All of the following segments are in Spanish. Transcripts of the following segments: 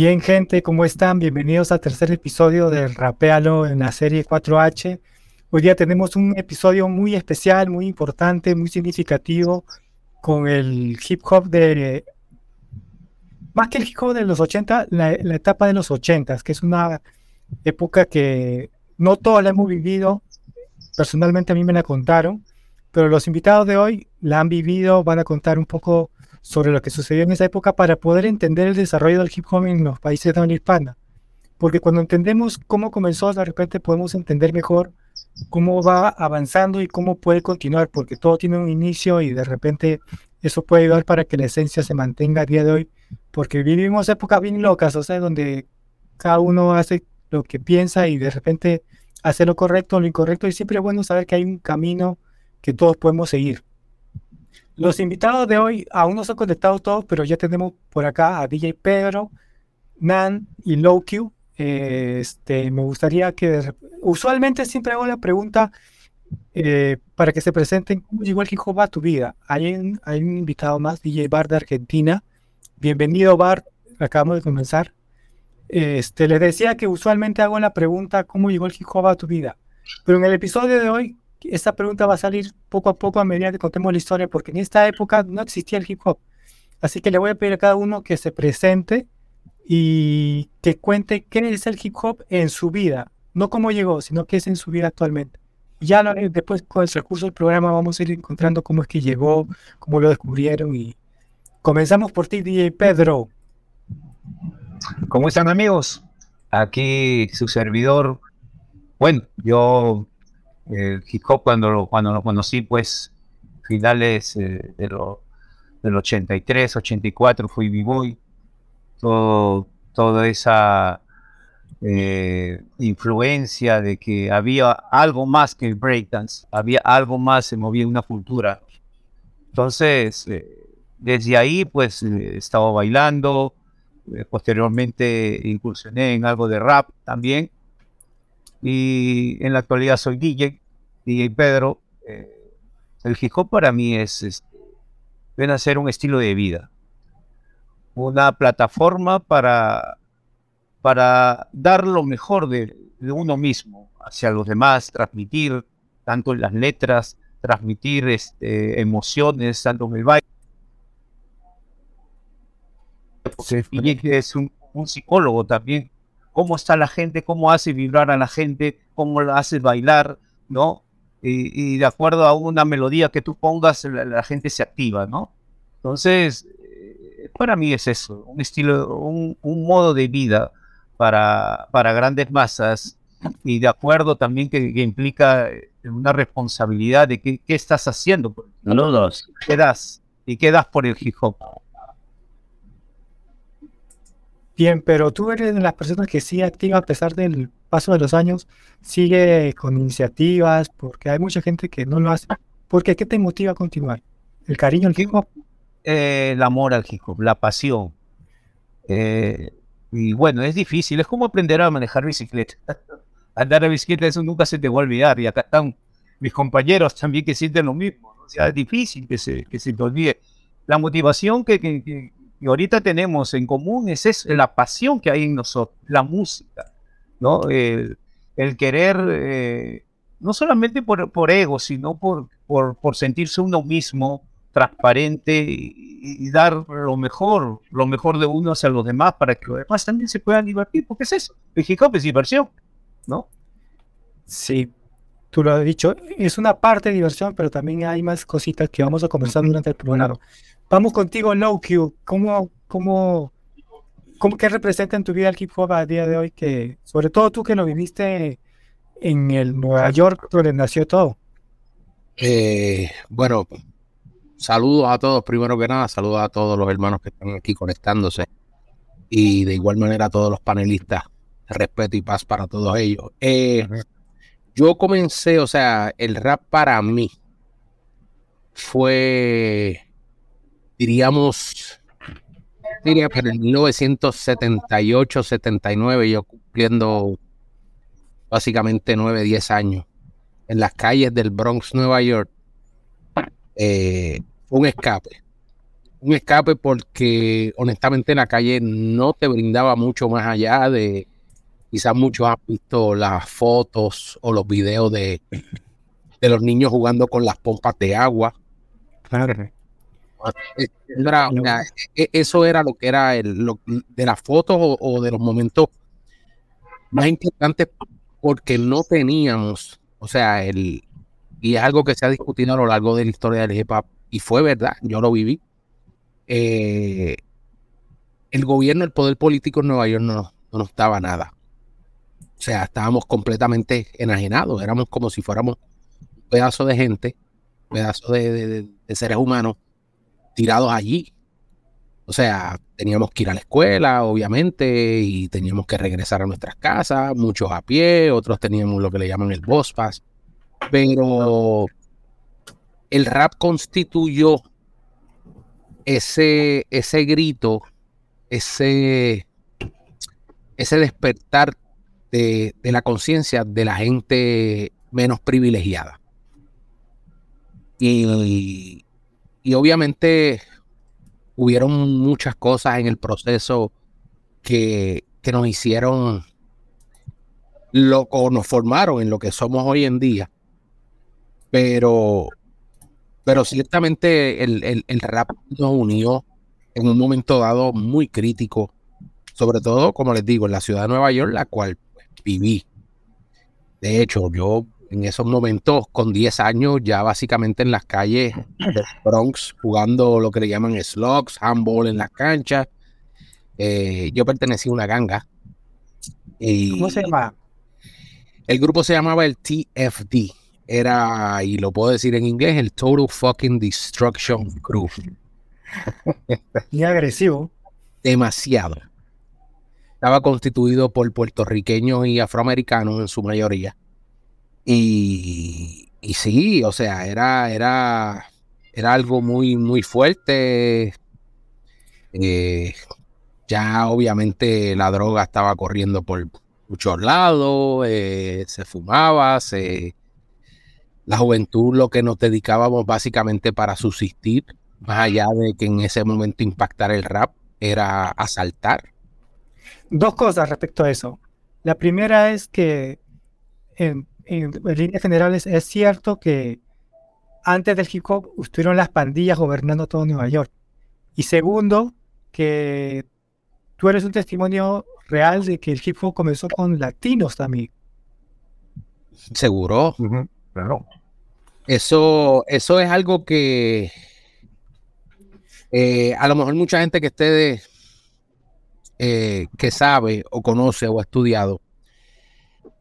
Bien, gente, ¿cómo están? Bienvenidos al tercer episodio de Rapealo en la serie 4H. Hoy día tenemos un episodio muy especial, muy importante, muy significativo con el hip hop de... Más que el hip hop de los 80, la, etapa de los 80, que es una época que no todos la hemos vivido. Personalmente a mí me la contaron, pero los invitados de hoy la han vivido, van a contar un poco sobre lo que sucedió en esa época para poder entender el desarrollo del hip hop en los países de habla hispana. Porque cuando entendemos cómo comenzó, de repente podemos entender mejor cómo va avanzando y cómo puede continuar, porque todo tiene un inicio y de repente eso puede ayudar para que la esencia se mantenga a día de hoy, porque vivimos épocas bien locas, o sea, donde cada uno hace lo que piensa y de repente hace lo correcto o lo incorrecto, y siempre es bueno saber que hay un camino que todos podemos seguir. Los invitados de hoy aún no son conectados todos, pero ya tenemos por acá a DJ Pedro, Nan y Lowq. este, me gustaría que usualmente siempre hago la pregunta eh, para que se presenten cómo llegó el hip hop a tu vida. Hay un, hay un invitado más, DJ Bar de Argentina. Bienvenido, Bar. Acabamos de comenzar. Este, les decía que usualmente hago la pregunta cómo llegó el hip hop a tu vida. Pero en el episodio de hoy esta pregunta va a salir poco a poco a medida que contemos la historia, porque en esta época no existía el hip hop. Así que le voy a pedir a cada uno que se presente y que cuente qué es el hip hop en su vida. No cómo llegó, sino qué es en su vida actualmente. Ya después con el recurso del programa vamos a ir encontrando cómo es que llegó, cómo lo descubrieron y comenzamos por ti, DJ Pedro. ¿Cómo están amigos? Aquí su servidor. Bueno, yo el hip hop cuando lo, cuando lo conocí, pues finales eh, del 83, 84 fui b-boy, todo, toda esa eh, influencia de que había algo más que el breakdance, había algo más, se movía una cultura. Entonces, eh, desde ahí pues estaba bailando, posteriormente incursioné en algo de rap también y en la actualidad soy DJ, DJ Pedro. Eh, el hip hop para mí es, es, viene a ser un estilo de vida, una plataforma para, para dar lo mejor de, uno mismo hacia los demás, transmitir tanto en las letras, transmitir este, emociones, tanto en el baile. Y es un, un psicólogo también cómo está la gente, cómo hace vibrar a la gente, cómo la hace bailar, ¿no? Y, de acuerdo a una melodía que tú pongas, la, gente se activa, ¿no? Entonces, eh, para mí es eso, un estilo, un, modo de vida para, para grandes masas y de acuerdo también que, implica eh, una responsabilidad de qué, estás haciendo. No, dos. ¿Qué das? ¿Y qué das por el hip hop? Bien, pero tú eres de las personas que sigue activa a pesar del paso de los años, sigue con iniciativas, porque hay mucha gente que no lo hace. ¿Por qué? ¿Qué te motiva a continuar? ¿El cariño al hip hop? Eh, el amor al hip hop, la pasión. Eh, y bueno, es difícil, es como aprender a manejar bicicleta. Andar a bicicleta, eso nunca se te va a olvidar. Y acá están mis compañeros también que sienten lo mismo. O sea, es difícil que se, que se te olvide. La motivación que, que, y ahorita tenemos en común es eso, la pasión que hay en nosotros, la música, ¿no? El, querer, eh, no solamente por, por ego, sino por, por, sentirse uno mismo transparente y, dar lo mejor, lo mejor de uno hacia los demás para que los demás también se puedan divertir, porque es eso, el es diversión, ¿no? Sí, tú lo has dicho, es una parte de diversión, pero también hay más cositas que vamos a conversar durante el programa. Vamos contigo, No Q. ¿Cómo, cómo, cómo qué representa en tu vida el hip hop a día de hoy? Que, sobre todo tú que lo viviste en el Nueva York, donde nació todo. Eh, bueno, saludos a todos, primero que nada, saludos a todos los hermanos que están aquí conectándose. Y de igual manera a todos los panelistas. Respeto y paz para todos ellos. Eh, yo comencé, o sea, el rap para mí fue diríamos, diría, pero en 1978, 79, yo cumpliendo básicamente 9, 10 años, en las calles del Bronx, Nueva York, eh, un escape. un escape porque honestamente la calle no te brindaba mucho más allá de, quizás muchos han visto las fotos o los videos de, de los niños jugando con las pompas de agua. Claro. E, eso era lo que era el, de las fotos o, de los momentos más importantes porque no teníamos, o sea, el, y es algo que se ha discutido a lo largo de la historia del hip hop, y fue verdad, yo lo viví. Eh, el gobierno, el poder político en Nueva York no, no nos daba nada. O sea, estábamos completamente enajenados, éramos como si fuéramos un pedazo de gente, un pedazo de seres humanos tirados allí. O sea, teníamos que ir a la escuela, obviamente, y teníamos que regresar a nuestras casas, muchos a pie, otros teníamos lo que le llaman el boss pass. Pero el rap constituyó ese, ese grito, ese, ese despertar de, de la conciencia de la gente menos privilegiada. Y, y obviamente hubieron muchas cosas en el proceso que, nos hicieron lo, o nos formaron en lo que somos hoy en día. Pero, pero ciertamente el, el rap nos unió en un momento dado muy crítico, sobre todo, como les digo, en la ciudad de Nueva York, la cual viví. De hecho, yo en esos momentos, con 10 años, ya básicamente en las calles de Bronx, jugando lo que le llaman slugs, handball en las canchas. Eh, yo pertenecía a una ganga. Y ¿Cómo se llama? El grupo se llamaba el TFD. Era, y lo puedo decir en inglés, el Total Fucking Destruction Crew. Y agresivo. Demasiado. Estaba constituido por puertorriqueños y afroamericanos en su mayoría. Y, sí, o sea, era, era, era algo muy, muy fuerte. Eh, ya obviamente la droga estaba corriendo por muchos lados, eh, se fumaba, se, la juventud lo que nos dedicábamos básicamente para subsistir, más allá de que en ese momento impactar el rap, era asaltar. Dos cosas respecto a eso. La primera es que en, en, líneas generales, es cierto que antes del hip hop estuvieron las pandillas gobernando todo Nueva York. Y segundo, que tú eres un testimonio real de que el hip hop comenzó con latinos también. Seguro, claro. Eso, eso es algo que eh, a lo mejor mucha gente que esté eh, que sabe o conoce o ha estudiado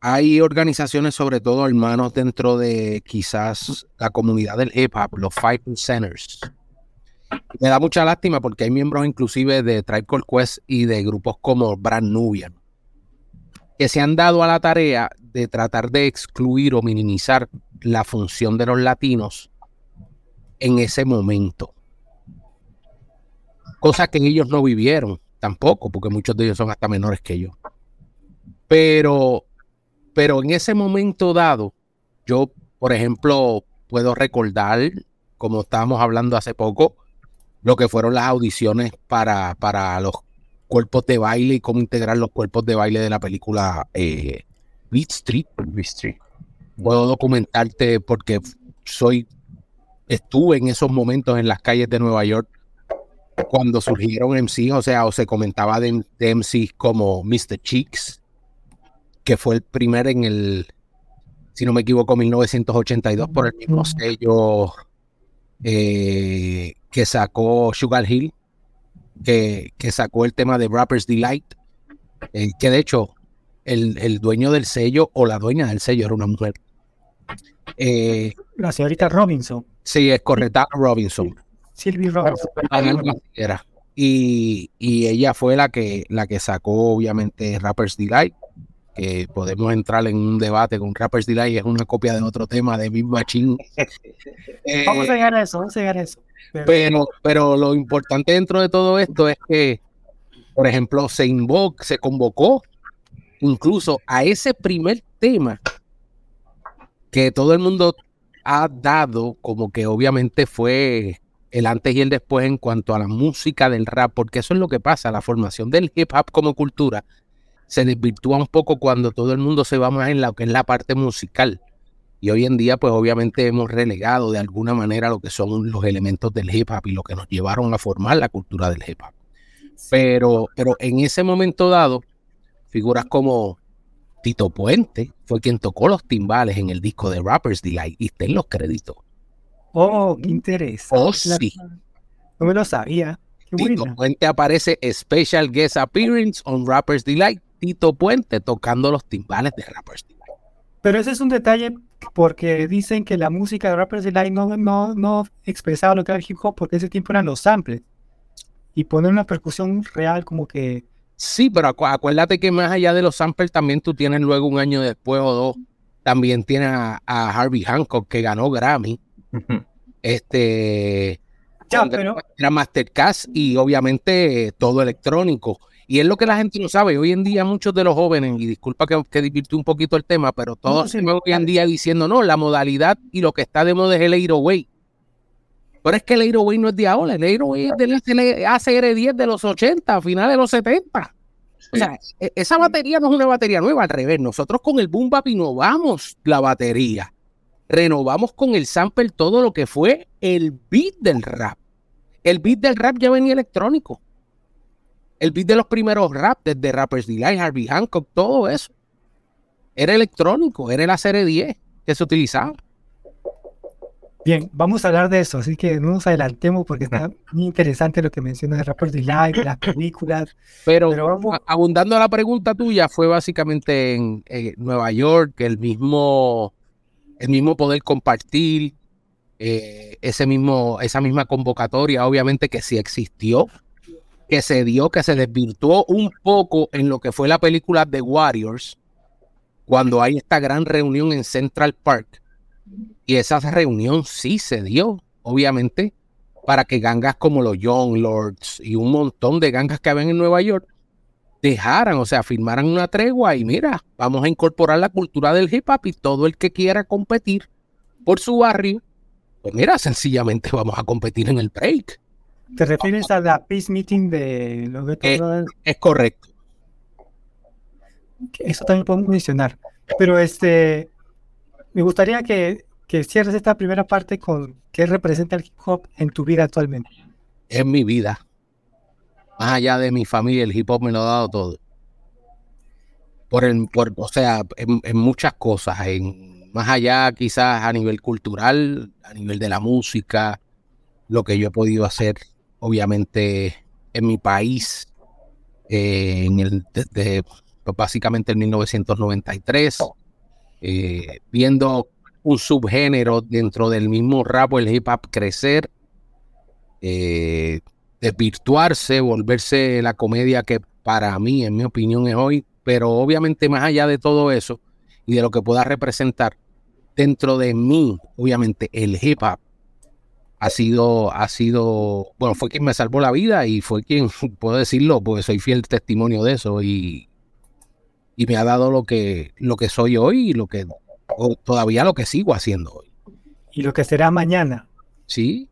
hay organizaciones, sobre todo hermanos dentro de quizás la comunidad del hip los Five Centers. Me da mucha lástima porque hay miembros inclusive de Tribe Called Quest y de grupos como Brand Nubian que se han dado a la tarea de tratar de excluir o minimizar la función de los latinos en ese momento. Cosa que ellos no vivieron tampoco, porque muchos de ellos son hasta menores que yo. Pero pero en ese momento dado, yo, por ejemplo, puedo recordar, como estábamos hablando hace poco, lo que fueron las audiciones para, para los cuerpos de baile y cómo integrar los cuerpos de baile de la película eh, Beat Street. Beat Street. Puedo documentarte porque soy, estuve en esos momentos en las calles de Nueva York cuando surgieron MCs, o sea, o se comentaba de, de MCs como Mr. Cheeks, que fue el primer en el, si no me equivoco, 1982 por el mismo sello eh, que sacó Sugar Hill, que, sacó el tema de Rapper's Delight, eh, que de hecho el, dueño del sello o la dueña del sello era una mujer. Eh, la señorita Robinson. Sí, es correcta, Robinson. Sylvie Robinson. Y, y, ella fue la que, la que sacó, obviamente, Rapper's Delight que podemos entrar en un debate con Rappers Delay, es una copia de otro tema de Big Machine. vamos a llegar a eso, vamos a llegar a eso. Pero, pero lo importante dentro de todo esto es que, por ejemplo, se invocó, se convocó incluso a ese primer tema que todo el mundo ha dado como que obviamente fue el antes y el después en cuanto a la música del rap, porque eso es lo que pasa, la formación del hip hop como cultura se desvirtúa un poco cuando todo el mundo se va más en lo que es la parte musical. Y hoy en día, pues obviamente hemos relegado de alguna manera lo que son los elementos del hip hop y lo que nos llevaron a formar la cultura del hip hop. Pero, pero en ese momento dado, figuras como Tito Puente fue quien tocó los timbales en el disco de Rappers Delight y está en los créditos. Oh, qué interesante. Oh, sí. No me lo sabía. Qué Tito Puente aparece Special Guest Appearance on Rappers Delight. Tito Puente tocando los timbales de Rappers Delight. Pero ese es un detalle porque dicen que la música de Rappers Delight no, no, no expresaba lo que era el hip hop porque ese tiempo eran los samples. Y poner una percusión real como que... Sí, pero acu acuérdate que más allá de los samples también tú tienes luego un año después o dos, también tienes a, a Harvey Hancock que ganó Grammy. este... Ya, pero... Era Masterclass y obviamente todo electrónico. Y es lo que la gente no sabe. Hoy en día muchos de los jóvenes, y disculpa que, que divirtió un poquito el tema, pero todos se hoy en día diciendo, no, la modalidad y lo que está de moda es el Aeroway. Pero es que el Aeroway no es de ahora, el Aeroway es del ACR10 de los 80, a finales de los 70. O sea, e, esa batería no es una batería nueva, al revés. Nosotros con el Boom Bap innovamos la batería. Renovamos con el sample todo lo que fue el beat del rap. El beat del rap ya venía electrónico el beat de los primeros rap, desde Rappers Delight, Harvey Hancock, todo eso. Era electrónico, era el ACR10 que se utilizaba. Bien, vamos a hablar de eso, así que no nos adelantemos porque está muy interesante lo que menciona de Rappers Delight, las películas. Pero, abundando a la pregunta tuya, fue básicamente en, Nueva York, el mismo, el mismo poder compartir, eh, ese mismo, esa misma convocatoria, obviamente que sí existió, que se dio, que se desvirtuó un poco en lo que fue la película The Warriors, cuando hay esta gran reunión en Central Park. Y esa reunión sí se dio, obviamente, para que gangas como los Young Lords y un montón de gangas que habían en Nueva York dejaran, o sea, firmaran una tregua y mira, vamos a incorporar la cultura del hip hop y todo el que quiera competir por su barrio, pues mira, sencillamente vamos a competir en el break. ¿Te refieres a la peace meeting de los es, es correcto. Eso también podemos mencionar. Pero este, me gustaría que, que cierres esta primera parte con qué representa el hip hop en tu vida actualmente. En mi vida. Más allá de mi familia, el hip hop me lo ha dado todo. Por el, por, o sea, en, en muchas cosas, en, más allá quizás a nivel cultural, a nivel de la música, lo que yo he podido hacer obviamente en mi país, eh, en el, desde pues, básicamente en 1993, eh, viendo un subgénero dentro del mismo rap el hip hop crecer, eh, desvirtuarse, volverse la comedia que para mí, en mi opinión, es hoy, pero obviamente más allá de todo eso y de lo que pueda representar dentro de mí, obviamente el hip hop ha sido, ha sido, bueno, fue quien me salvó la vida y fue quien, puedo decirlo, porque soy fiel testimonio de eso y, y me ha dado lo que, lo que soy hoy y lo que, todavía lo que sigo haciendo hoy. Y lo que será mañana. Sí.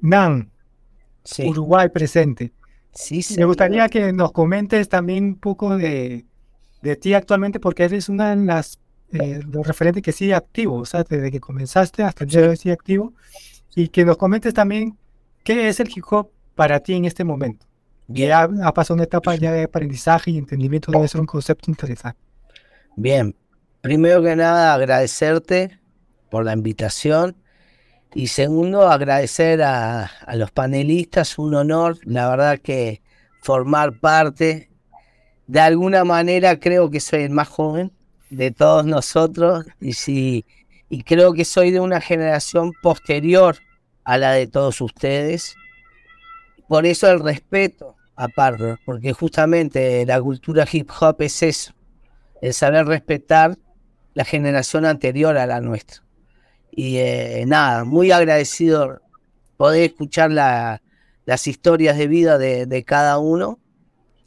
Nan, Uruguay presente. Sí, Me gustaría que nos comentes también un poco de, de ti actualmente, porque eres una de las eh, los referentes que sigue activo, o sea, desde que comenzaste hasta el día de hoy sigue activo, y que nos comentes también qué es el hip hop para ti en este momento. Ya ha pasado una etapa ya de aprendizaje y entendimiento, debe ser un concepto interesante. Bien, primero que nada agradecerte por la invitación y segundo agradecer a, a los panelistas, un honor, la verdad que formar parte, de alguna manera creo que soy el más joven, de todos nosotros y, sí, y creo que soy de una generación posterior a la de todos ustedes. Por eso el respeto, aparte, porque justamente la cultura hip hop es eso, el saber respetar la generación anterior a la nuestra. Y eh, nada, muy agradecido poder escuchar las historias de vida de, cada uno.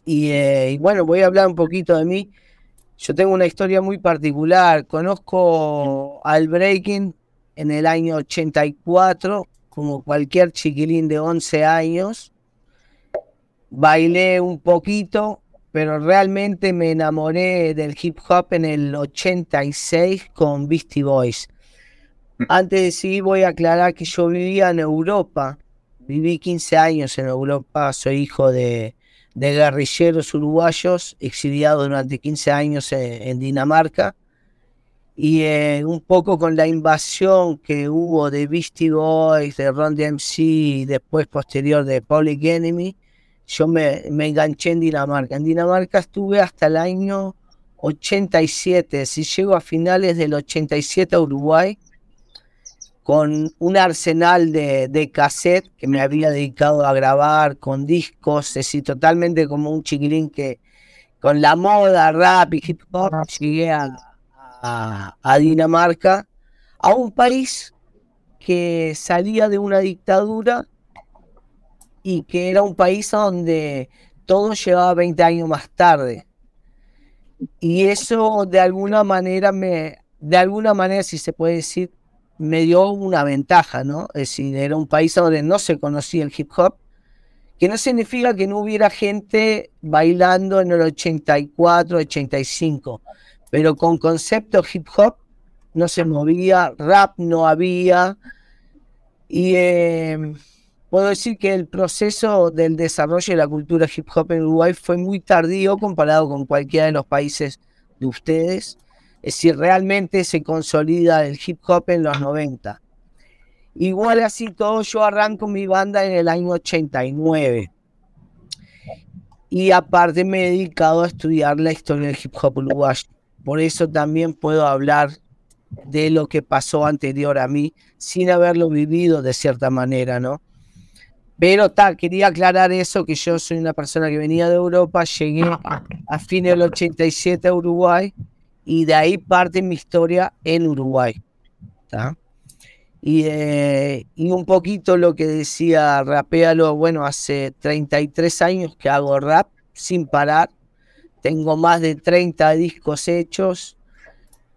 Y, eh, y, bueno, voy a hablar un poquito de mí. Yo tengo una historia muy particular. Conozco al breaking en el año 84 como cualquier chiquilín de 11 años. Bailé un poquito, pero realmente me enamoré del hip hop en el 86 con Beastie Boys. Antes de seguir voy a aclarar que yo vivía en Europa, viví 15 años en Europa, soy hijo de, guerrilleros uruguayos exiliados durante 15 años en, Dinamarca y eh, un poco con la invasión que hubo de Beastie Boys, de Ron DMC y después posterior de Public Enemy, yo me, enganché en Dinamarca. En Dinamarca estuve hasta el año 87. Si llego a finales del 87 a Uruguay, con un arsenal de, de cassette que me había dedicado a grabar, con discos, es decir, totalmente como un chiquilín que con la moda, rap y hip hop, llegué a, a Dinamarca, a un país que salía de una dictadura y que era un país donde todo llevaba 20 años más tarde. Y eso de alguna manera me, de alguna manera, si se puede decir, me dio una ventaja, ¿no? Es decir, era un país donde no se conocía el hip hop, que no significa que no hubiera gente bailando en el 84, 85, pero con concepto hip hop no se movía, rap no había, y eh, puedo decir que el proceso del desarrollo de la cultura hip hop en Uruguay fue muy tardío comparado con cualquiera de los países de ustedes. Es decir, realmente se consolida el hip hop en los 90. Igual así todo, yo arranco mi banda en el año 89. Y aparte me he dedicado a estudiar la historia del hip hop uruguayo. Por eso también puedo hablar de lo que pasó anterior a mí sin haberlo vivido de cierta manera, ¿no? Pero tal, quería aclarar eso, que yo soy una persona que venía de Europa, llegué a fines del 87 a Uruguay y de ahí parte mi historia en Uruguay. Y, eh, y, un poquito lo que decía Rapealo, bueno, hace 33 años que hago rap sin parar, tengo más de 30 discos hechos,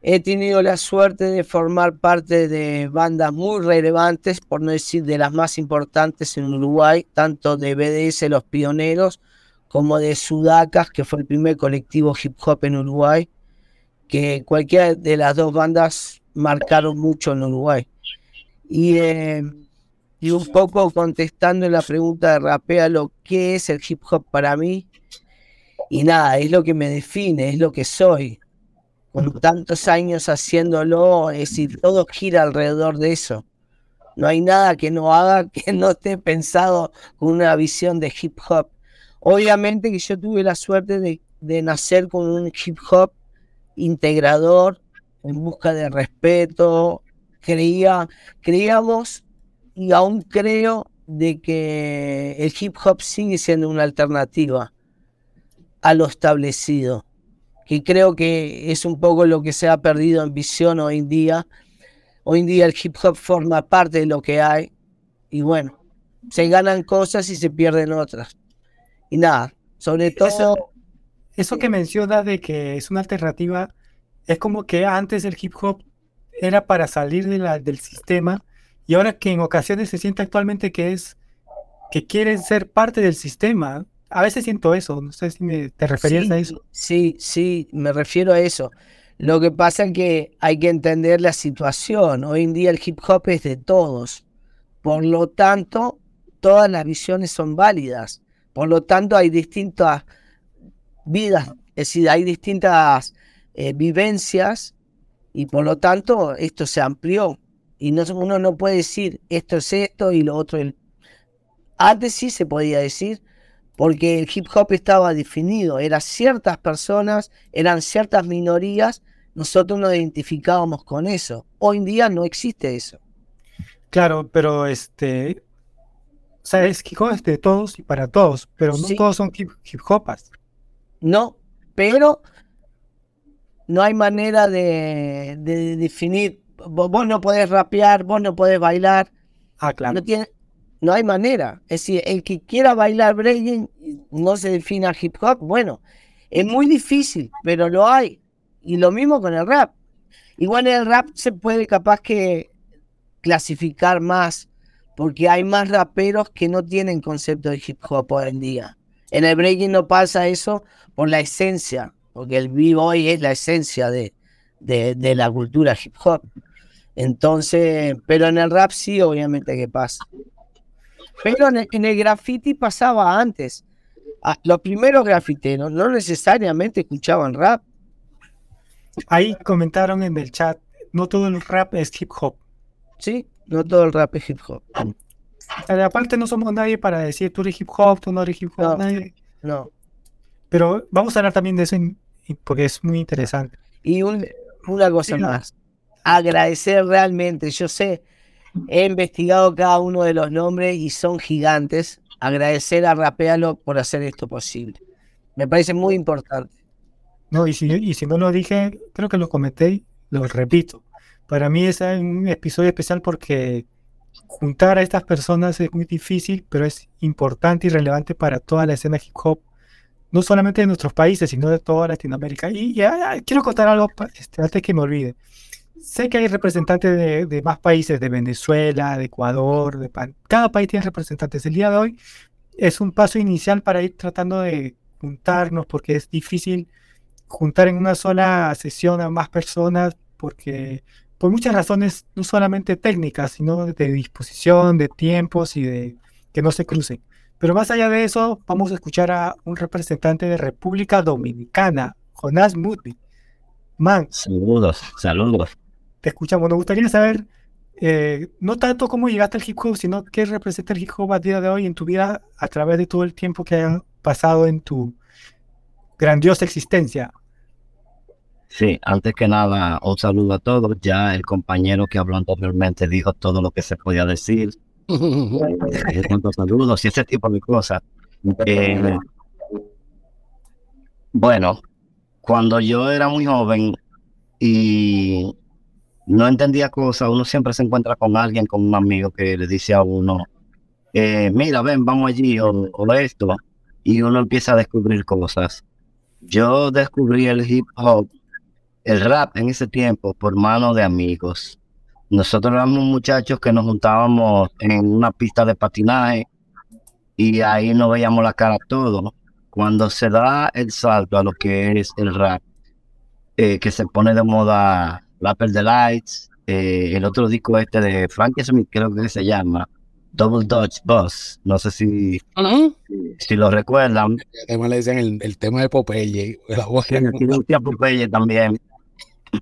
He tenido la suerte de formar parte de bandas muy relevantes, por no decir de las más importantes en Uruguay, tanto de BDS Los Pioneros como de Sudacas, que fue el primer colectivo hip hop en Uruguay, que cualquiera de las dos bandas marcaron mucho en Uruguay. Y, eh, y un poco contestando la pregunta de Rapea, lo que es el hip hop para mí, y nada, es lo que me define, es lo que soy con tantos años haciéndolo, es decir, todo gira alrededor de eso. No hay nada que no haga que no esté pensado con una visión de hip hop. Obviamente que yo tuve la suerte de, nacer con un hip hop integrador, en busca de respeto. Creía, creíamos y aún creo de que el hip hop sigue siendo una alternativa a lo establecido que creo que es un poco lo que se ha perdido en visión hoy en día. Hoy en día el hip hop forma parte de lo que hay y bueno, se ganan cosas y se pierden otras. Y nada, sobre todo... Eso, que mencionas de que es una alternativa, es como que antes el hip hop era para salir de la, del sistema y ahora que en ocasiones se siente actualmente que es que quieren ser parte del sistema a veces siento eso, no sé si me, te referías a eso. Sí, sí, me refiero a eso. Lo que pasa es que hay que entender la situación. Hoy en día el hip hop es de todos. Por lo tanto, todas las visiones son válidas. Por lo tanto, hay distintas vidas, es decir, hay distintas eh, vivencias y por lo tanto esto se amplió. Y no, uno no puede decir esto es esto y lo otro. Antes sí se podía decir, porque el hip hop estaba definido, eran ciertas personas, eran ciertas minorías, nosotros nos identificábamos con eso. Hoy en día no existe eso. Claro, pero este, o sea, es hip hop es de todos y para todos, pero no todos son hip, hip hopas. No, pero no hay manera de, definir. Vos, no podés rapear, vos no podés bailar. Ah, claro. No tiene, no hay manera. Es decir, el que quiera bailar breaking no se defina hip hop, bueno, es muy difícil, pero lo hay. Y lo mismo con el rap. Igual en el rap se puede capaz que clasificar más porque hay más raperos que no tienen concepto de hip hop hoy en día. En el breaking no pasa eso por la esencia, porque el b-boy es la esencia de, de, la cultura hip hop. Entonces, pero en el rap sí, obviamente que pasa. Pero en el, en el graffiti pasaba antes. Ah, los primeros grafiteros no necesariamente escuchaban rap. Ahí comentaron en el chat, no todo el rap es hip hop. Sí, no todo el rap es hip hop. Aparte no somos nadie para decir tú eres hip hop, tú no eres hip hop. No, no. Pero vamos a hablar también de eso porque es muy interesante. Y una cosa más, agradecer realmente, yo sé, he investigado cada uno de los nombres y son gigantes. Agradecer a Rapealo por hacer esto posible. Me parece muy importante. No, y si, y si no lo dije, creo que lo comenté, lo repito. Para mí es un episodio especial porque juntar a estas personas es muy difícil, pero es importante y relevante para toda la escena hip hop, no solamente de nuestros países, sino de toda Latinoamérica. Y ya, quiero contar algo este, antes que me olvide. Sé que hay representantes de, de, más países, de Venezuela, de Ecuador, de cada país tiene representantes. El día de hoy es un paso inicial para ir tratando de juntarnos porque es difícil juntar en una sola sesión a más personas porque por muchas razones, no solamente técnicas, sino de disposición, de tiempos y de que no se crucen. Pero más allá de eso, vamos a escuchar a un representante de República Dominicana, Jonás Mutby. Man. Saludos, saludos. Te escuchamos. Nos gustaría saber, eh, no tanto cómo llegaste al hip hop, sino qué representa el hip hop a día de hoy en tu vida a través de todo el tiempo que ha pasado en tu grandiosa existencia. Sí, antes que nada, un saludo a todos. Ya el compañero que habló anteriormente dijo todo lo que se podía decir. saludos y ese tipo de cosas. Eh, bueno, cuando yo era muy joven y no entendía cosas, uno siempre se encuentra con alguien, con un amigo que le dice a uno, eh, mira, ven, vamos allí o, o esto, y uno empieza a descubrir cosas. Yo descubrí el hip hop el rap en ese tiempo por mano de amigos. Nosotros éramos muchachos que nos juntábamos en una pista de patinaje y ahí nos veíamos la cara todo. Cuando se da el salto a lo que es el rap, eh, que se pone de moda Rapper Lights, eh, el otro disco este de Frankie Smith, creo que se llama Double Dutch Bus. No sé si, si lo recuerdan. El le dicen el, tema de Popeye. La voz Popeye también.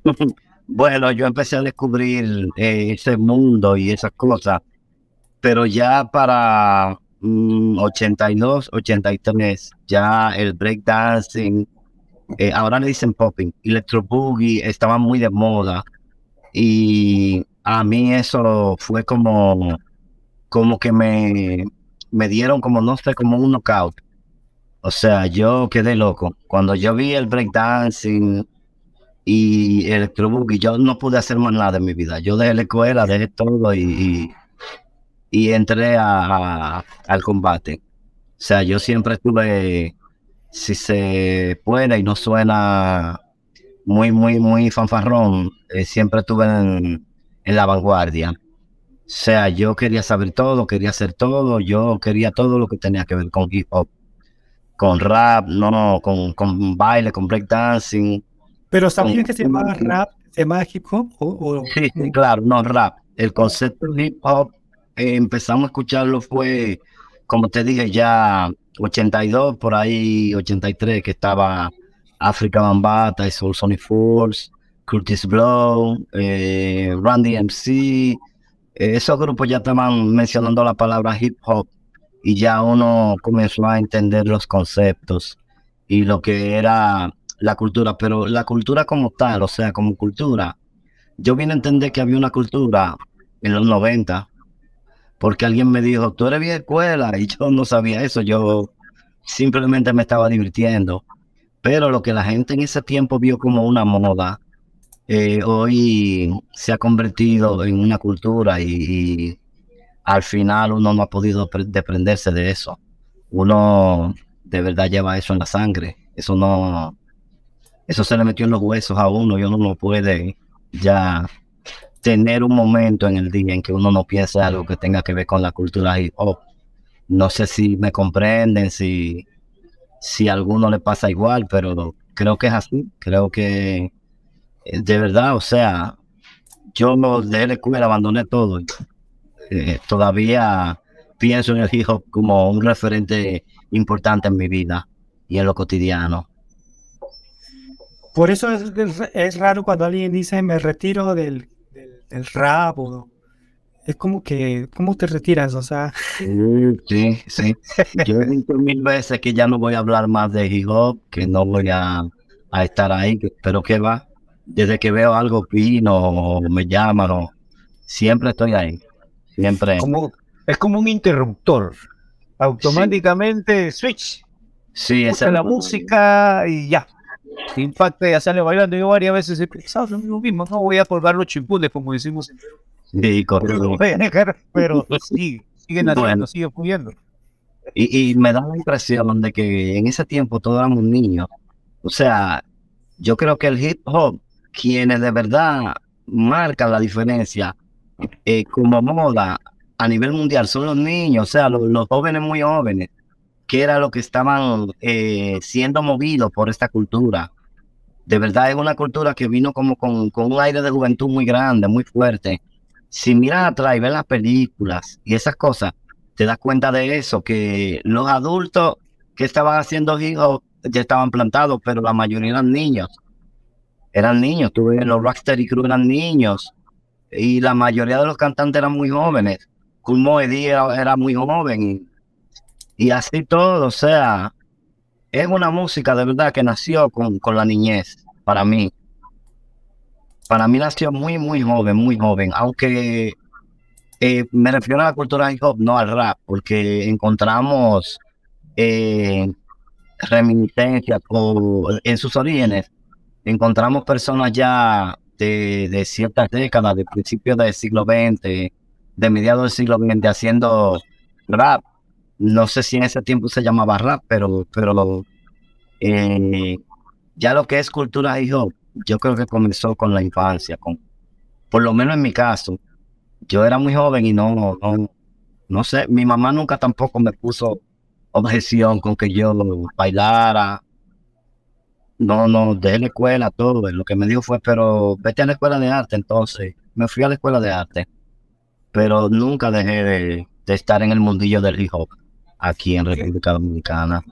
bueno, yo empecé a descubrir eh, ese mundo y esas cosas, pero ya para 82, mm, 83, ya el breakdancing, eh, ahora le dicen popping, electro boogie, estaba muy de moda y a mí eso fue como, como que me, me dieron como, no sé, como un knockout. O sea, yo quedé loco. Cuando yo vi el breakdancing, y y Yo no pude hacer más nada en mi vida. Yo dejé la escuela, dejé todo y, y, entré a, al combate. O sea, yo siempre estuve, si se puede y no suena muy, muy, muy fanfarrón, eh, siempre estuve en, en la vanguardia. O sea, yo quería saber todo, quería hacer todo, yo quería todo lo que tenía que ver con hip hop, con rap, no, no, con, con baile, con breakdancing pero ¿sabían que se llama rap? ¿Se llama hip hop? O, Sí, claro, no rap. El concepto de hip hop eh, empezamos a escucharlo fue, como te dije, ya 82, por ahí 83, que estaba Africa Bambata, Soul Sonic Force, Curtis Blow, eh, Randy MC. Eh, esos grupos ya estaban mencionando la palabra hip hop y ya uno comenzó a entender los conceptos y lo que era la cultura, pero la cultura como tal, o sea, como cultura, yo vine a entender que había una cultura en los 90, porque alguien me dijo, tú eres vieja escuela, y yo no sabía eso, yo simplemente me estaba divirtiendo. Pero lo que la gente en ese tiempo vio como una moda, eh, hoy se ha convertido en una cultura y, al final uno no ha podido desprenderse de eso. Uno de verdad lleva eso en la sangre. Eso no, eso se le metió en los huesos a uno y uno no puede ya tener un momento en el día en que uno no piensa algo que tenga que ver con la cultura hop. No sé si me comprenden, si, si a alguno le pasa igual, pero creo que es así. Creo que eh, de verdad, o sea, yo no dejé la escuela, abandoné todo. Eh, todavía pienso en el hip hop como un referente importante en mi vida y en lo cotidiano. Por eso es, es raro cuando alguien dice me retiro del, del, rap o es como que, ¿cómo te retiras? O sea. Sí, sí. Yo he dicho mil veces que ya no voy a hablar más de hip hop, que no voy a, a estar ahí, pero que va. Desde que veo algo fino o me llaman, o, siempre estoy ahí. Siempre. Como, es como un interruptor. Automáticamente switch. Sí, esa es la música y ya. Impacta, ya sale bailando. Yo varias veces he pensado lo mismo. No voy a colgar los chimpules, como decimos en Sí, correcto. Pero sí, siguen haciendo, sigue fluyendo. Y, y, me da la impresión de que en ese tiempo todos éramos niños. O sea, yo creo que el hip hop, quienes de verdad marcan la diferencia eh, como moda a nivel mundial son los niños, o sea, los, jóvenes muy jóvenes, que era lo que estaban eh, siendo movidos por esta cultura. De verdad es una cultura que vino como con, un aire de juventud muy grande, muy fuerte. Si miras atrás y ves las películas y esas cosas, te das cuenta de eso, que los adultos que estaban haciendo hijos ya estaban plantados, pero la mayoría eran niños. Eran niños, tuve los Rocksteady Crew eran niños, y la mayoría de los cantantes eran muy jóvenes. Kulmo era, era, muy joven y, así todo, o sea, es una música de verdad que nació con, con la niñez, para mí. Para mí nació muy, muy joven, muy joven, aunque eh, me refiero a la cultura hip hop, no al rap, porque encontramos eh, reminiscencias en sus orígenes, encontramos personas ya de, ciertas décadas, de principios del siglo XX, de mediados del siglo XX, haciendo rap. No sé si en ese tiempo se llamaba rap, pero, pero eh, ya lo que es cultura hip hop, yo creo que comenzó con la infancia, con, por lo menos en mi caso. Yo era muy joven y no, no, no sé, mi mamá nunca tampoco me puso objeción con que yo bailara, no, no, dejé la escuela, todo. Lo que me dijo fue, pero vete a la escuela de arte. Entonces, me fui a la escuela de arte. Pero nunca dejé de, estar en el mundillo del hip hop aquí en República Dominicana.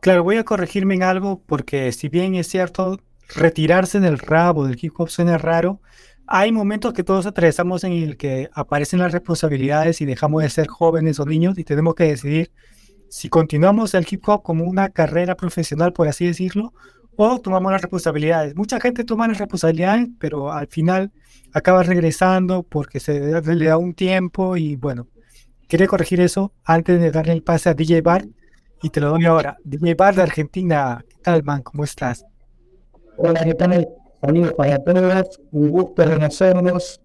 Claro, voy a corregirme en algo porque si bien es cierto, retirarse del rap o del hip hop suena raro, hay momentos que todos atravesamos en el que aparecen las responsabilidades y dejamos de ser jóvenes o niños y tenemos que decidir si continuamos el hip hop como una carrera profesional, por así decirlo, o tomamos las responsabilidades. Mucha gente toma las responsabilidades, pero al final acaba regresando porque se le da un tiempo y bueno, quería corregir eso antes de darle el pase a DJ Bar y te lo doy ahora. DJ Bar de Argentina, ¿qué tal, man? ¿Cómo estás? Hola, ¿qué tal? Amigos para todos, un gusto conocernos.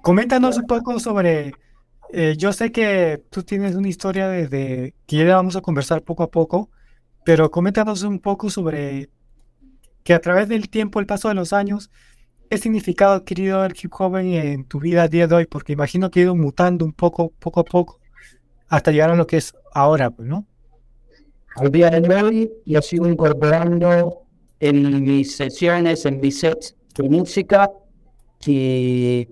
Coméntanos un poco sobre eh, yo sé que tú tienes una historia desde que ya vamos a conversar poco a poco, pero coméntanos un poco sobre que a través del tiempo, el paso de los años, ¿qué significado ha adquirido el hip hop en tu vida a día de hoy? Porque imagino que ha ido mutando un poco, poco a poco, hasta llegar a lo que es ahora, pues, ¿no? Al día de hoy, yo sigo incorporando en mis sesiones, en mis sets de música, que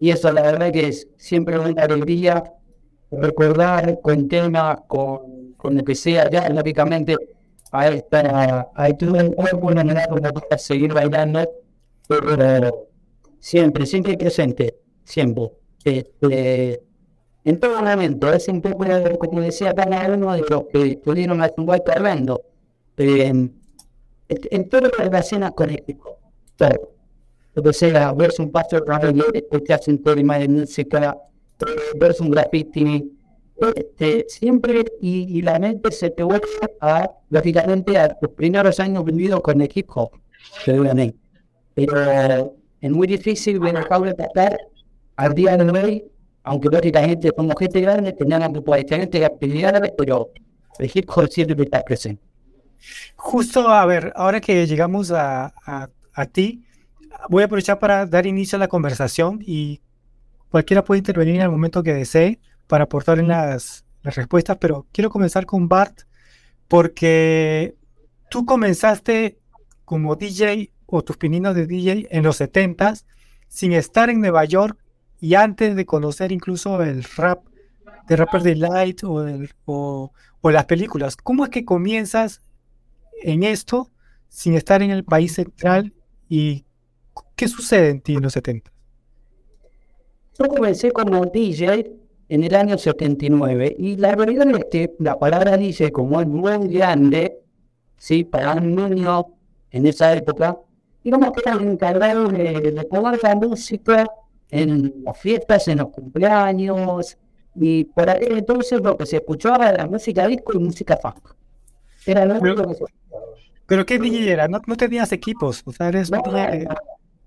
y eso la verdad que es siempre una alegría recordar con temas, con, con lo que sea, ya lógicamente ahí está, ahí tuve una manera como para seguir bailando, pero siempre, siempre presente, siempre. Este, en todo momento, es poco como decía cada uno de los que tuvieron a un buen tremendo, en, en todo lo que relaciona con el equipo lo sea, verse un pastor que hace un tema de música, verse un graffiti, este, siempre y, la mente se te vuelve a, lógicamente, a los primeros años vividos con hop, seguramente. Pero es muy difícil ver el tratar al día de hoy, aunque lógicamente como gente grande tengan diferentes actividades, pero el hip hop siempre está presente. Justo, a ver, ahora que llegamos a, a, a ti, voy a aprovechar para dar inicio a la conversación y cualquiera puede intervenir en el momento que desee para aportar en las, las respuestas, pero quiero comenzar con Bart porque tú comenzaste como DJ o tus pininos de DJ en los 70s sin estar en Nueva York y antes de conocer incluso el rap de Rapper Delight o, o, las películas. ¿Cómo es que comienzas en esto sin estar en el país central y qué sucede en ti en los 70? Yo comencé como DJ en el año 79 y la realidad es que la palabra DJ como es muy grande, ¿sí? para un niño en esa época, digamos que era encargado de, de poner la música en las fiestas, en los cumpleaños, y por ahí entonces lo que se escuchaba era música disco y música funk. Era lo Pero- único que se ¿Pero qué DJ era? No, no tenías equipos, o sea, eres... No,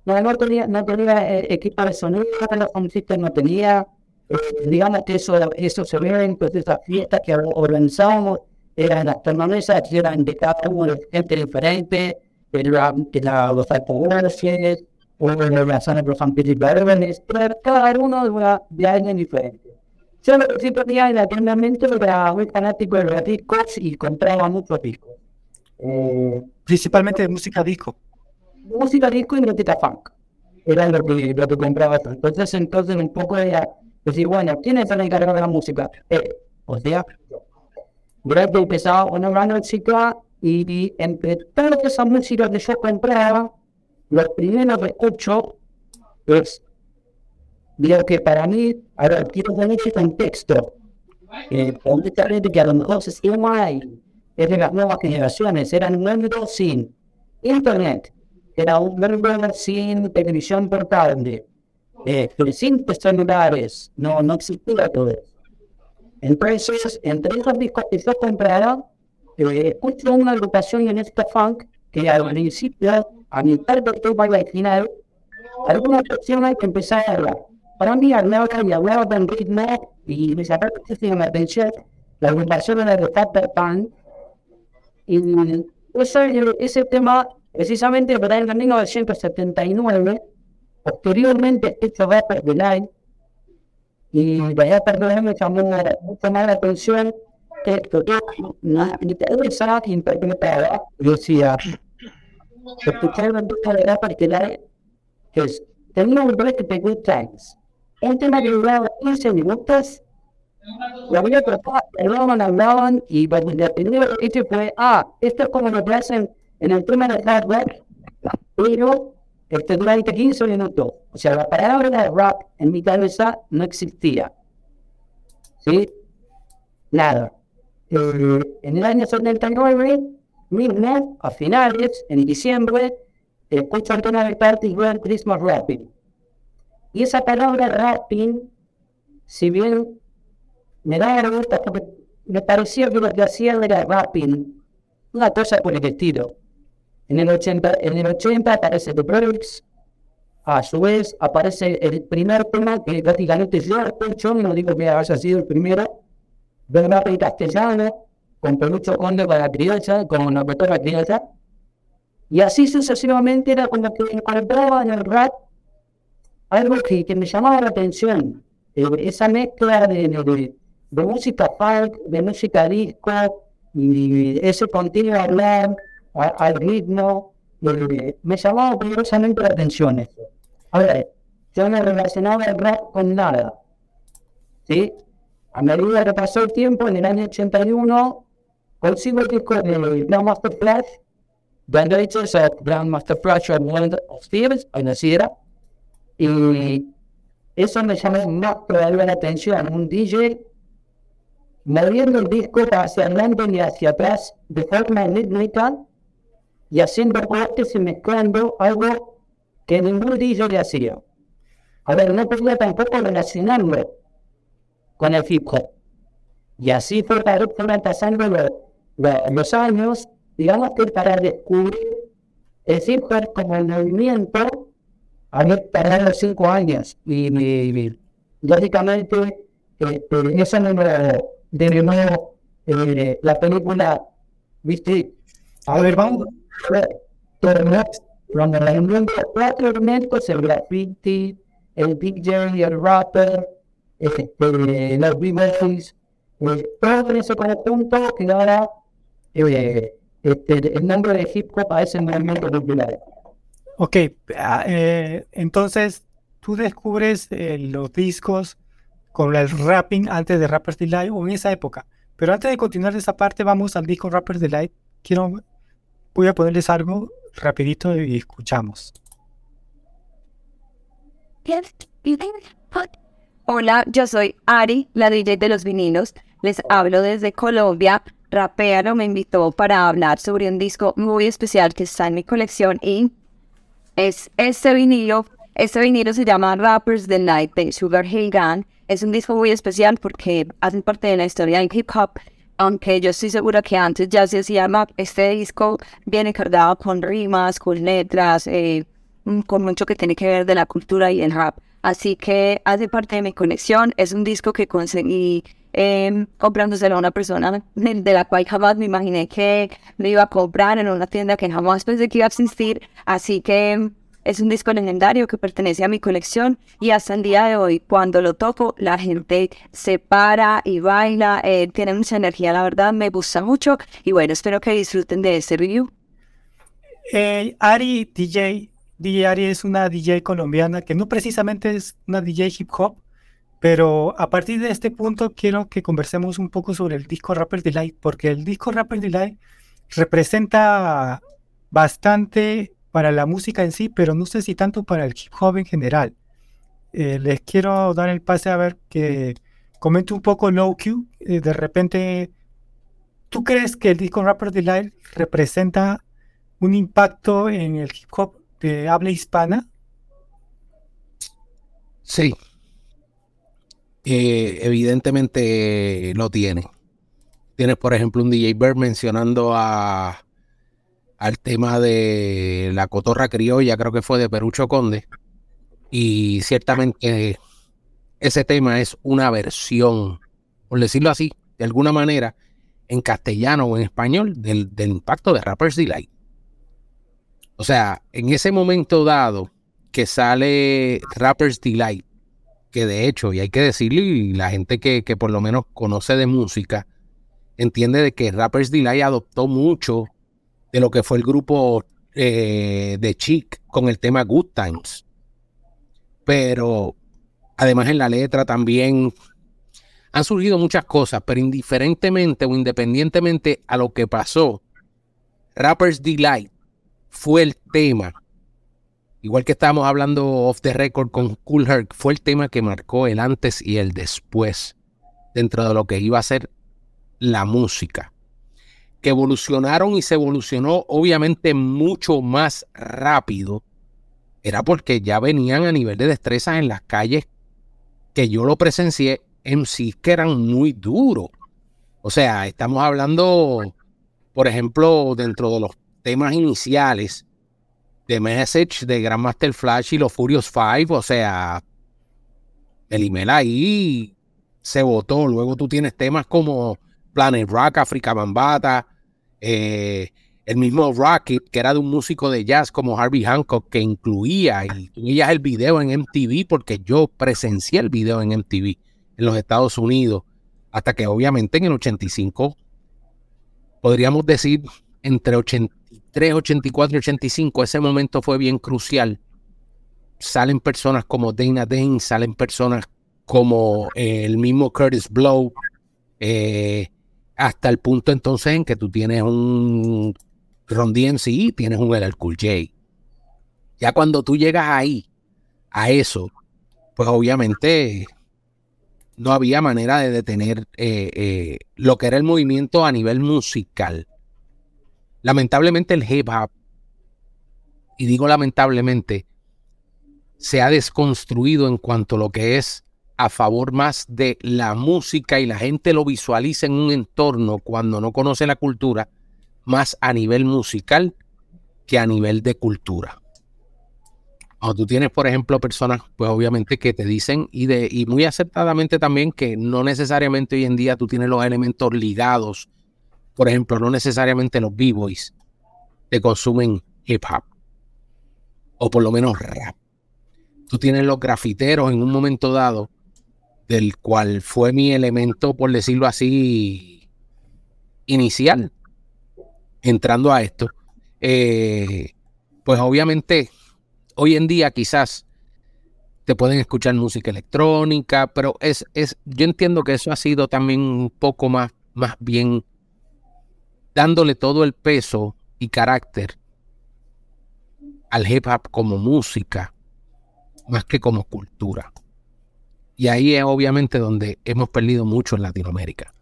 no, no tenía, no tenía eh, equipo de sonido, los no tenía. eh, digamos que eso, esos eventos, esas fiestas que organizábamos, eran las tornamesas eran de cada uno de gente diferente, era los autobuses, o las zonas de los antipartidos, cada uno una, diferente. Yo sí tenía en momento era muy fanático de los discos y compraba muchos discos. Eh, Principalmente de música disco. música disco y música funk. Era lo que, lo que compraba. Entonces, entonces un poco era decir, bueno, ¿quién es el encargado de la música? Eh, o sea, yo empezaba una gran música y, entre todas esas músicas que yo compraba, los primeros que escucho es, digo que para mí, a ver, quiero tener ese contexto. Eh, honestamente que a lo mejor se llama es de las nuevas generaciones, eran números sin internet, era un número sin televisión portable, eh, sin celulares, no, no existía todo eso. Entonces, entre esos discos que yo comprara, eh, escucho una agrupación en este funk que al principio, a mitad del tema y al final, algunas personas que empezaron a hablar. Para mí, y hablaba en ritmo y me llamaba muchísimo la atención la agrupación de la Tata Pan. Y ese, ese tema, precisamente para el 1979, posteriormente hecho Rapper de Night, y vaya perdón me llamó mucho más la atención de de de good times un tema que duraba 15 minutos la voy a tratar, hablaban, hablaban y primera que hice fue ah, esto es como lo que hacen en el tema de pero este, durante 15 minutos. O sea, la palabra rap en mi cabeza no existía. ¿Sí? Nada. Eh, en el año 79, mismo, a finales, en diciembre, escucho el tema de Party Grand Christmas Rapping. Y esa palabra rapping, si bien me da vergüenza, porque me parecía que lo que hacían era rapping, una cosa por el estilo. En el 80, en el 80 aparece The Brooks. A su vez aparece el primer tema que prácticamente yo escucho, no digo que haya sido el primero, en castellano, con Pelucho Conde con la criolla, con una doctora criolla. Y así sucesivamente era cuando que encontraba en el rap algo que, que me llamaba la atención. Eh, esa mezcla de, de, de música funk, de música disco, y ese continuo hablar a- al ritmo, eh, me llamaba poderosamente la atención eso. Ahora, yo no relacionaba el rap con nada. ¿Sí? A medida que pasó el tiempo, en el año 81, consigo el disco de Grandmaster Flash, he hecho esa Grandmaster Flash and World of Thieves, o así era, y eso me llamó más todavía la atención. Un DJ moviendo el disco hacia adelante y hacia atrás de forma rítmica y haciendo cortes y mezclando algo que ningún DJ le hacía. A ver, no podía tampoco relacionarlo con el hip hop. Y así fue pasando los, los- los años, digamos que para descubrir el hip hop como el movimiento, había tardado cinco años. Y, y- y, lógicamente, este, eso no me derivó eh, la película, ¿viste? A ver, vamos, donde la de cuatro elementos, el graffiti, el DJ, el rapper, este, los b-boys, eh, todo ese conjunto que ahora eh, este, el nombre de hip hop a ese movimiento popular. Ok, ah, eh, entonces tú descubres eh, los discos con el rapping antes de Rappers Delight o en esa época. Pero antes de continuar esa parte, vamos al disco Rappers Delight. Quiero, voy a ponerles algo rapidito y escuchamos. Hola, yo soy Ari, la DJ de los vinilos. Les hablo desde Colombia. Rapearo me invitó para hablar sobre un disco muy especial que está en mi colección y es este vinilo. Este vinilo se llama Rappers the Night de Sugar Hill Gang. Es un disco muy especial porque hace parte de la historia del hip hop. Aunque yo estoy segura que antes ya se hacía rap, este disco viene cargado con rimas, con letras, eh, con mucho que tiene que ver de la cultura y el rap. Así que hace parte de mi colección. Es un disco que conseguí eh, comprándoselo a una persona de, la cual jamás me imaginé que lo iba a comprar en una tienda que jamás pensé que iba a existir. Así que es un disco legendario que pertenece a mi colección y hasta el día de hoy, cuando lo toco, la gente se para y baila. Eh, tiene mucha energía, la verdad, me gusta mucho. Y bueno, espero que disfruten de este review. Eh, Ari DJ DJ Ari es una DJ colombiana que no precisamente es una DJ hip hop, pero a partir de este punto quiero que conversemos un poco sobre el disco Rapper Delight, porque el disco Rapper Delight representa bastante para la música en sí, pero no sé si tanto para el hip hop en general. Eh, les quiero dar el pase a ver que comente un poco Low Q. Eh, de repente, ¿tú crees que el disco Rapper Delight representa un impacto en el hip hop habla hispana? Sí. Eh, evidentemente lo tiene. Tienes, por ejemplo, un DJ Bird mencionando a, al tema de la cotorra criolla, creo que fue de Perucho Conde. Y ciertamente ese tema es una versión, por decirlo así, de alguna manera, en castellano o en español, del, del impacto de Rapper's Delight. O sea, en ese momento dado que sale Rapper's Delight, que de hecho, y hay que decirlo, y la gente que, por lo menos conoce de música, entiende de que Rapper's Delight adoptó mucho de lo que fue el grupo eh, de Chic con el tema Good Times. Pero además en la letra también han surgido muchas cosas, pero indiferentemente o independientemente a lo que pasó, Rapper's Delight fue el tema, igual que estábamos hablando off the record con Cool Herc, fue el tema que marcó el antes y el después dentro de lo que iba a ser la música. Que evolucionaron y se evolucionó obviamente mucho más rápido. Era porque ya venían a nivel de destreza en las calles que yo lo presencié en sí que eran muy duros. O sea, estamos hablando, por ejemplo, dentro de los temas iniciales de Message, de Grandmaster Flash y los Furious Five, o sea, el email ahí se votó. Luego tú tienes temas como Planet Rock, Africa Bambata, eh, el mismo Rocket, que era de un músico de jazz como Harvey Hancock, que incluía, y veías el video en MTV, porque yo presencié el video en MTV en los Estados Unidos, hasta que obviamente en el 85, podríamos decir, entre 80 3, 84 y 85, ese momento fue bien crucial. Salen personas como Dana Dane, salen personas como eh, el mismo Curtis Blow, eh, hasta el punto entonces en que tú tienes un Ron DMC y tienes un LL Cool J. Ya cuando tú llegas ahí, a eso, pues obviamente no había manera de detener eh, lo que era el movimiento a nivel musical. Lamentablemente el hip hop, y digo lamentablemente, se ha desconstruido en cuanto a lo que es a favor más de la música y la gente lo visualiza en un entorno cuando no conoce la cultura, más a nivel musical que a nivel de cultura. Cuando tú tienes, por ejemplo, personas, pues obviamente que te dicen, y, de, y muy acertadamente también, que no necesariamente hoy en día tú tienes los elementos ligados por ejemplo, no necesariamente los b-boys te consumen hip hop. o por lo menos rap. Tú tienes los grafiteros en un momento dado, del cual fue mi elemento, por decirlo así, inicial, entrando a esto. Eh, pues obviamente, hoy en día quizás te pueden escuchar música electrónica, pero es, es, yo entiendo que eso ha sido también un poco más, más bien dándole todo el peso y carácter al hip hop como música, más que como cultura. Y ahí es obviamente donde hemos perdido mucho en Latinoamérica.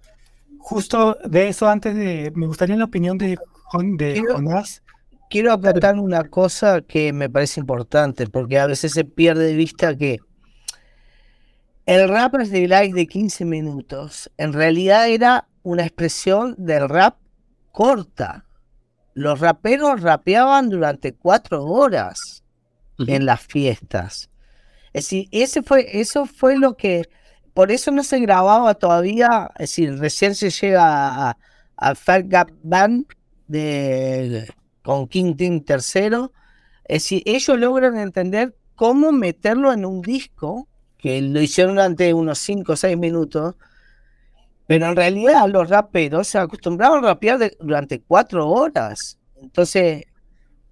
Justo de eso, antes de, me gustaría la opinión de, de Jonás quiero aportar una cosa que me parece importante, porque a veces se pierde de vista que el rap de live de 15 minutos en realidad era una expresión del rap corta. Los raperos rapeaban durante cuatro horas en las fiestas. Es decir, ese fue, eso fue lo que, por eso no se grababa todavía, es decir, recién se llega a, a Fat Gap Band de con King Team tercero. Es decir, ellos logran entender cómo meterlo en un disco, que lo hicieron durante unos 5 o 6 minutos, pero en realidad los raperos se acostumbraban a rapear durante 4 horas. Entonces,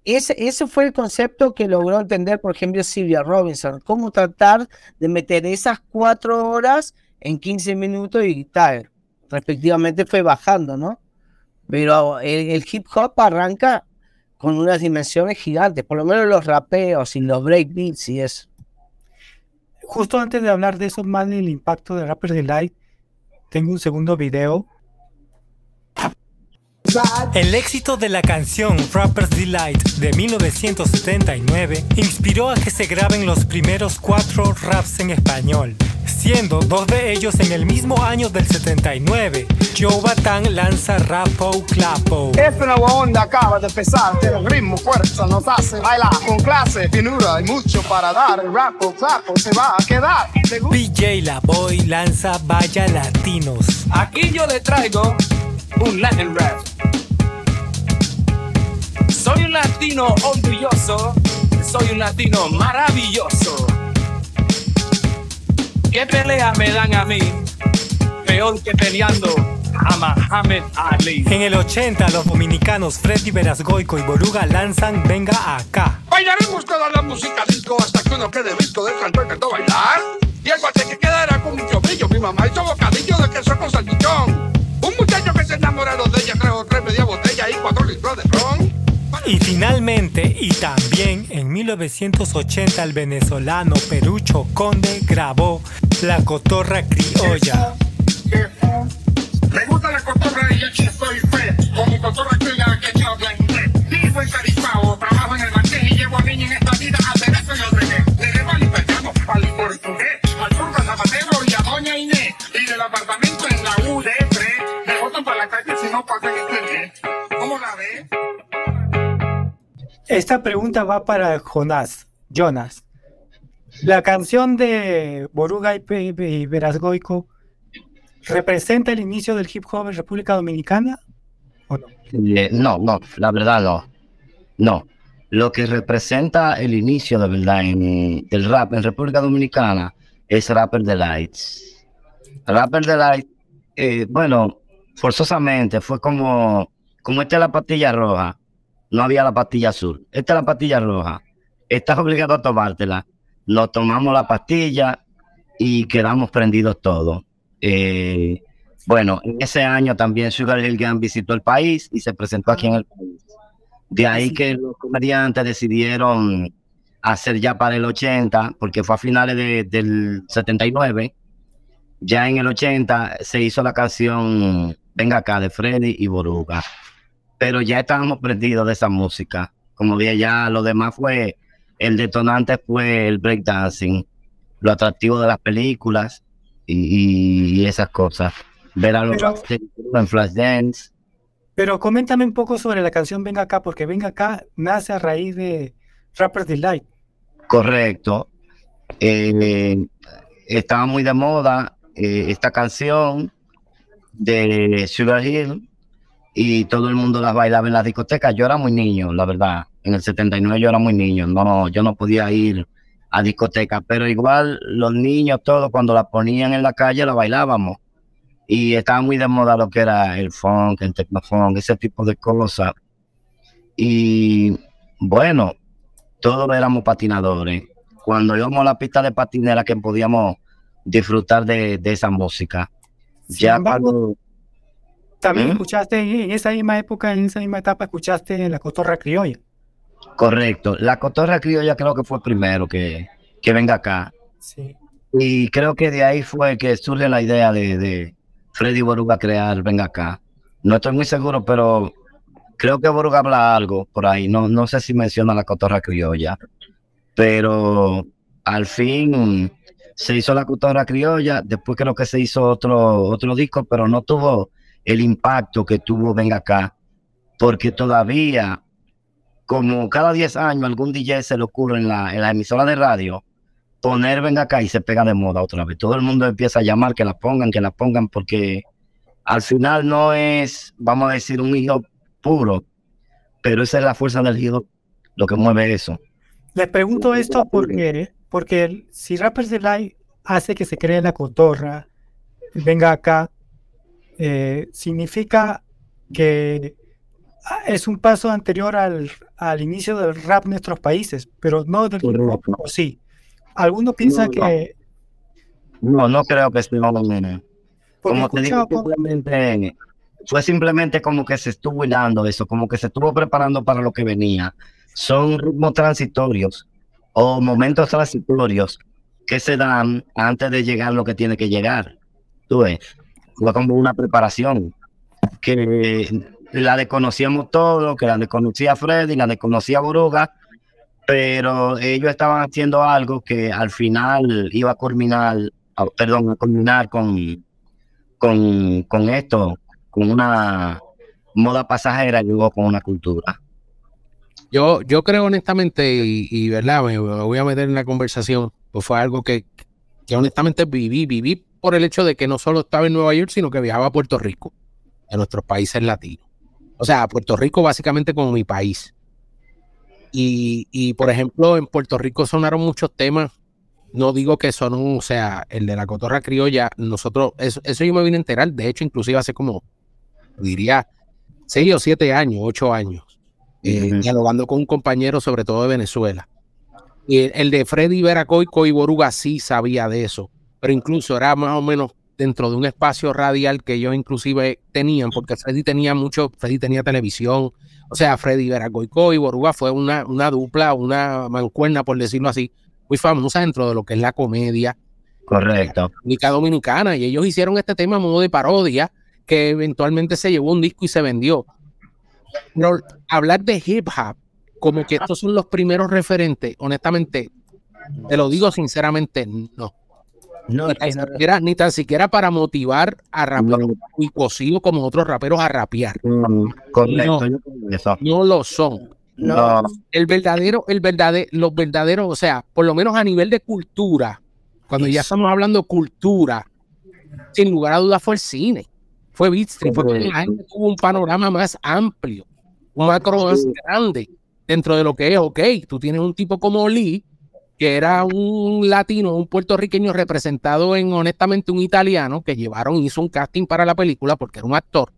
ese, ese fue el concepto que logró entender, por ejemplo, Sylvia Robinson, cómo tratar de meter esas 4 horas en 15 minutos y tal. Respectivamente fue bajando, ¿no? Pero el hip hop arranca con unas dimensiones gigantes, por lo menos los rapeos y los breakbeats y eso. Justo antes de hablar de eso más del impacto de Rapper Delight, tengo un segundo video. El éxito de la canción Rapper's Delight de 1979 inspiró a que se graben los primeros cuatro raps en español siendo dos de ellos en el mismo año del 79. Joe Batán lanza Rapo Clapo. Esta nueva onda acaba de empezar, tiene ritmo, fuerza, nos hace bailar con clase, finura y mucho para dar. El Rapo Clapo se va a quedar. PJ La Boy lanza Vaya Latinos. Aquí yo le traigo un Latin rap. Soy un latino orgulloso, soy un latino maravilloso. ¿Qué pelea me dan a mí? Peor que peleando a Muhammad Ali. En el 80, los dominicanos Freddy Verasgoico y Boruga lanzan Venga Acá. Bailaremos toda la música disco hasta que uno quede visto del cantor que todo bailar. Y el guate que quedará con mucho brillo. Mi mamá hizo bocadillo de queso con salchichón. Enamorado de ella trajo tres media botella y cuatro litros de ron. Y finalmente, y también en 1980, el venezolano Perucho Conde grabó La Cotorra Criolla. Me gusta la cotorra y aquí estoy fe. Con mi cotorra criolla que yo habla inglés. Vivo en Caripao, trabajo en el marqués y llevo a niña en esta vida a hacer eso y lo regué. Le debo al italiano, al portugués, Esta pregunta va para Jonás. Jonas. La canción de Boruga y, y Verasgoico representa el inicio del hip hop en República Dominicana no? Eh, no, no, la verdad no. No. Lo que representa el inicio de verdad en, del rap en República Dominicana es Rapper Delights. Rapper Delight, eh, bueno, forzosamente fue como, como esta es la pastilla roja, no había la pastilla azul. Esta es la pastilla roja. Estás obligado a tomártela. Nos tomamos la pastilla y quedamos prendidos todos. Eh, bueno, en ese año también Sugar Hill Gang visitó el país y se presentó aquí en el país. De ahí que los comediantes decidieron hacer ya para el 80, porque fue a finales de, del 79. Ya en el 80 se hizo la canción Venga acá de Freddy y Boruga pero ya estábamos prendidos de esa música. Como dije, ya lo demás fue, el detonante fue el breakdancing, lo atractivo de las películas y, esas cosas. Ver a los en Flashdance. Pero coméntame un poco sobre la canción Venga Acá, porque Venga Acá nace a raíz de Rapper's Delight. Correcto. Eh, estaba muy de moda eh, esta canción de Sugar Hill y todo el mundo las bailaba en las discotecas. Yo era muy niño, la verdad. En el 79 yo era muy niño, no, yo no podía ir a discoteca, pero igual los niños todos cuando la ponían en la calle la bailábamos y estaba muy de moda lo que era el funk, el tecnofunk, ese tipo de cosas. Y bueno, todos éramos patinadores. Cuando íbamos a la pista de patinera que podíamos disfrutar de, de esa música. Sin ya embargo, cuando- También ¿Mm? escuchaste en esa misma época, en esa misma etapa, escuchaste la cotorra criolla. correcto, la cotorra criolla creo que fue primero que, que venga acá. Sí. Y creo que de ahí fue que surge la idea de, de Freddy Boruga crear Venga acá. No estoy muy seguro, pero creo que Boruga habla algo por ahí. No, no sé si menciona la cotorra criolla. Pero al fin se hizo la cotorra criolla. Después creo que se hizo otro, otro disco, pero no tuvo el impacto que tuvo Venga acá. Porque todavía, como cada 10 años, algún DJ se le ocurre en la, en emisora de radio poner venga acá y se pega de moda otra vez. Todo el mundo empieza a llamar que la pongan, que la pongan, porque al final no es, vamos a decir, un hijo puro, pero esa es la fuerza del hijo lo que mueve eso. Les pregunto esto porque, porque si Rappers Delight hace que se cree la cotorra, venga acá, eh, significa que ah, es un paso anterior al, al inicio del rap en nuestros países, pero no del hip hop, Correcto. ¿o sí? Algunos piensan No, no. que... No, no creo que sea un- porque Como te digo, por- simplemente, fue simplemente como que se estuvo hilando eso, como que se estuvo preparando para lo que venía. Son ritmos transitorios o momentos transitorios que se dan antes de llegar lo que tiene que llegar. Tú ves, fue como una preparación que la desconocíamos todos, que la desconocía Freddy, la desconocía Boruga, pero ellos estaban haciendo algo que al final iba a culminar, ah, perdón, a culminar con, con, con esto, con una moda pasajera y luego con una cultura. Yo, yo creo honestamente, y, y, verdad, me, voy a meter en la conversación, pues fue algo que, que honestamente viví, viví por el hecho de que no solo estaba en Nueva York, sino que viajaba a Puerto Rico, a nuestros países latinos. O sea, a Puerto Rico básicamente como mi país. Y, y, por ejemplo, en Puerto Rico sonaron muchos temas. No digo que son, o sea, el de la cotorra criolla, nosotros, eso, eso yo me vine a enterar, de hecho, inclusive hace como, diría, seis o siete años, ocho años eh, dialogando con un compañero, sobre todo de Venezuela. Y el, el de Freddy Veracoico y Boruga sí sabía de eso, pero incluso era más o menos dentro de un espacio radial que ellos inclusive tenían, porque Freddy tenía mucho, Freddy tenía televisión, o sea, Freddy Veracoico y Boruga fue una, una dupla, una mancuerna, por decirlo así, muy famosa dentro de lo que es la comedia Correcto. República Dominicana y ellos hicieron este tema a modo de parodia que eventualmente se llevó un disco y se vendió. Pero hablar de hip hop como que estos son los primeros referentes, honestamente, te lo digo sinceramente, no. No, Ni es tan que no- siquiera, ni tan siquiera para motivar a raperos muy cocidos como otros raperos a rapear. no, correcto. No. No lo son. No, El verdadero, el verdadero, los verdaderos, o sea, por lo menos a nivel de cultura, cuando ya estamos hablando cultura, sin lugar a dudas fue el cine, fue Beat Street, cuando la gente tuvo un panorama más amplio, un macro más grande dentro de lo que es, ok, tú tienes un tipo como Lee, que era un latino, un puertorriqueño representado en honestamente un italiano, que llevaron, hizo un casting para la película porque era un actor,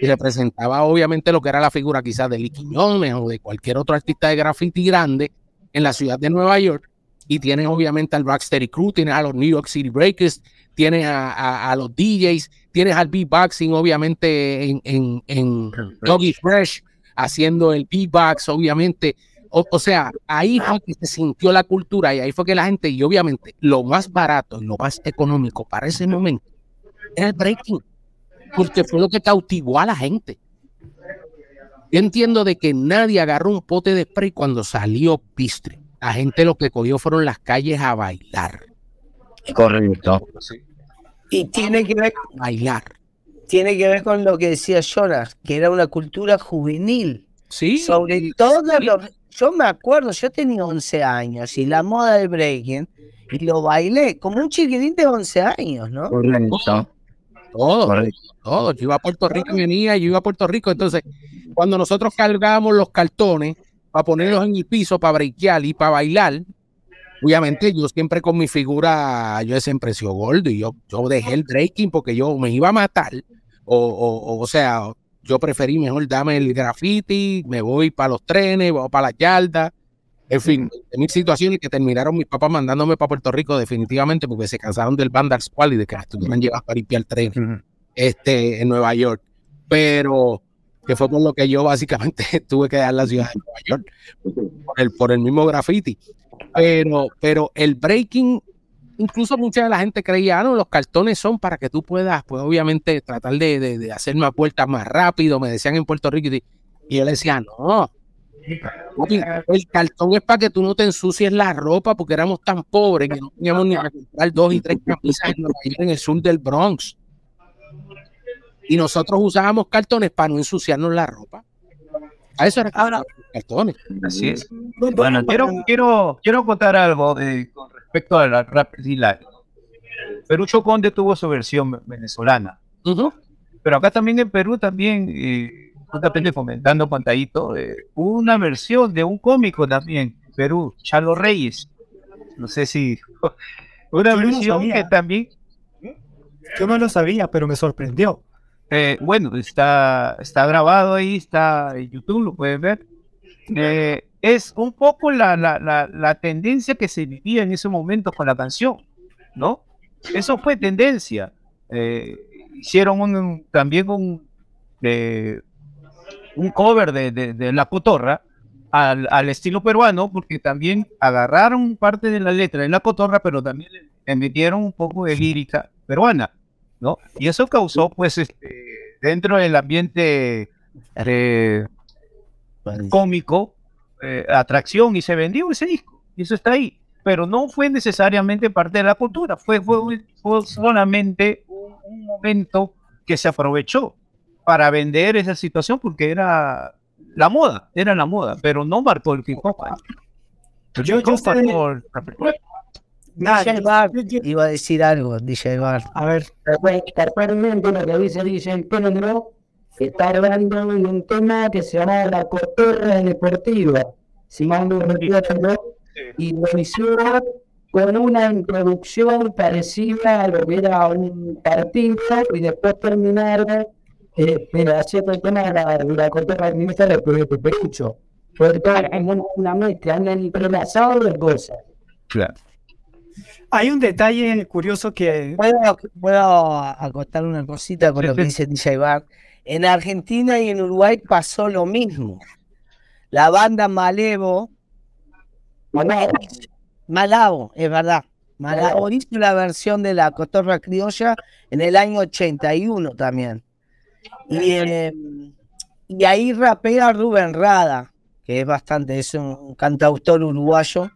y representaba obviamente lo que era la figura quizás de Lee Quiñones o de cualquier otro artista de graffiti grande en la ciudad de Nueva York. Y tienes obviamente al Rocksteady Crew, tienes a los New York City Breakers, tienes a, a- a los DJs, tienes al beatboxing obviamente en, en, en Doggy Fresh haciendo el beatbox obviamente. O, o sea, ahí fue que se sintió la cultura y ahí fue que la gente, y obviamente lo más barato y lo más económico para ese momento era el breaking porque fue lo que cautivó a la gente. Yo entiendo de que nadie agarró un pote de spray cuando salió Pistre. La gente lo que cogió fueron las calles a bailar, correcto. Y tiene que ver, bailar. tiene que ver con lo que decía Jonas, que era una cultura juvenil. Sí, Sobre todo, sí. los- yo me acuerdo, yo tenía 11 años y la moda del breaking, y lo bailé como un chiquitín de 11 años, ¿no? Correcto. todo, Correcto. todo. Yo iba a Puerto Rico y venía, yo iba a Puerto Rico. Entonces, cuando nosotros cargábamos los cartones, para ponerlos en el piso, para breakear y para bailar. Obviamente, yo siempre con mi figura, yo siempre he sido gordo y yo, yo dejé el breaking porque yo me iba a matar. O, o, o sea, yo preferí mejor dame el graffiti, me voy para los trenes, voy para la yarda. En fin, en mis situaciones que terminaron mis papás mandándome para Puerto Rico definitivamente porque se cansaron del Vandal Squad y de que las estuvieran llevando para limpiar tren este, en Nueva York. Pero que fue por lo que yo básicamente tuve que dejar la ciudad de Nueva York por el, por el mismo graffiti. Pero, pero el breaking, incluso mucha de la gente creía, ah, no, los cartones son para que tú puedas, pues obviamente tratar de, de, de hacer más vueltas más rápido, me decían en Puerto Rico, y, y yo le decía, no, el cartón es para que tú no te ensucies la ropa porque éramos tan pobres que no teníamos ni para comprar dos y tres camisas en, en el sur del Bronx. Y nosotros usábamos cartones para no ensuciarnos la ropa. A eso era Ahora- cartones. Así es. Bueno, quiero, quiero, quiero contar algo de- con respecto a la Rapper Delight. Perucho Conde tuvo su versión venezolana. Ujú. Pero acá también en Perú también, eh, justamente comentando pantallito, eh, hubo una versión de un cómico también, Perú, Chalo Reyes. No sé si... Una Yo no versión sabía. que también Yo no lo sabía, pero me sorprendió. Eh, bueno, está, está grabado ahí, está en YouTube, lo pueden ver. Eh, es un poco la, la, la, la tendencia que se vivía en ese momento con la canción, ¿no? Eso fue tendencia. Eh, hicieron un, también un, eh, un cover de, de, de La Cotorra al, al estilo peruano, porque también agarraron parte de la letra de La Cotorra, pero también le- le metieron un poco de lírica peruana. ¿no? Y eso causó, pues, este, dentro del ambiente eh, cómico, eh, atracción y se vendió ese disco. Y eso está ahí. Pero no fue necesariamente parte de la cultura, fue, fue, fue solamente un, un momento que se aprovechó para vender esa situación porque era la moda, era la moda, pero no marcó el hip hop. Yo- yo iba a decir algo, DJ Bar. a ver, Casualmente lo que dice DJ Pedro está hablando de un tema que se llama la cotorra deportiva. Si mal no recuerdo, y lo hicieron con una introducción parecida a lo que era un partido y después terminaron eh, pero haciendo el tema de la, de la cotorra de Perucho. Porque es una, una mezcla, han entrelazado de cosas. Claro. hay un detalle curioso que ¿Puedo, puedo acotar una cosita con Sí, lo que sí. dice DJ Bar? En Argentina y en Uruguay pasó lo mismo. La banda Malevo, Malabo, es verdad. Malabo hizo la versión de la cotorra criolla en el año 81 también. Y, eh, y ahí rapea Rubén Rada, que es bastante, es un cantautor uruguayo.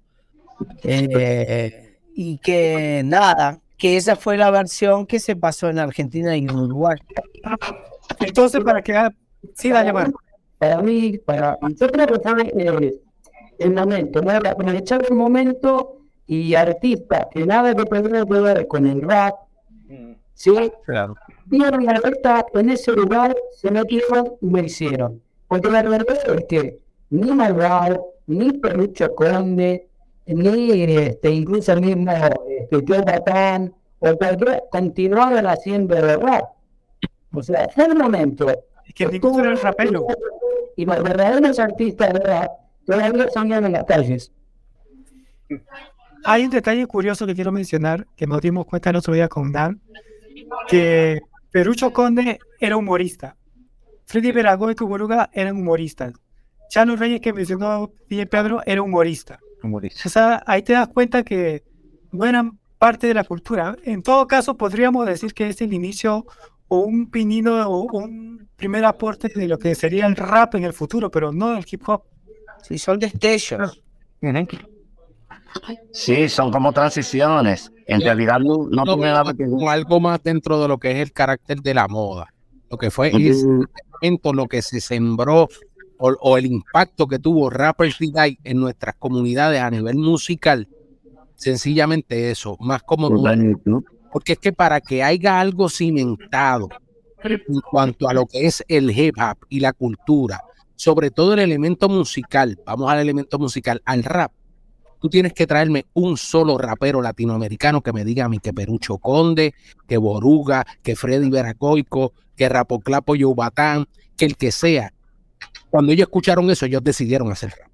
eh, y que nada, que esa fue la versión que se pasó en Argentina y en Uruguay. Entonces para que sí dale Mar. para mí, para que sabe eh, el momento, ¿no? aprovechar el momento y artistas que nada que pueden ver con el rap, ¿sí? Claro. Vieron la verdad en ese lugar, se metieron y me hicieron. Porque la verdad es que ni Malvado, ni Pelucho Conde, ni este, incluso el mismo este, Joe Batán, o cualquier, continuaron haciendo el rap. O sea, es el momento. Es que ninguno era el rapero. Y los verdaderos artistas de rap todavía son en las calles. Hay un detalle curioso que quiero mencionar, que nos dimos cuenta el otro día con Dan, que Perucho Conde era humorista. Freddy Veragó y Cuburuga eran humoristas. Chano Reyes, que mencionó bien Pedro, era humorista. Humorista. O sea, ahí te das cuenta que no eran parte de la cultura. En todo caso, podríamos decir que es el inicio o un pinino o un primer aporte de lo que sería el rap en el futuro, pero no el hip hop. Sí, son destellos. Sí, son como transiciones. En realidad no, no No, tiene nada que ver. algo más dentro de lo que es el carácter de la moda. Lo que fue momento, lo que se sembró o, o el impacto que tuvo Rappers Delight en nuestras comunidades a nivel musical. Sencillamente eso, más como Correcto. Porque es que para que haya algo cimentado en cuanto a lo que es el hip hop y la cultura, sobre todo el elemento musical, vamos al elemento musical, al rap, tú tienes que traerme un solo rapero latinoamericano que me diga a mí que Perucho Conde, que Boruga, que Freddy Veracoico, que Rapoclapo Yubatán, que el que sea. Cuando ellos escucharon eso, ellos decidieron hacer rap.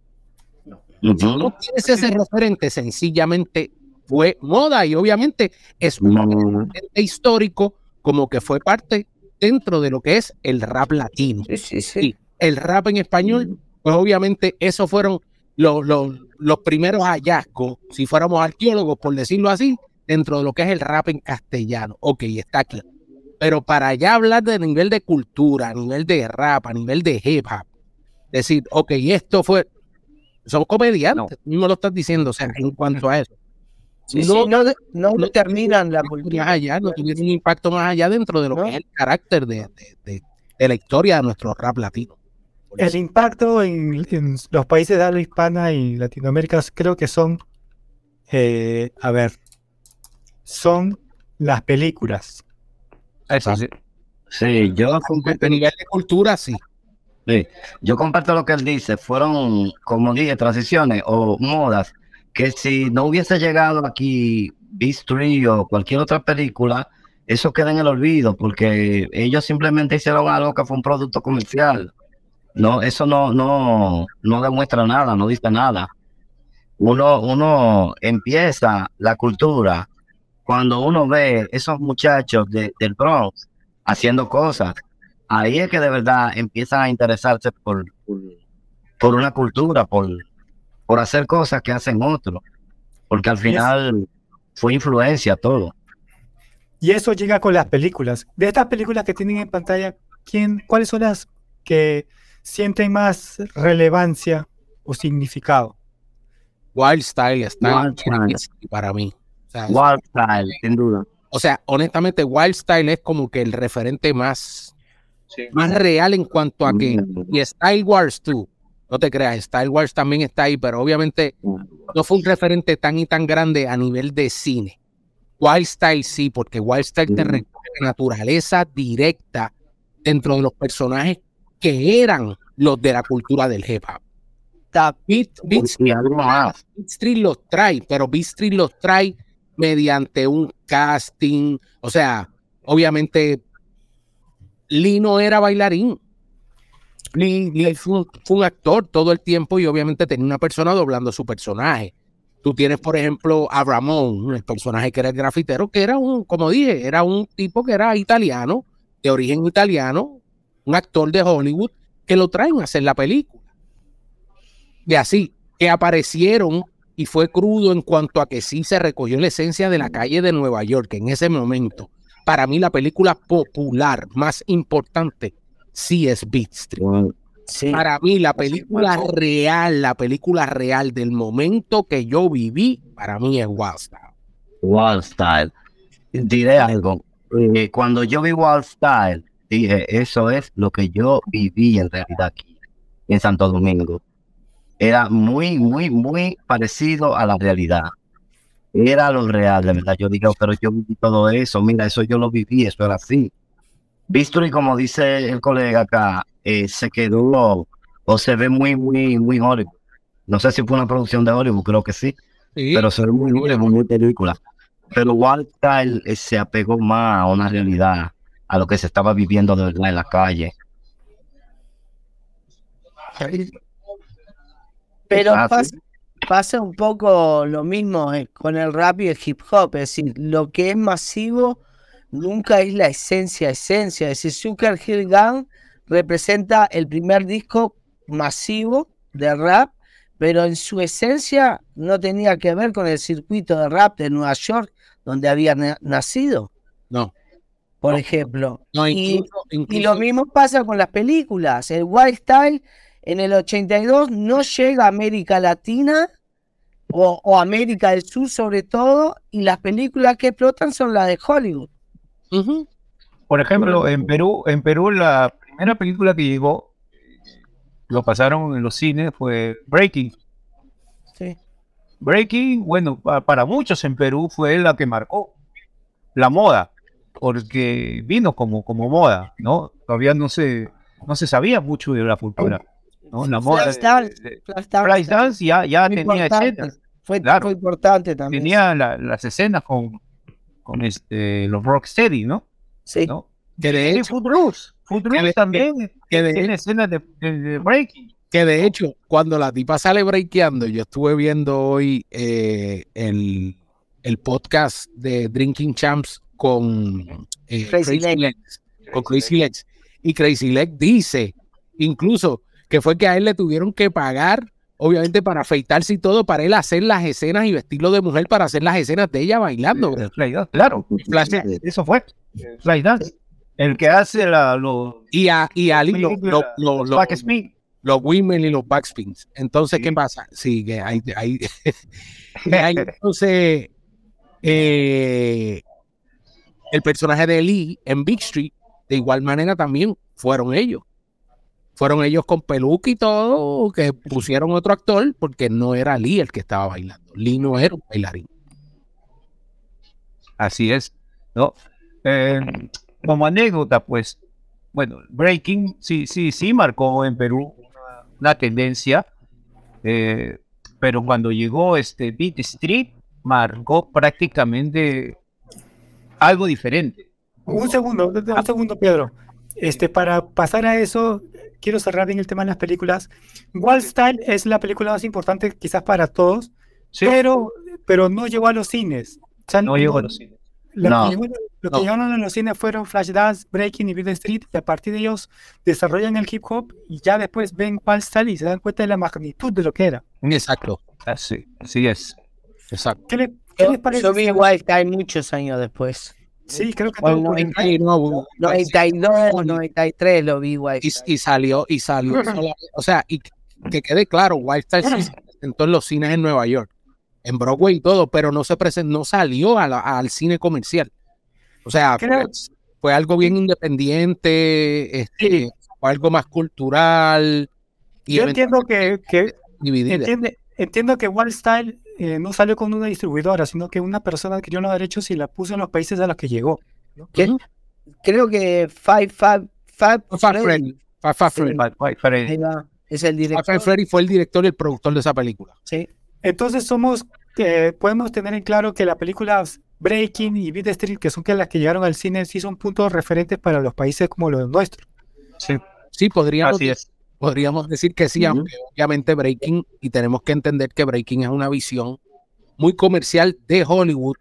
Si no tienes ese referente, sencillamente fue moda y obviamente es un histórico como que fue parte dentro de lo que es el rap latino. Y el rap en español, pues obviamente esos fueron los, los, los primeros hallazgos, si fuéramos arqueólogos, por decirlo así, dentro de lo que es el rap en castellano. Ok, está aquí. Pero para ya hablar de nivel de cultura, a nivel de rap, a nivel de hip hop, decir, ok, esto fue, son comediantes, mismo lo estás diciendo, o sea, en cuanto a eso. Sí, sí, no, no determinan la cultura. Más allá, no tuvieron un impacto más allá dentro de lo que es el carácter de, de- de- de la historia de nuestro rap latino. El impacto en, en los países de habla hispana y Latinoamérica creo que son, eh, a ver, son las películas. Eso sí. Sí, yo A nivel de cultura, sí. Sí, yo comparto lo que él dice. Fueron, como dije, transiciones o modas que si no hubiese llegado aquí Beast o cualquier otra película, eso queda en el olvido porque ellos simplemente hicieron algo que fue un producto comercial. No, eso no, no, no demuestra nada, no dice nada. Uno, uno empieza la cultura cuando uno ve esos muchachos de- del Bronx haciendo cosas ahí es que de verdad empiezan a interesarse por, por, por una cultura, por, por hacer cosas que hacen otros. Porque al final fue influencia todo. Y eso llega con las películas. De estas películas que tienen en pantalla, ¿quién, ¿cuáles son las que sienten más relevancia o significado? Wild Style está Wild Style. para mí. O sea, Wild Style, sin duda. o sea, honestamente, Wild Style es como que el referente más, más real en cuanto a que. Y Style Wars 2, no te creas, Style Wars también está ahí, pero obviamente no fue un referente tan y tan grande a nivel de cine. Wild Style sí, porque Wild Style te recoge la naturaleza directa dentro de los personajes que eran los de la cultura del hip hop. Beat, Beat más. Beat Street los trae, pero Beat Street los trae mediante un casting. O sea, obviamente, Lee no era bailarín. Lee, Lee fue, un, actor todo el tiempo y obviamente tenía una persona doblando su personaje. Tú tienes, por ejemplo, a Ramón, el personaje que era el grafitero, que era un, como dije, era un tipo que era italiano, de origen italiano, un actor de Hollywood, que lo traen a hacer la película de así, que aparecieron y fue crudo en cuanto a que sí se recogió la esencia de la calle de Nueva York en ese momento. Para mí la película popular más importante sí es Beat Street. Sí. Para mí la película real, la película real del momento que yo viví, para mí es Wild Style. Wild Style. Diré algo. eh, cuando yo vi Wild Style, dije, eso es lo que yo viví en realidad aquí, en Santo Domingo. Era muy, muy, muy parecido a la realidad. Era lo real, de verdad. Yo digo, pero yo viví todo eso. Mira, eso yo lo viví, eso era así. Y como dice el colega acá, eh, se quedó o se ve muy, muy, muy Hollywood. No sé si fue una producción de Hollywood, creo que sí Sí, pero se ve muy Hollywood, muy película. Pero Wild Style eh, se apegó más a una realidad, a lo que se estaba viviendo de verdad en la calle. Pero pasa un poco lo mismo eh, con el rap y el hip hop. Es decir, lo que es masivo nunca es la esencia, esencia. Es decir, Sugar Hill Gang representa el primer disco masivo de rap, pero en su esencia no tenía que ver con el circuito de rap de Nueva York, donde había na- nacido, no, por ejemplo. no, Y- incluso, Y lo mismo pasa con las películas. El Wild Style en el 82 no llega a América Latina o, o América del Sur sobre todo, y las películas que explotan son las de Hollywood. Por ejemplo, en Perú, en Perú la primera película que llegó, lo pasaron en los cines, fue Breaking. Sí. Breaking, bueno, pa- para muchos en Perú fue la que marcó la moda, porque vino como, como moda, ¿no? Todavía no se, no se sabía mucho de la cultura. ¿no? La moda Flashdance Flashdance ya, ya tenía importante. escenas. Fue, Claro. fue importante también. Tenía la- las escenas con, con este, los Rocksteady, ¿no? Sí. ¿no? Que de Y hecho, Footloose. Footloose de- también que de- tiene escenas de, de- de breaking. que de hecho, cuando la tipa sale breakeando, yo estuve viendo hoy eh, el, el podcast de Drinking Champs con eh, Crazy Crazy Legs, con Crazy Legs. Y Crazy Legs dice, incluso, que fue que a él le tuvieron que pagar, obviamente, para afeitarse y todo, para él hacer las escenas y vestirlo de mujer para hacer las escenas de ella bailando. claro. Flash- Eso fue. Flashdance. El que hace la, los, y a, y Ali lo- lo- lo- los lo- backspin. los women y los backspins. Entonces, ¿qué pasa? Sí, que hay- entonces, eh, el personaje de Lee en Big Street, de igual manera también fueron ellos. Fueron ellos con peluca y todo, que pusieron otro actor, porque no era Lee el que estaba bailando. Lee no era un bailarín. Así es, ¿no? Eh, como anécdota, pues, bueno, Breaking sí, sí, sí marcó en Perú una, una tendencia, eh, pero cuando llegó este Beat Street, marcó prácticamente algo diferente. Un segundo, un segundo, Pedro. Este, para pasar a eso, quiero cerrar bien el tema de las películas. Wild Style es la película más importante quizás para todos, Sí, pero, pero no llegó a los cines. O sea, no llegó a los cines. Lo, No. que, llegó- lo que llegaron a los cines fueron Flashdance, Breaking y Beat Street, y a partir de ellos desarrollan el hip hop y ya después ven Wild Style y se dan cuenta de la magnitud de lo que era. Exacto, Así, así es. exacto. ¿Qué, le- qué Yo, les parece? yo vi Wild Time muchos años después. Sí, creo que no, en- Sí, no, 92, 93 lo vi y, y salió, y salió. o sea, y que, que quede claro, Wild Style sí se presentó en los cines en Nueva York, en Broadway y todo, pero no se presentó, no salió a la- al cine comercial. O sea, pues, fue algo bien independiente, este, fue algo más cultural y yo entiendo que, que entiende- entiendo que Wild Style eh, no salió con una distribuidora, sino que una persona adquirió los derechos y la puso en los países a los que llegó. ¿Qué? Creo que Five Five Five Freddy, es el director. Freddy fue el director y el productor de esa película. Sí. Entonces somos, eh, podemos tener en claro que las películas Breaking y Beat Street, que son que las que llegaron al cine, sí son puntos referentes para los países como los nuestros. Sí, Sí, podríamos, así es. Podríamos decir que sí, aunque obviamente Breaking, y tenemos que entender que Breaking es una visión muy comercial de Hollywood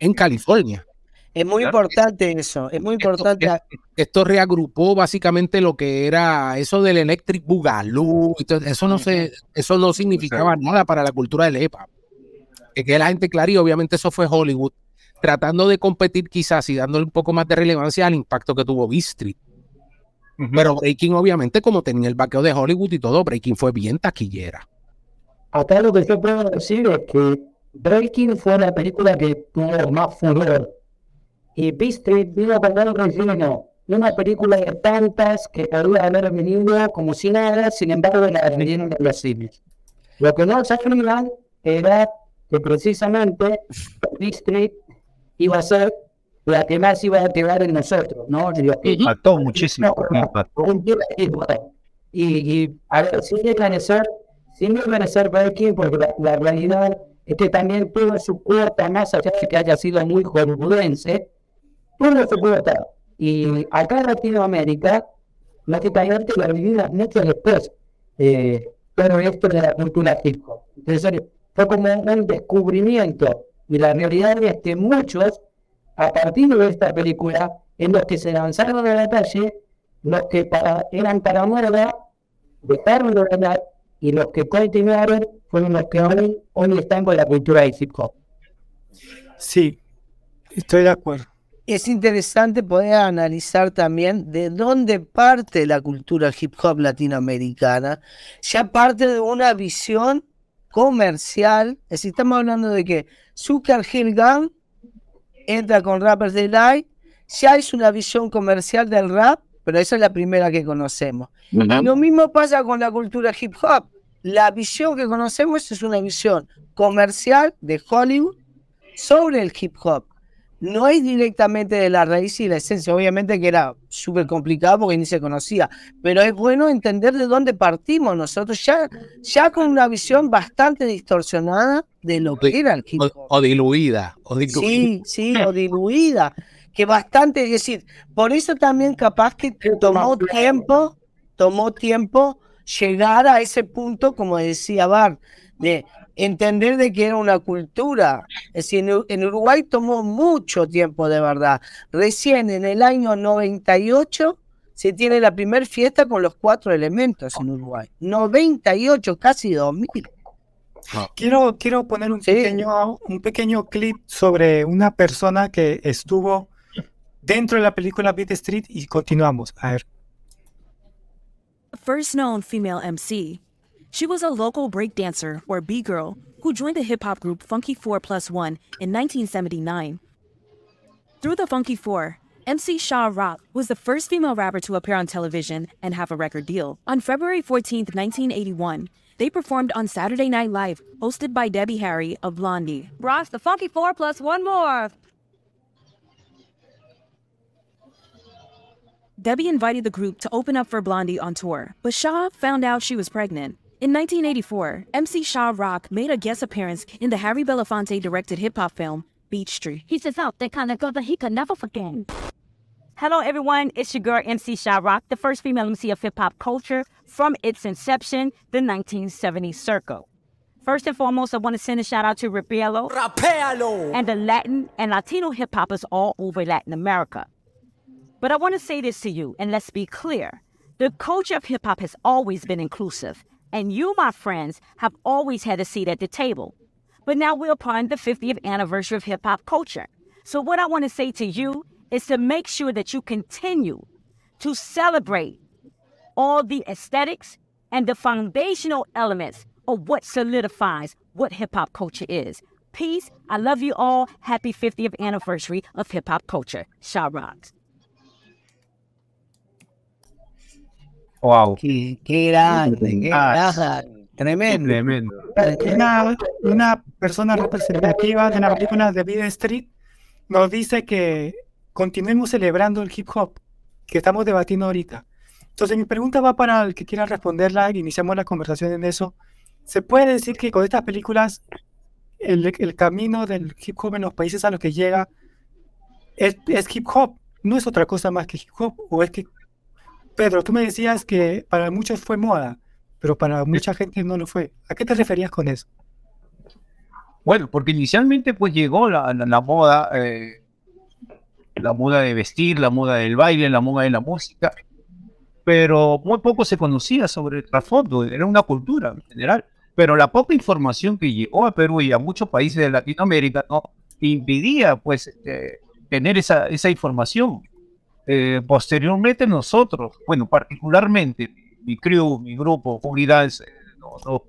en California. Es muy Claro. importante eso, es muy importante. Esto reagrupó básicamente lo que era eso del Electric Boogaloo, eso no se, eso no significaba nada para la cultura del hip hop. Que quede la gente clara y obviamente eso fue Hollywood tratando de competir quizás y dándole un poco más de relevancia al impacto que tuvo B Street. Pero Breaking obviamente como tenía el vaqueo de Hollywood y todo, Breaking fue bien taquillera. Acá lo que yo puedo decir es que Breaking fue la película que tuvo más furor. Y Beast vino con algo relleno. Una película de tantas que podría haber venido como si nada, sin embargo, la vendieron en los cines. Lo que no sabían era que precisamente Beast iba a ser la que más iba a quedar en nosotros, ¿no? Que- Impactó muchísimo. y Y, y a ver, sin desvanecer, sin desvanecer Berkeley, porque la, la realidad es que también tuvo su cuota, más allá de que haya sido muy hollywoodense, tuvo su cuota. Y acá en Latinoamérica, lógicamente la vivimos mucho después, eh, pero esto de la cultura hip hop. Entonces, fue como un descubrimiento. Y la realidad es que muchos, a partir de esta película, en los que se lanzaron a la calle, los que para- eran para muerda, dejaron de ganar, y los que continuaron fueron los que hoy, hoy están con la cultura del hip hop. Sí, estoy de acuerdo. Es interesante poder analizar también de dónde parte la cultura hip hop latinoamericana. Ya parte de una visión comercial. Es decir, estamos hablando de que Zucker Hill Gang entra con Rappers Delight. Ya es una visión comercial del rap, pero esa es la primera que conocemos. Lo mismo pasa con la cultura hip hop. La visión que conocemos es una visión comercial de Hollywood sobre el hip hop. No es directamente de la raíz y la esencia, obviamente que era súper complicado porque ni se conocía, pero es bueno entender de dónde partimos nosotros, ya, ya con una visión bastante distorsionada de lo que era el hip O, hop. o diluida. O diluida. Sí, sí, o diluida, que bastante, es decir, por eso también capaz que tomó tiempo, tomó tiempo llegar a ese punto, como decía Bar, de entender de que era una cultura. Es decir, en, Uruguay tomó mucho tiempo de verdad. Recién en el año 98 se tiene la primera fiesta con los cuatro elementos en Uruguay. 98, casi 2000. Quiero, quiero poner un, Sí. pequeño, un pequeño clip sobre una persona que estuvo dentro de la película Beat Street y continuamos. A ver. First known female MC, she was a local breakdancer or B girl who joined the hip hop group Funky 4 Plus One in 1979. Through the Funky Four, MC Shaw Rock was the first female rapper to appear on television and have a record deal. On February 14, 1981, they performed on Saturday Night Live, hosted by Debbie Harry of Blondie. Ross, the Funky Four plus one more. Debbie invited the group to open up for Blondie on tour, but Shaw found out she was pregnant. In 1984, MC Shaw Rock made a guest appearance in the Harry Belafonte directed hip hop film Beach Street. He says out that kind of girl that he could never forget. Hello, everyone. It's your girl, MC Shy Rock, the first female MC of hip hop culture from its inception, the 1970s circle. First and foremost, I want to send a shout out to Rapielo and the Latin and Latino hip hoppers all over Latin America. But I want to say this to you, and let's be clear. The culture of hip hop has always been inclusive, and you, my friends, have always had a seat at the table. But now we're upon the 50th anniversary of hip hop culture. So, what I want to say to you is to make sure that you continue to celebrate all the aesthetics and the foundational elements of what solidifies what hip hop culture is. Peace. I love you all. Happy 50th anniversary of hip hop culture. Shaw Wow. Qué, qué grande, qué Ah, grande. Tremendo. Tremendo. Una, una persona representativa de la película de Beat Street nos dice que continuemos celebrando el hip hop que estamos debatiendo ahorita. Entonces mi pregunta va para el que quiera responderla y iniciamos la conversación en eso. ¿Se puede decir que con estas películas el, el camino del hip hop en los países a los que llega es, es hip hop? ¿No es otra cosa más que hip hop? ¿O es que, Pedro, tú me decías que para muchos fue moda, pero para mucha gente no lo fue? ¿A qué te referías con eso? Bueno, porque inicialmente pues llegó la, la- la moda, eh, la moda de vestir, la moda del baile, la moda de la música, pero muy poco se conocía sobre el trasfondo, era una cultura en general. Pero la poca información que llegó a Perú y a muchos países de Latinoamérica no impedía pues eh, tener esa, esa información. Eh, posteriormente nosotros, bueno, particularmente mi crew, mi grupo, Dance, eh, no- no,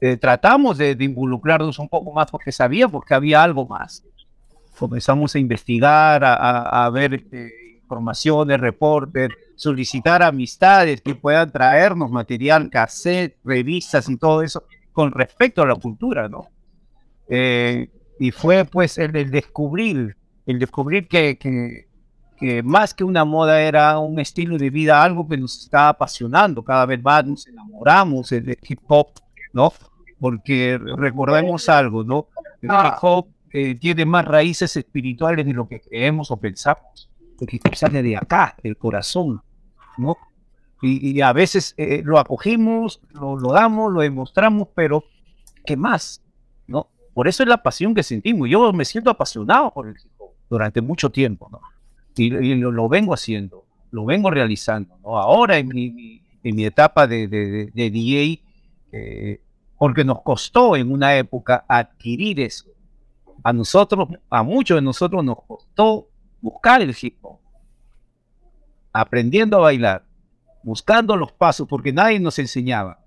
eh, tratamos de, de involucrarnos un poco más porque sabíamos que había algo más. Comenzamos a investigar, a, a- a ver este, informaciones, reportes, solicitar amistades que puedan traernos material, cassette, revistas y todo eso con respecto a la cultura, ¿no? Eh, y fue pues el, el descubrir, el descubrir que, que, que más que una moda era un estilo de vida, algo que nos estaba apasionando, cada vez más nos enamoramos del hip hop, ¿no? Porque recordemos algo, ¿no? El hip hop eh, tiene más raíces espirituales de lo que creemos o pensamos. El hip hop sale de acá, del corazón, ¿no? Y, y a veces eh, lo acogimos, lo, lo damos, lo demostramos, pero ¿qué más? ¿No? Por eso es la pasión que sentimos. Yo me siento apasionado por el hip hop durante mucho tiempo, ¿no? Y, lo, lo vengo haciendo, lo vengo realizando, ¿no? Ahora en mi, en mi etapa de, de, de- DJ, eh, porque nos costó en una época adquirir eso. A nosotros, a muchos de nosotros nos costó buscar el hip hop, aprendiendo a bailar, buscando los pasos, porque nadie nos enseñaba.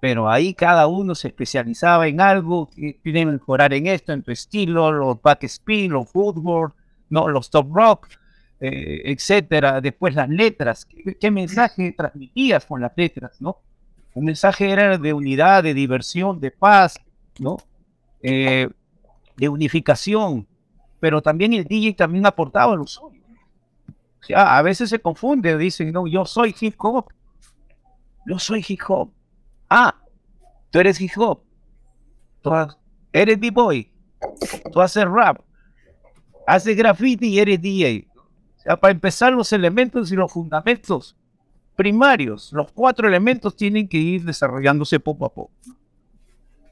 Pero ahí cada uno se especializaba en algo, tiene que mejorar en esto, en tu estilo, los backspin, los footwork, no, los top rock, eh, etcétera. Después las letras, ¿qué, mensaje transmitías con las letras, no? Un mensaje era de unidad, de diversión, de paz, ¿no? Eh, de unificación. pero también el DJ también aportaba lo suyo. O sea, a veces se confunde, dicen, no, yo soy hip hop. Yo soy hip hop. Ah, tú eres hip hop. Tú eres B-boy. Tú haces rap. Haces graffiti y eres DJ. Sea, para empezar, los elementos y los fundamentos primarios, los cuatro elementos tienen que ir desarrollándose poco a poco.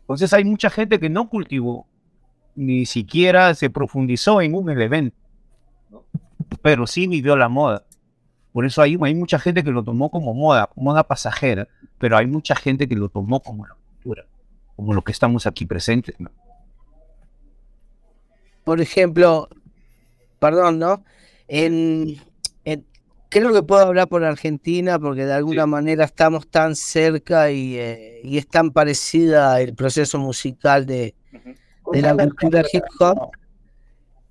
Entonces hay mucha gente que no cultivó, ni siquiera se profundizó en un elemento, pero sí vivió la moda. Por eso hay, hay mucha gente que lo tomó como moda, moda pasajera, pero hay mucha gente que lo tomó como la cultura, como lo que estamos aquí presentes. ¿no? por ejemplo, perdón, ¿no? En, en- creo que puedo hablar por Argentina porque de alguna manera estamos tan cerca y, eh, y es tan parecida el proceso musical de, de la cultura hip hop.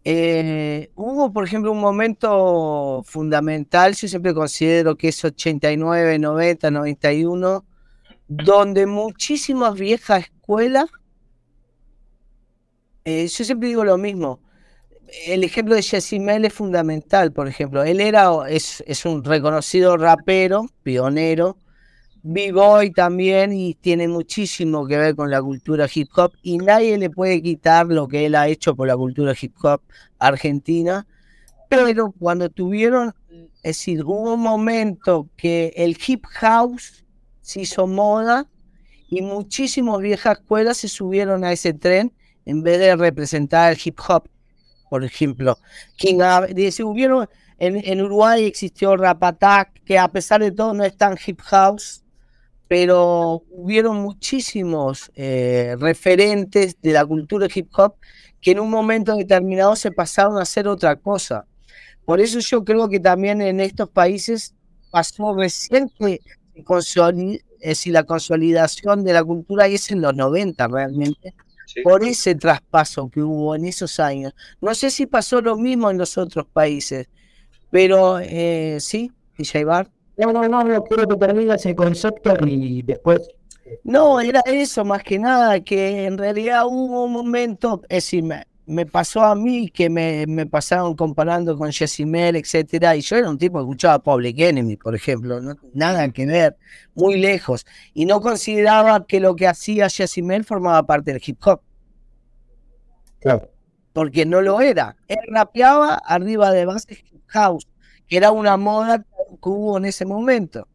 Eh, hubo, por ejemplo, un momento fundamental, yo siempre considero que es 89, 90, 91, donde muchísimas viejas escuelas eh, yo siempre digo lo mismo. El ejemplo de Yacimel es fundamental, por ejemplo. Él era, es, es un reconocido rapero, pionero, b-boy también, y tiene muchísimo que ver con la cultura hip hop, y nadie le puede quitar lo que él ha hecho por la cultura hip hop argentina. Pero cuando tuvieron, es decir, hubo un momento que el hip house se hizo moda y muchísimas viejas escuelas se subieron a ese tren en vez de representar el hip hop, por ejemplo. Ab- dice, hubieron, en, Uruguay existió Rap Attack, que a pesar de todo no es tan hip house, pero hubieron muchísimos eh, referentes de la cultura hip hop que en un momento determinado se pasaron a hacer otra cosa. Por eso yo creo que también en estos países pasó es decir, la consolidación de la cultura y es en los 90 realmente, por ese traspaso que hubo en esos años. No sé si pasó lo mismo en los otros países, pero eh, sí, DJ Bar. No, no, no, no quiero que termine ese concepto y después. No, era eso más que nada, que en realidad hubo un momento, es decir, me, me pasó a mí que me, me pasaron comparando con Jessimel, etcétera, y yo era un tipo que escuchaba Public Enemy, por ejemplo, no- nada que ver, muy lejos, y no consideraba que lo que hacía Jessimel formaba parte del hip hop. Claro. porque no lo era. Él rapeaba arriba de bases hip house, que era una moda que hubo en ese momento,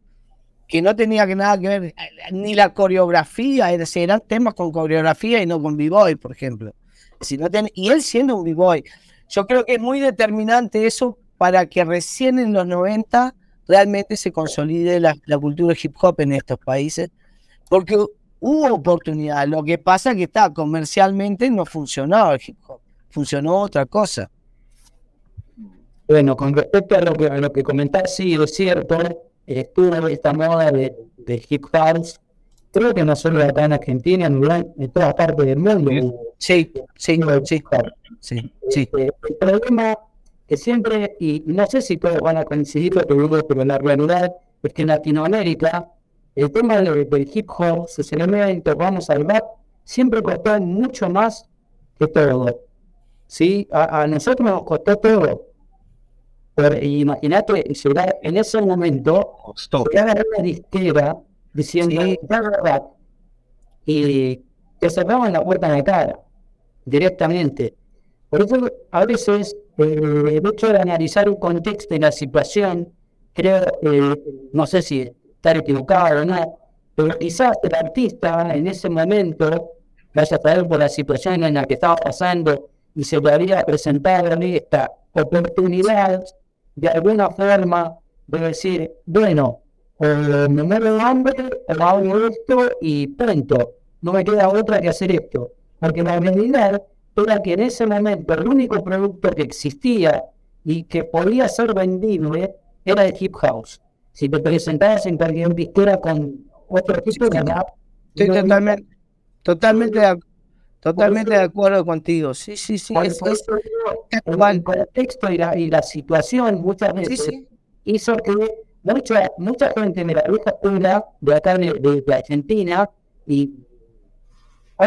que no tenía que nada que ver ni la coreografía, eran temas con coreografía y no con b-boy, por ejemplo. Si no ten- y él siendo un b-boy, yo creo que es muy determinante eso para que recién en los 90 realmente se consolide la, la cultura hip hop en estos países, porque hubo oportunidad. Lo que pasa es que está comercialmente no funcionaba el hip hop, funcionó otra cosa. Bueno, con respecto a lo que, a lo que comentás, sí, es cierto, estuvo esta moda de, de hip house, creo que no solo acá en Argentina, en, toda parte del mundo. Sí, sí, sí, hop. sí, sí. Eh, el problema que siempre, y no sé si todos van a coincidir, pero, pero la realidad es que en Latinoamérica el tema del, del hip hop, sus elementos, vamos al rap, siempre costó mucho más que todo. ¿Sí? A, a nosotros nos costó todo. Pero imagínate, en ese momento, llegar a una disquera diciendo, "Ya, rap", y te cerraban la puerta en la cara, directamente. Por eso, a veces, eh, el hecho de analizar un contexto y la situación, creo, eh, no sé si estar equivocado o no, pero quizás el artista en ese momento vaya a traer por la situación en la que estaba pasando y se podría presentar esta oportunidad de alguna forma de decir, bueno, eh, me muero de hambre, hago esto y punto. No me queda otra que hacer esto. Porque la realidad era que en ese momento el único producto que existía y que podía ser vendible era el hip house. Si te presentabas en cualquier disquera con otro tipo de Estoy no- totalmente, totalmente, de, totalmente de acuerdo contigo. Sí, sí, sí. Por es- por es- eso digo, el, el contexto y la, y la situación muchas veces sí. hizo que mucha, mucha gente de la vieja escuela de acá de, de- de Argentina y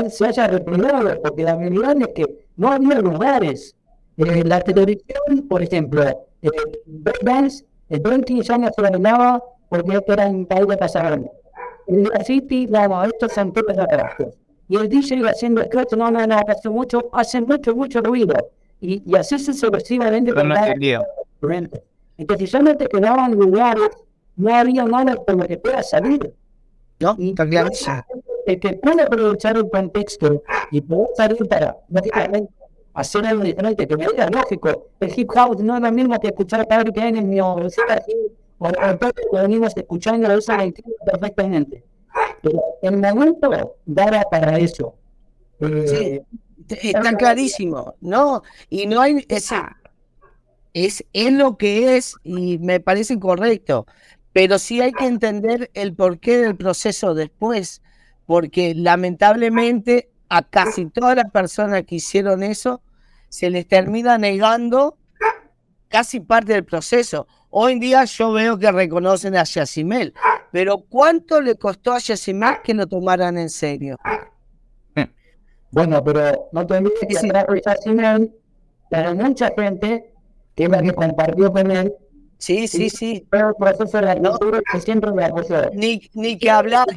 se haya reprimido porque la realidad es que no había lugares Eh, la televisión, por ejemplo, eh, el breaking ya no se bailaba porque era un país de pasajeros. El graffiti, vamos, estos son de trabajo. Y el DJ iba haciendo scratch, no, no, no, hace mucho, hace mucho, mucho ruido. Y, y así sucesivamente. Pero no entendía. Entonces, ya no te quedaban lugares, no había nada lo que pueda salir. ¿No? Y Está clarísimo. el que puede aprovechar el contexto y poder salir para, básicamente, hacer algo diferente, que me diga lógico, el hip house no es lo mismo que escuchar a Padre que en mi universidad, o lo que venimos escuchando lo usan perfectamente. Pero el momento daba para eso. Eh, Sí, está clarísimo, ¿no? Y no hay esa. Es, es lo que es y me parece correcto, pero sí hay que entender el porqué del proceso después, porque lamentablemente a casi todas las personas que hicieron eso se les termina negando casi parte del proceso. Hoy en día yo veo que reconocen a Yacimel, pero ¿cuánto le costó a Yacimel que lo tomaran en serio? Bueno, pero no te olvides que de Yacimel, pero mucha gente que que compartió con él. Sí, sí, sí. Pero el proceso de la cultura que siempre me apoyó. Ni, ni que hablar,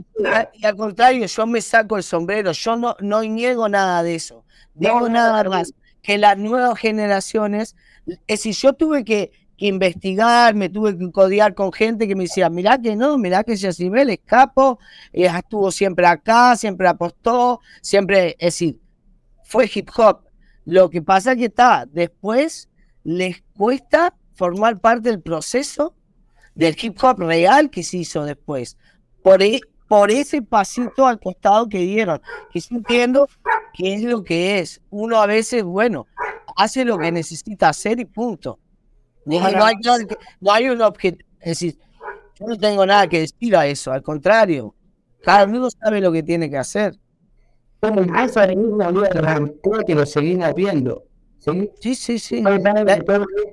y al contrario, yo me saco el sombrero, yo no, no niego nada de eso. Digo nada más que las nuevas generaciones, es decir, yo tuve que, investigar, me tuve que codear con gente que me decía, mirá que no, mirá que Yacimel es capo, eh, estuvo siempre acá, siempre apostó, siempre, es decir, fue hip hop. Lo que pasa que está, después les cuesta formar parte del proceso del hip hop real que se hizo después. Por, e- por ese pasito al costado que dieron. Que yo entiendo que es lo que es. Uno a veces, bueno, hace lo que necesita hacer y punto. No, no hay, nada que- no hay un objetivo. Es decir, yo no tengo nada que decir a eso. Al contrario, cada uno sabe lo que tiene que hacer. Como eso al mismo lugar, creo que lo seguimos viendo. ¿sí? Sí, sí, sí.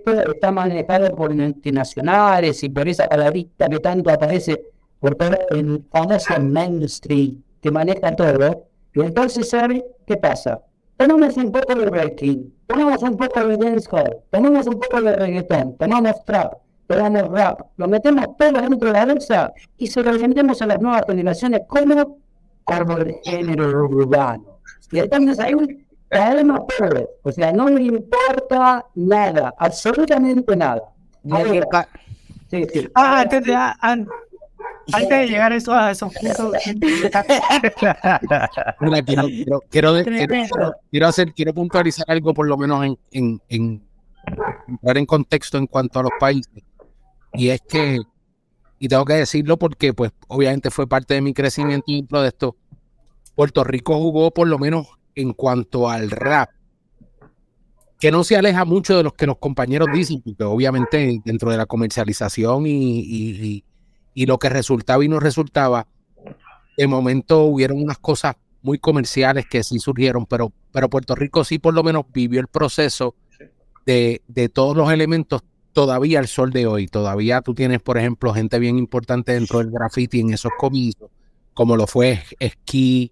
Está manejado por multinacionales y por esa palabrita que tanto aparece por todo el famoso mainstream que maneja todo. Y entonces, ¿sabe qué pasa? Tenemos un poco de breaking, tenemos un poco de dancehall, tenemos un poco de reggaetón, tenemos trap, tenemos rap, lo metemos todo dentro de la danza y se lo vendemos a las nuevas generaciones como como el género urbano. Y entonces hay un problema pobre, o sea, no le importa nada, absolutamente nada. Ahora, sí, sí. Ah, de, ah, antes de llegar a eso, a esos puntos. Mira, quiero, quiero, quiero, quiero- quiero hacer, quiero puntualizar algo por lo menos en, en, en en contexto en cuanto a los países. Y es que, y tengo que decirlo porque pues obviamente fue parte de mi crecimiento dentro de esto. Puerto Rico jugó por lo menos en cuanto al rap, que no se aleja mucho de los que los compañeros dicen, porque obviamente dentro de la comercialización y, y- y- y lo que resultaba y no resultaba, de momento hubieron unas cosas muy comerciales que sí surgieron, pero, pero Puerto Rico sí por lo menos vivió el proceso de, de todos los elementos todavía al sol de hoy. Todavía tú tienes, por ejemplo, gente bien importante dentro del graffiti en esos comicios, como lo fue Ski,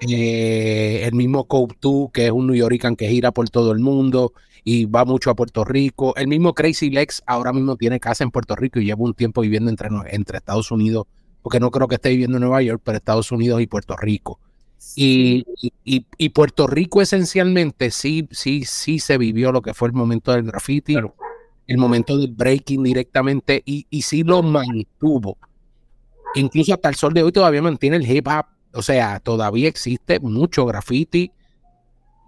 eh, el mismo 2, que es un New Yorican que gira por todo el mundo y va mucho a Puerto Rico. El mismo Crazy Lex ahora mismo tiene casa en Puerto Rico y lleva un tiempo viviendo entre, entre Estados Unidos, porque no creo que esté viviendo en Nueva York, pero Estados Unidos y Puerto Rico. Y, y- Puerto Rico esencialmente sí, sí, sí se vivió lo que fue el momento del graffiti, el momento del breaking directamente, y, y sí lo mantuvo. Incluso hasta el sol de hoy todavía mantiene el hip hop, o sea, todavía existe mucho graffiti,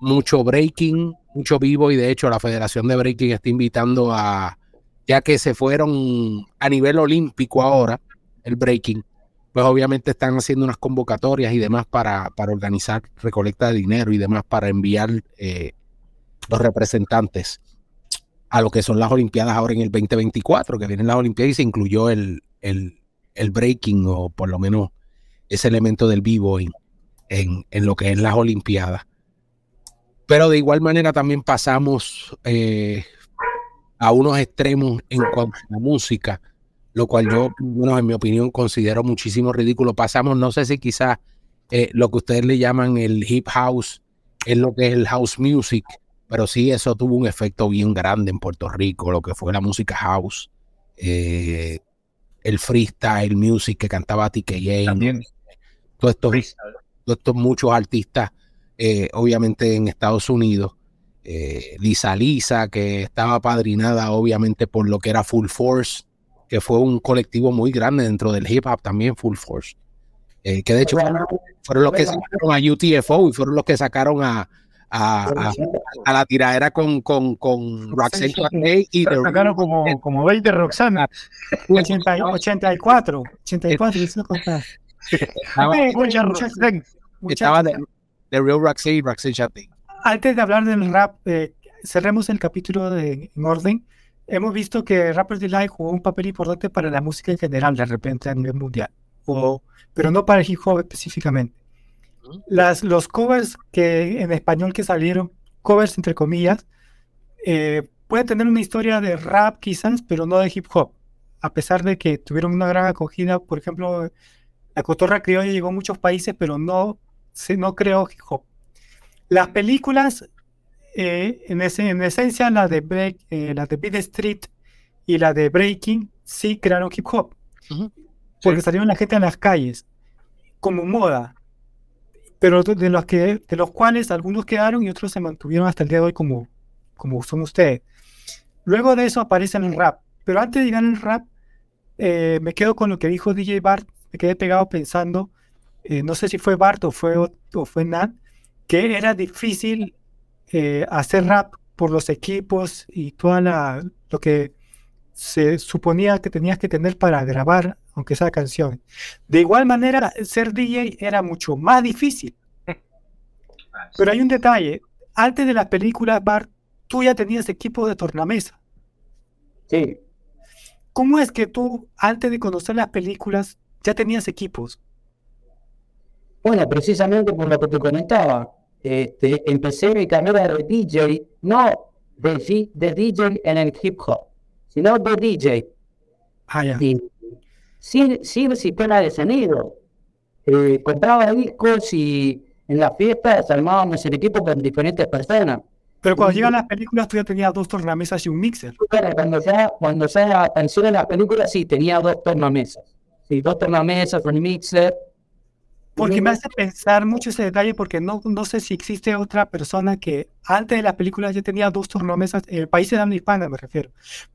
mucho breaking, mucho vivo, y de hecho la Federación de Breaking está invitando a, ya que se fueron a nivel olímpico ahora, el breaking, pues obviamente están haciendo unas convocatorias y demás para, para organizar recolecta de dinero y demás para enviar eh, los representantes a lo que son las Olimpiadas ahora en el 2024, que vienen las Olimpiadas y se incluyó el, el, el breaking o por lo menos ese elemento del vivo en, en, en lo que es las Olimpiadas. Pero de igual manera también pasamos eh, a unos extremos en cuanto a la música, lo cual yo, bueno, en mi opinión, considero muchísimo ridículo. Pasamos, no sé si quizás eh, lo que ustedes le llaman el hip house es lo que es el house music, pero sí eso tuvo un efecto bien grande en Puerto Rico, lo que fue la música house, eh, el freestyle music que cantaba TK. Todos estos, todos estos muchos artistas, eh, obviamente en Estados Unidos. Eh, Lisa Lisa, que estaba padrinada obviamente por lo que era Full Force, que fue un colectivo muy grande dentro del hip hop también, Full Force. Eh, que de hecho fueron, fueron los que sacaron a UTFO y fueron los que sacaron a, a, a- a la tiradera con, con, con Roxanne y The Sacaron como, como 20 Roxana. 80 y- 84. 84, y eso cosa. estaba, Eh, muchas Roxanne. estaba de, The Real Roxanne y Roxanne Shante. Antes de hablar del rap, eh, cerremos el capítulo de, en orden. Hemos visto que Rapper's Delight jugó un papel importante para la música en general, de repente a nivel mundial, o, pero no para el hip hop específicamente. Las, los covers que en español que salieron, covers entre comillas, eh, pueden tener una historia de rap quizás, pero no de hip hop. A pesar de que tuvieron una gran acogida, por ejemplo, la cotorra criolla llegó a muchos países, pero no, se, no creó hip hop. Las películas, eh, en, ese, en esencia, la de, Break, eh, la de Beat Street y la de Breaking, sí crearon hip hop. Porque salieron la gente en las calles, como moda. Pero de los, que, de los cuales algunos quedaron y otros se mantuvieron hasta el día de hoy como, como son ustedes. Luego de eso aparece el rap. Pero antes de llegar al rap, eh, me quedo con lo que dijo DJ Bart. Me quedé pegado pensando, eh, no sé si fue Bart o fue, o fue Nat, que era difícil eh, hacer rap por los equipos y toda la lo que se suponía que tenías que tener para grabar, aunque sea canción. De igual manera, ser DJ era mucho más difícil. Pero hay un detalle. Antes de las películas, Bart, tú ya tenías equipo de tornamesa. Sí. ¿Cómo es que tú, antes de conocer las películas, ya tenías equipos? Bueno, precisamente por lo que te comentaba, este, empecé mi carrera de DJ, no de, G- de DJ en el hip hop, sino de DJ. Ah, ya. Y sin, sin sistema de sonido. Eh, compraba discos y en las fiestas armábamos el equipo con diferentes personas. Pero cuando llegan las películas, tú ya tenías dos tornamesas y un mixer. Cuando ya, cuando ya en las películas, sí, tenía dos tornamesas. Sí, dos tornamesas, un mixer. Porque me hace pensar mucho ese detalle, porque no, no sé si existe otra persona que antes de las películas ya tenía dos tornamesas, en el país de habla hispana me refiero.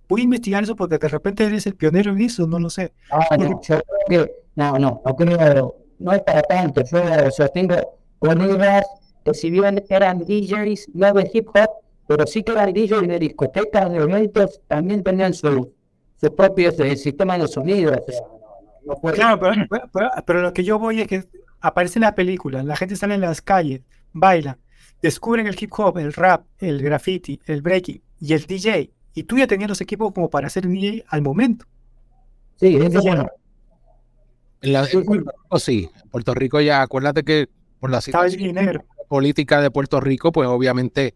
Voy a investigar eso porque de repente eres el pionero en eso, no lo sé. Ah, no, yo creo que, no, no, no creo, no es para tanto. Yo, o sea, tengo colegas que si bien eran DJs, no de hip hop, pero sí que eran DJs de discotecas, de eventos, también tenían su, su propio eh, sistema de sonido. O sea, no, no puede- Claro, pero- pero- pero lo que yo voy es que aparece en la película, la gente sale en las calles, baila, descubren el hip hop, el rap, el graffiti, el breaking y el DJ. Y tú ya tenías los equipos como para hacer DJ al momento. Sí, eso bueno. En, la- en Puerto Rico sí, en Puerto Rico ya, acuérdate que por la situación política de Puerto Rico, pues obviamente,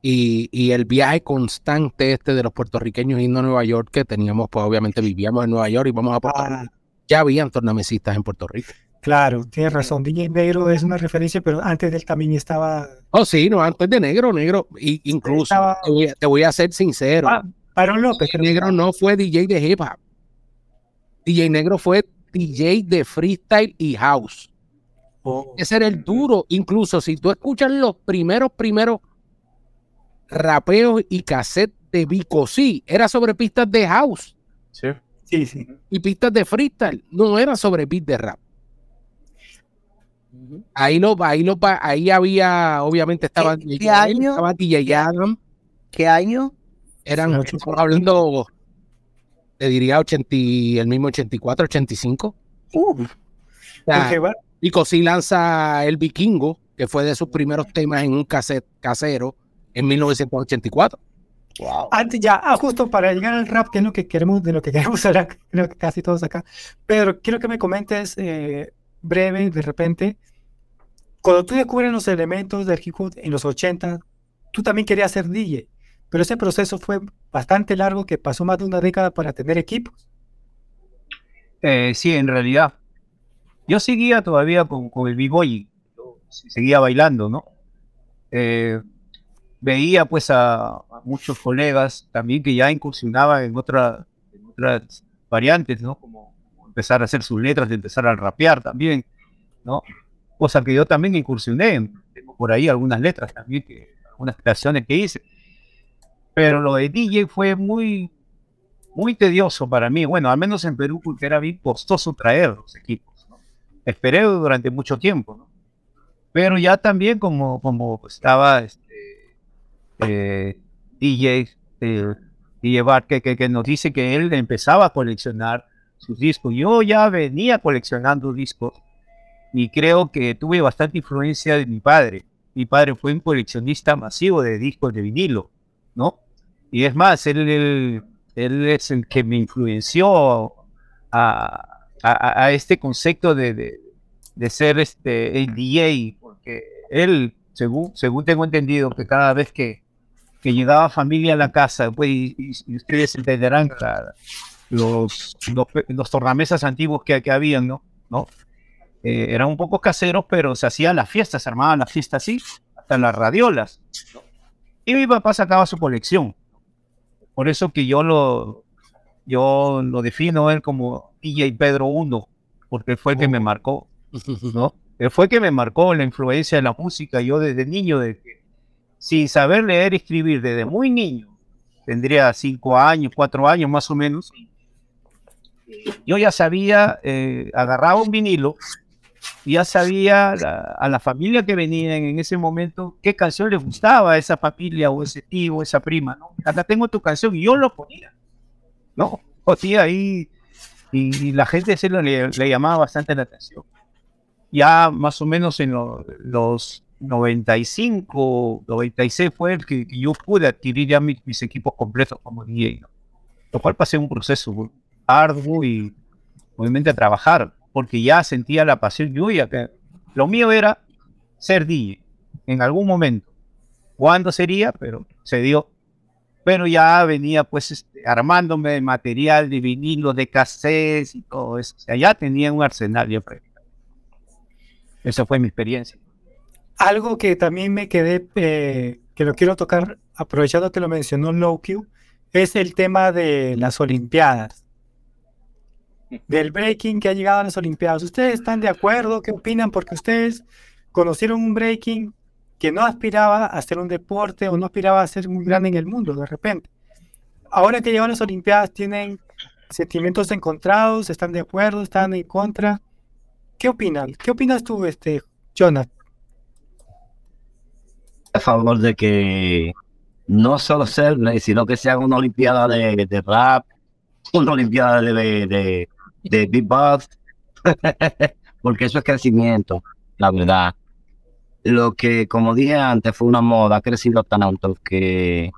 y, y el viaje constante este de los puertorriqueños yendo a Nueva York, que teníamos, pues obviamente vivíamos en Nueva York y vamos a Puerto Ah. Rico. Ya habían tornamesistas en Puerto Rico. Claro, tienes razón. DJ Negro es una referencia, pero antes de él también estaba. Oh, sí, no, antes de negro, negro, y incluso Estaba- te, voy a, te voy a ser sincero. Ah, Aaron López. negro no fue DJ de hip hop. DJ negro fue DJ de freestyle y house. Oh. Ese era el duro. Incluso si tú escuchas los primeros, primeros rapeos y cassettes de Vico, sí, era sobre pistas de house Sí. Sí, sí. y pistas de freestyle. No era sobre beat de rap. Ahí lo, ahí lo, ahí había, obviamente estaba, ¿Qué- DJ qué Joel, año? estaba DJ Adam, ¿Qué año? eran, estamos hablando, te diría 80, y- el mismo 84, 85. Uh, O sea, Porque va- Vico sí lanza El Vikingo, que fue de sus primeros temas en un cassette casero en 1984. wow. Antes ya, ah, justo para llegar al rap, que es lo que queremos, de lo que queremos hablar, creo que casi todos acá. Pero quiero que me comentes eh, breve, de repente, cuando tú descubres los elementos del hip hop en los 80, tú también querías ser DJ, pero ese proceso fue bastante largo, que pasó más de una década para tener equipos. Eh, sí, en realidad. Yo seguía todavía con, el b-boy, seguía bailando, ¿no? Eh, veía pues a, a muchos colegas también que ya incursionaban en, otra, en otras variantes, ¿no? Como empezar a hacer sus letras, de empezar a rapear también, ¿no? Cosa que yo también incursioné, tengo por ahí algunas letras también, que, algunas creaciones que hice. Pero lo de DJ fue muy, muy tedioso para mí, bueno, al menos en Perú, porque era bien costoso traer los equipos, ¿no? Esperé durante mucho tiempo, ¿no? Pero ya también como, como estaba este, eh, DJ, eh, DJ que, que nos dice que él empezaba a coleccionar sus discos. Yo ya venía coleccionando discos y creo que tuve bastante influencia de mi padre. Mi padre fue un coleccionista masivo de discos de vinilo, ¿no? Y es más, él, él, él es el que me influenció a, a, a este concepto de, de, de ser este, el DJ, porque él, según, según tengo entendido, que cada vez que, que llegaba familia a la casa, pues, y, y- ustedes entenderán la- los, los, los tornamesas antiguos que, que habían, ¿no? ¿no? Eh, eran un poco caseros, pero se hacían las fiestas, se armaban las fiestas así, hasta las radiolas. Y mi papá sacaba su colección. Por eso que yo lo, yo lo defino él como DJ Pedro I, porque él fue el que me marcó, ¿no? Él fue el que me marcó la influencia de la música. Yo desde niño, de sin saber leer y escribir, desde muy niño, tendría cinco años, cuatro años más o menos, yo ya sabía, eh, agarraba un vinilo, y ya sabía la- a la familia que venían en ese momento qué canción les gustaba a esa familia o ese tío o esa prima, ¿no? Acá tengo tu canción y yo lo ponía, ¿no? Ponía ahí y, y la gente se lo, le, le llamaba bastante la atención. Ya más o menos en lo- los 95, 96 fue el que, que yo pude adquirir ya mis, mis equipos completos como DJ, ¿no? Lo cual pasé un proceso arduo y obviamente a trabajar, porque ya sentía la pasión yo ya lo mío era ser DJ en algún momento. ¿Cuándo sería? Pero se dio. Pero ya venía pues este, armándome de material de vinilo, de cassettes y todo eso. O sea, ya tenía un arsenal ya. Esa fue mi experiencia. Algo que también me quedé, eh, que lo quiero tocar, aprovechando que lo mencionó Lowq, es el tema de las Olimpiadas. Del breaking que ha llegado a las Olimpiadas. ¿Ustedes están de acuerdo? ¿Qué opinan? Porque ustedes conocieron un breaking que no aspiraba a ser un deporte o no aspiraba a ser muy grande en el mundo de repente. Ahora que llegan las Olimpiadas, tienen sentimientos encontrados, están de acuerdo, están en contra. ¿Qué opinan? ¿Qué opinas tú, este, Jonathan? a favor de que no solo ser, sino que se haga una olimpiada de, rap, una olimpiada de, de, beatbox, porque eso es crecimiento, la verdad. Lo que, como dije antes, fue una moda, ha crecido tanto que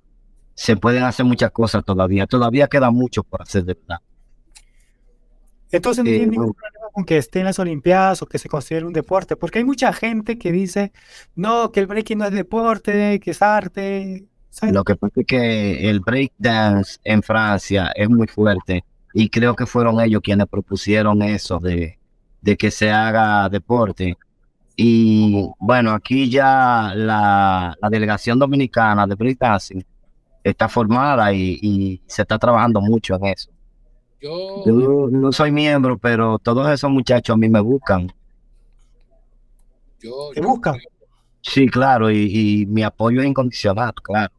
se pueden hacer muchas cosas todavía. Todavía queda mucho por hacer de verdad. Entonces no Eh, tiene ningún problema con que esté en las Olimpiadas o que se considere un deporte, porque hay mucha gente que dice, no, que el breaking no es deporte, que es arte. ¿sabes? Lo que pasa es que el breakdance en Francia es muy fuerte y creo que fueron ellos quienes propusieron eso de, de que se haga deporte. Y bueno, aquí ya la, la delegación dominicana de breakdancing está formada y, y se está trabajando mucho en eso. Yo, Yo no soy miembro, pero todos esos muchachos a mí me buscan. yo, ¿Te buscan? Sí, claro, y, y mi apoyo es incondicional, claro.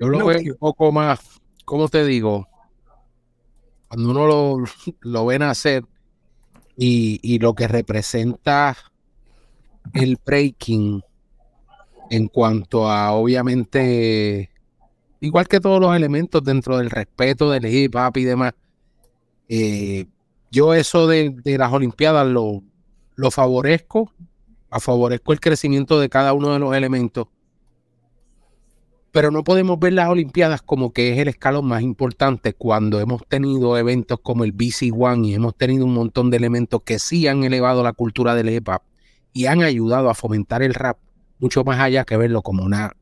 yo lo veo un poco más, ¿cómo te digo? Cuando uno lo, lo ve nacer y, y lo que representa el breaking en cuanto a, obviamente, igual que todos los elementos dentro del respeto del hip hop y demás, eh, yo eso de, de las Olimpiadas lo, lo favorezco, favorezco el crecimiento de cada uno de los elementos, pero no podemos ver las Olimpiadas como que es el escalón más importante cuando hemos tenido eventos como el BC One y hemos tenido un montón de elementos que sí han elevado la cultura del hip hop y han ayudado a fomentar el rap mucho más allá que verlo como una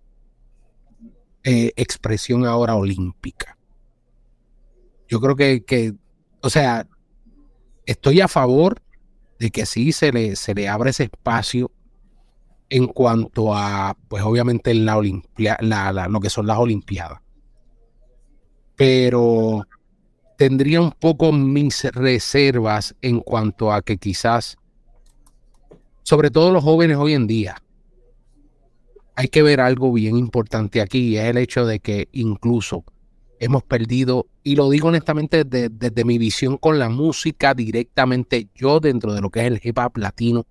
eh, expresión ahora olímpica. Yo creo que, que, o sea, estoy a favor de que sí se le, se le abra ese espacio en cuanto a, pues obviamente la olimpia, la, lo que son las Olimpiadas. Pero tendría un poco mis reservas en cuanto a que quizás, sobre todo los jóvenes hoy en día, hay que ver algo bien importante aquí, es el hecho de que incluso hemos perdido, y lo digo honestamente desde, desde mi visión con la música directamente, yo dentro de lo que es el hip hop latino,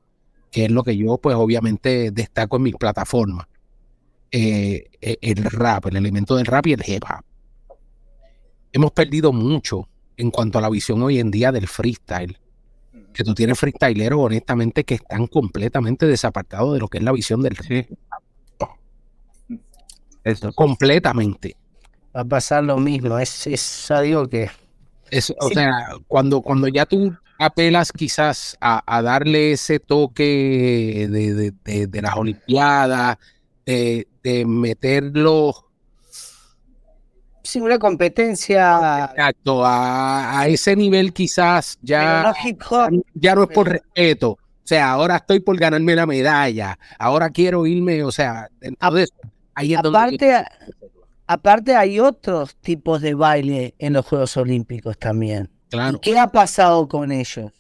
que es lo que yo pues obviamente destaco en mis plataformas, eh, eh, el rap, el elemento del rap y el hip hop. Hemos perdido mucho en cuanto a la visión hoy en día del freestyle. Que tú tienes freestyleros, honestamente, que están completamente desapartados de lo que es la visión del hip hop. Eso. Completamente. Va a pasar lo mismo. Es, es algo que. Es, o sea, cuando, cuando ya tú apelas quizás a, a darle ese toque de, de- de- de las Olimpiadas, de, de meterlo Sí, una competencia. exacto, a, a ese nivel quizás ya, no ya no es por respeto. O sea, ahora estoy por ganarme la medalla, ahora quiero irme, o sea, entonces ahí es donde Aparte, aparte hay otros tipos de baile en los Juegos Olímpicos también. Claro. ¿Y qué ha pasado con ellos?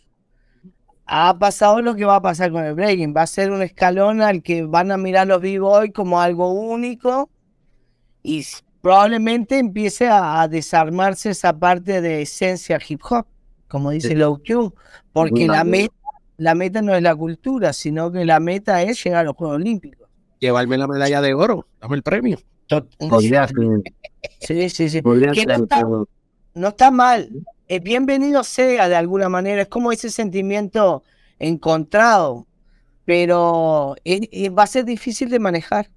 Ha pasado lo que va a pasar con el breaking. Va a ser un escalón al que van a mirar los b-boy como algo único y probablemente empiece a, a desarmarse esa parte de esencia hip hop, como dice Low Q, porque la meta, la meta no es la cultura, sino que la meta es llegar a los Juegos Olímpicos. llevarme la medalla de oro, dame el premio. Podría ser. Sí, sí, sí. Podría no ser, está- pero- no está mal. Es bienvenido sea de alguna manera. Es como ese sentimiento encontrado. Pero es- es- va a ser difícil de manejar.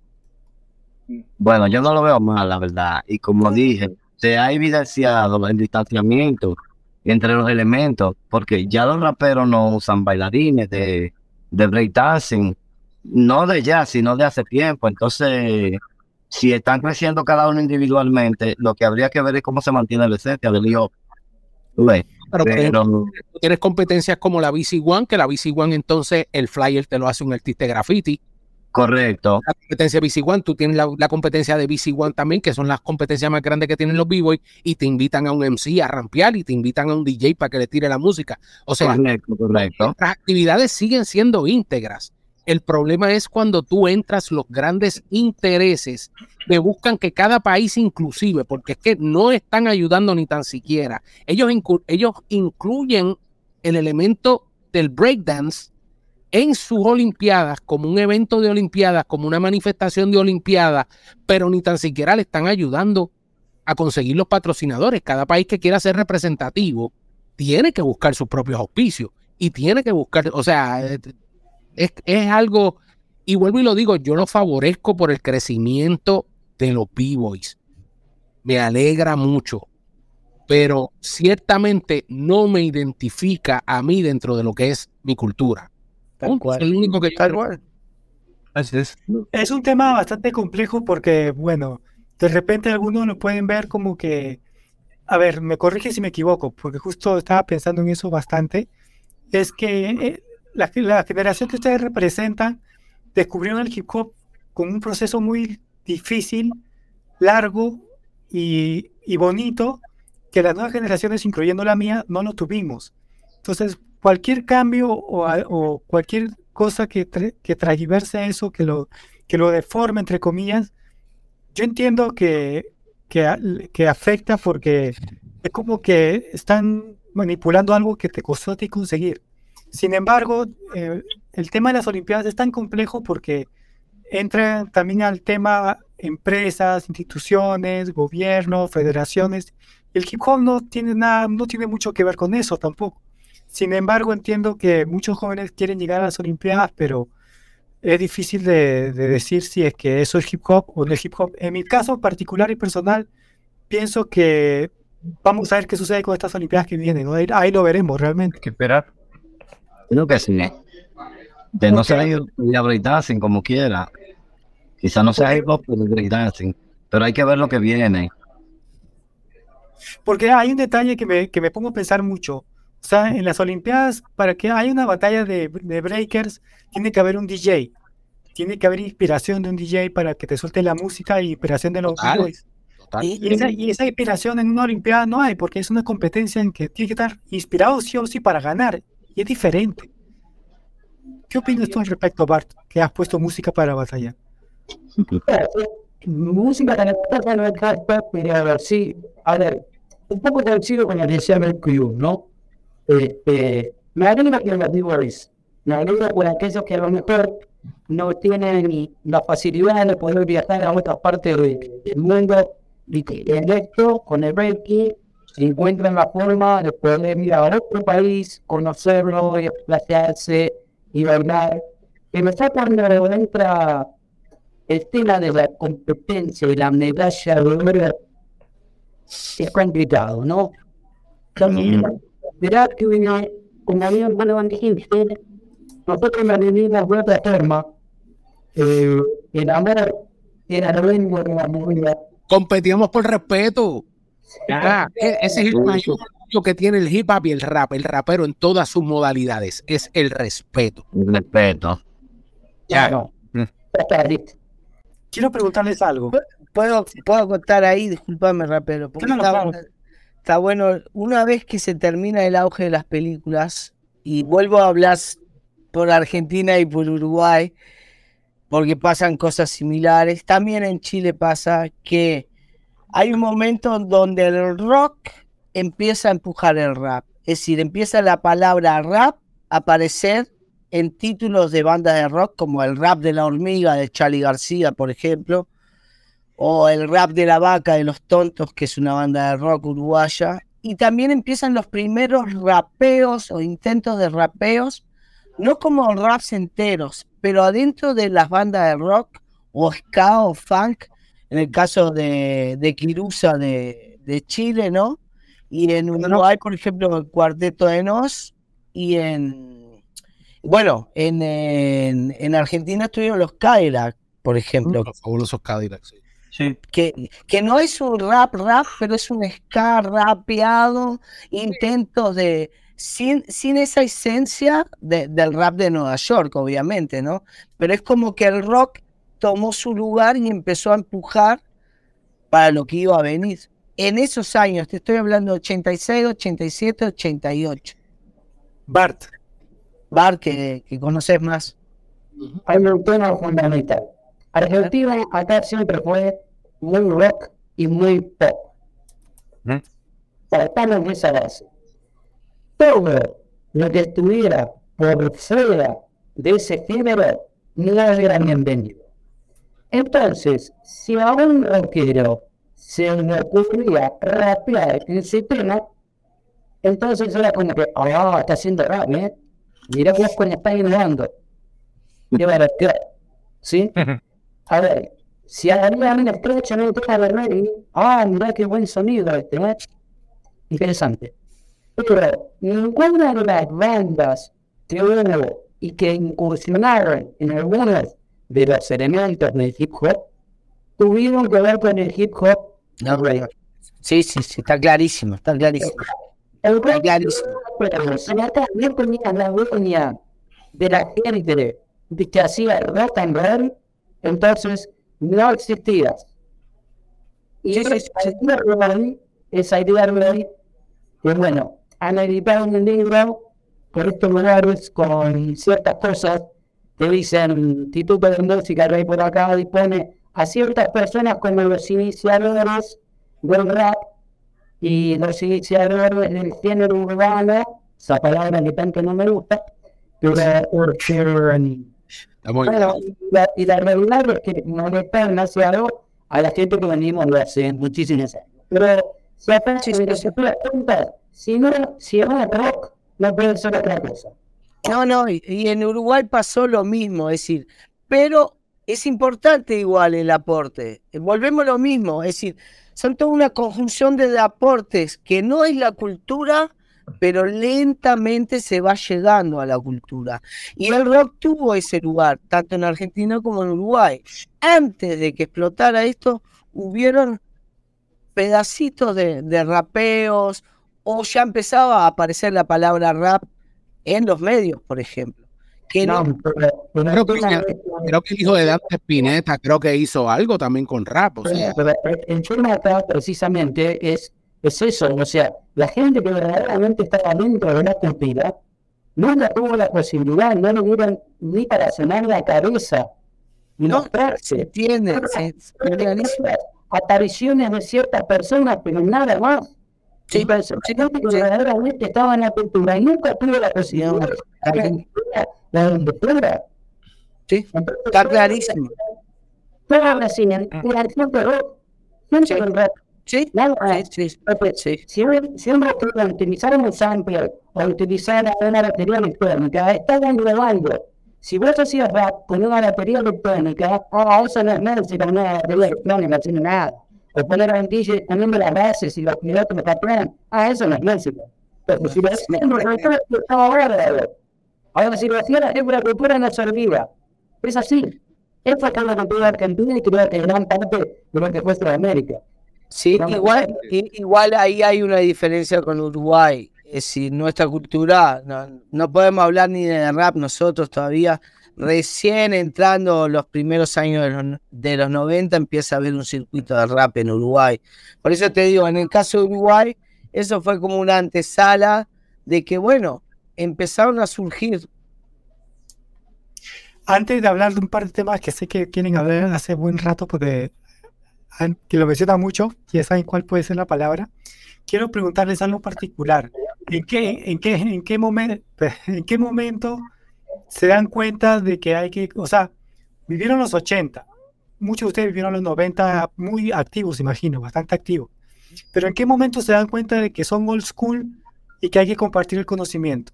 Bueno, yo no lo veo mal, la verdad. Y como dije, se ha evidenciado el distanciamiento entre los elementos, porque ya los raperos no usan bailarines de, de breakdancing, no de ya, sino de hace tiempo. Entonces, si están creciendo cada uno individualmente, lo que habría que ver es cómo se mantiene la esencia del ves, Pero, por ejemplo, Pero, tú tienes competencias como la BC One, que la BC One entonces el flyer te lo hace un artista de graffiti. correcto. La competencia de BC One, tú tienes la, la competencia de BC One también, que son las competencias más grandes que tienen los b-boys, y te invitan a un MC a rampear y te invitan a un DJ para que le tire la música. O sea, Correcto, actividades siguen siendo íntegras. El problema es cuando tú entras los grandes intereses que buscan que cada país inclusive, porque es que no están ayudando ni tan siquiera. Ellos, ellos incluyen el elemento del breakdance en sus Olimpiadas como un evento de Olimpiadas, como una manifestación de Olimpiadas, pero ni tan siquiera le están ayudando a conseguir los patrocinadores. Cada país que quiera ser representativo tiene que buscar sus propios auspicios y tiene que buscar, o sea, eh, es, es algo, y vuelvo y lo digo, yo lo favorezco por el crecimiento de los B-Boys. Me alegra mucho, pero ciertamente no me identifica a mí dentro de lo que es mi cultura. Punto. Es el único que yo creo. Así es. Es un tema bastante complejo porque, bueno, de repente algunos lo pueden ver como que, a ver, me corrige si me equivoco, porque justo estaba pensando en eso bastante, es que eh, la, la generación que ustedes representan descubrieron el hip hop con un proceso muy difícil, largo y, y bonito, que las nuevas generaciones, incluyendo la mía, no lo tuvimos. Entonces, cualquier cambio o, o cualquier cosa que, tra- que eso, que lo, que lo deforme, entre comillas, yo entiendo que, que, que afecta porque es como que están manipulando algo que te costó a ti conseguir. Sin embargo, eh, el tema de las Olimpiadas es tan complejo porque entra también al tema empresas, instituciones, gobiernos, federaciones. El hip hop no tiene nada, no tiene mucho que ver con eso tampoco. Sin embargo, entiendo que muchos jóvenes quieren llegar a las Olimpiadas, pero es difícil de, de decir si es que eso es hip hop o no es hip hop. En mi caso particular y personal, pienso que vamos a ver qué sucede con estas Olimpiadas que vienen. ¿no? Ahí, lo veremos realmente. que esperar. Creo que sí. De no ser a breakdancing como quiera. Quizá no sea hip hop, pero breakdancing. Pero hay que ver lo que viene. Porque hay un detalle que me, que me pongo a pensar mucho. O sea, en las Olimpiadas, para que haya una batalla de, de breakers, tiene que haber un DJ. tiene que haber inspiración de un DJ para que te suelte la música y inspiración de los total. Y, y esa, y esa inspiración en una Olimpiada no hay, porque es una competencia en que tiene que estar inspirado sí o sí para ganar. Y es diferente. ¿Qué opinas tú al respecto, Bart, que has puesto música para batallar? música de la no es pero a ver, sí, a ver, un poco parecido con el de Seven Crew, ¿no? Este, me anima que los D-Boys, me anima por aquellos que a lo mejor no tienen la facilidad de poder viajar a otras partes de- del mundo y que esto, con el Reiki, encuentran la forma de poder ir a otro país, conocerlo, y explayarse y bailar. Que me está cuando entra el tema de la competencia y la medalla de oro es complicado, ¿no? Entonces, verá que una, como había hermano dijiste, nosotros la venimos de otra forma, eh, el amor era la lengua de la. Competíamos por respeto. Ah, e- ese es el mayor orgullo que tiene el hip hop y el rap, el rapero en todas sus modalidades, es el respeto. Respeto. Ya. No, Mm. Quiero preguntarles algo. ¿Puedo, puedo contar ahí? Disculpame, rapero. porque Claro, está, está bueno. Una vez que se termina el auge de las películas, y vuelvo a hablar por Argentina y por Uruguay, porque pasan cosas similares. También en Chile pasa que hay un momento donde el rock empieza a empujar el rap. Es decir, empieza la palabra rap a aparecer en títulos de bandas de rock, como el rap de la hormiga de Charlie García, por ejemplo, o el rap de la vaca de los tontos, que es una banda de rock uruguaya. Y también empiezan los primeros rapeos o intentos de rapeos, no como raps enteros, pero adentro de las bandas de rock o ska o funk, en el caso de, de Kirusa de, de Chile, ¿no? Y en Uruguay, por ejemplo, el Cuarteto de Nos, y en, bueno, en, en, en Argentina estuvieron los Cadillac, por ejemplo, Los fabulosos Cadillacs. sí. Sí. que, que no es un rap rap, pero es un ska rapeado, intentos de, sin, sin esa esencia de- del rap de Nueva York, obviamente, ¿no? Pero es como que el rock tomó su lugar y empezó a empujar para lo que iba a venir. En esos años, te estoy hablando de 86, 87, 88. Bart, Bar, que, que conoces más. hay un tema fundamental. Argentina acá siempre fue muy rock y muy pop. ¿Mm? Partamos de esa base. Todo lo que estuviera por fuera de ese género no era bienvenido. Entonces, si a un rockero se le ocurría rapear ese tema, entonces era como que, ah, está haciendo rap, ¿eh? Mira que con está innovando. Qué barbaridad. ¿Sí? A ver, si a la una estrecha no te deja ver, ah, mira qué buen sonido este, ¿eh? Interesante. Pero ninguna de las bandas que hubo y que incursionaron en algunos de los elementos del hip hop tuvieron que ver con el hip hop. No, pero- sí, sí, sí, está clarísimo, está clarísimo. Está clarísimo. no tenía la dueña de la gente de que hacía rock and roll, entonces no existía. Y esa idea rural, esa idea rural, que bueno, editado un libro por estos lugares con ciertas cosas que dicen Instituto de Música Rey por acá dispone a ciertas personas como los iniciadores del rap y los iniciadores del género urbano, esa palabra que tanto no me gusta, pero Bueno, y la, y la regular es que molestan demasiado a la gente que venimos de hace muchísimos años. Pero si apenas si se si no, si es rock, no puede ser otra cosa. No, no, y, en Uruguay pasó lo mismo, es decir, pero es importante igual el aporte. Eh, Volvemos lo mismo, es decir, son toda una conjunción de aportes que no es la cultura, pero lentamente se va llegando a la cultura. Y el rock tuvo ese lugar, tanto en Argentina como en Uruguay. Antes de que explotara esto, hubieron pedacitos de, de rapeos, o ya empezaba a aparecer la palabra rap en los medios, por ejemplo, Que No, no- pero- pero- Creo que, creo que el hijo de Dante Spinetta creo que hizo algo también con rap. O sea, Pero el tema acá precisamente es, es eso, o sea, la gente que verdaderamente estaba dentro de una cultura no la tuvo la posibilidad, no le dieron ni para sonar la cabeza y No, mostrarse. se entiende, se-. Apariciones de ciertas personas, pero nada más. Sí, personas sí, sí. verdaderamente estaban en la cultura y nunca tuvo la de Argentina, la donde fuera. Sí, está clarísimo. Toda la cine, la gente rock, siempre Sí. el rap. Sí, Nada sí, sí, Pues, sí. Siempre, siempre utilizar un sample o utilizar una batería electrónica, está dando algo. Si vos hacías rap con una batería electrónica, oh, eso no es música, no es batería electrónica, sino nada. O poner a un DJ poniendo las bases y los pilotos me patean, ah, eso no es música. Pero si lo hacías en electrónica, estaba bárbaro. Ahora, si lo hacías en una cultura no servida. Es así. Es fue la cultura argentina y creo que gran parte de lo que fue Sudamérica. Sí, Vamos. igual, igual ahí hay una diferencia con Uruguay. Es decir, nuestra cultura, no, no podemos hablar ni de rap nosotros todavía. Recién entrando los primeros años de los, de los 90 empieza a haber un circuito de rap en Uruguay. Por eso te digo, en el caso de Uruguay, eso fue como una antesala de que, bueno, empezaron a surgir. Antes de hablar de un par de temas que sé que quieren hablar hace buen rato, porque que lo mencionan mucho, ya saben cuál puede ser la palabra, quiero preguntarles algo particular. ¿En qué, en qué, en qué, momen- en qué momento se dan cuenta de que hay que, o sea, vivieron los 80, muchos de ustedes vivieron los 90 muy activos, imagino, bastante activos. Pero ¿en qué momento se dan cuenta de que son old school y que hay que compartir el conocimiento?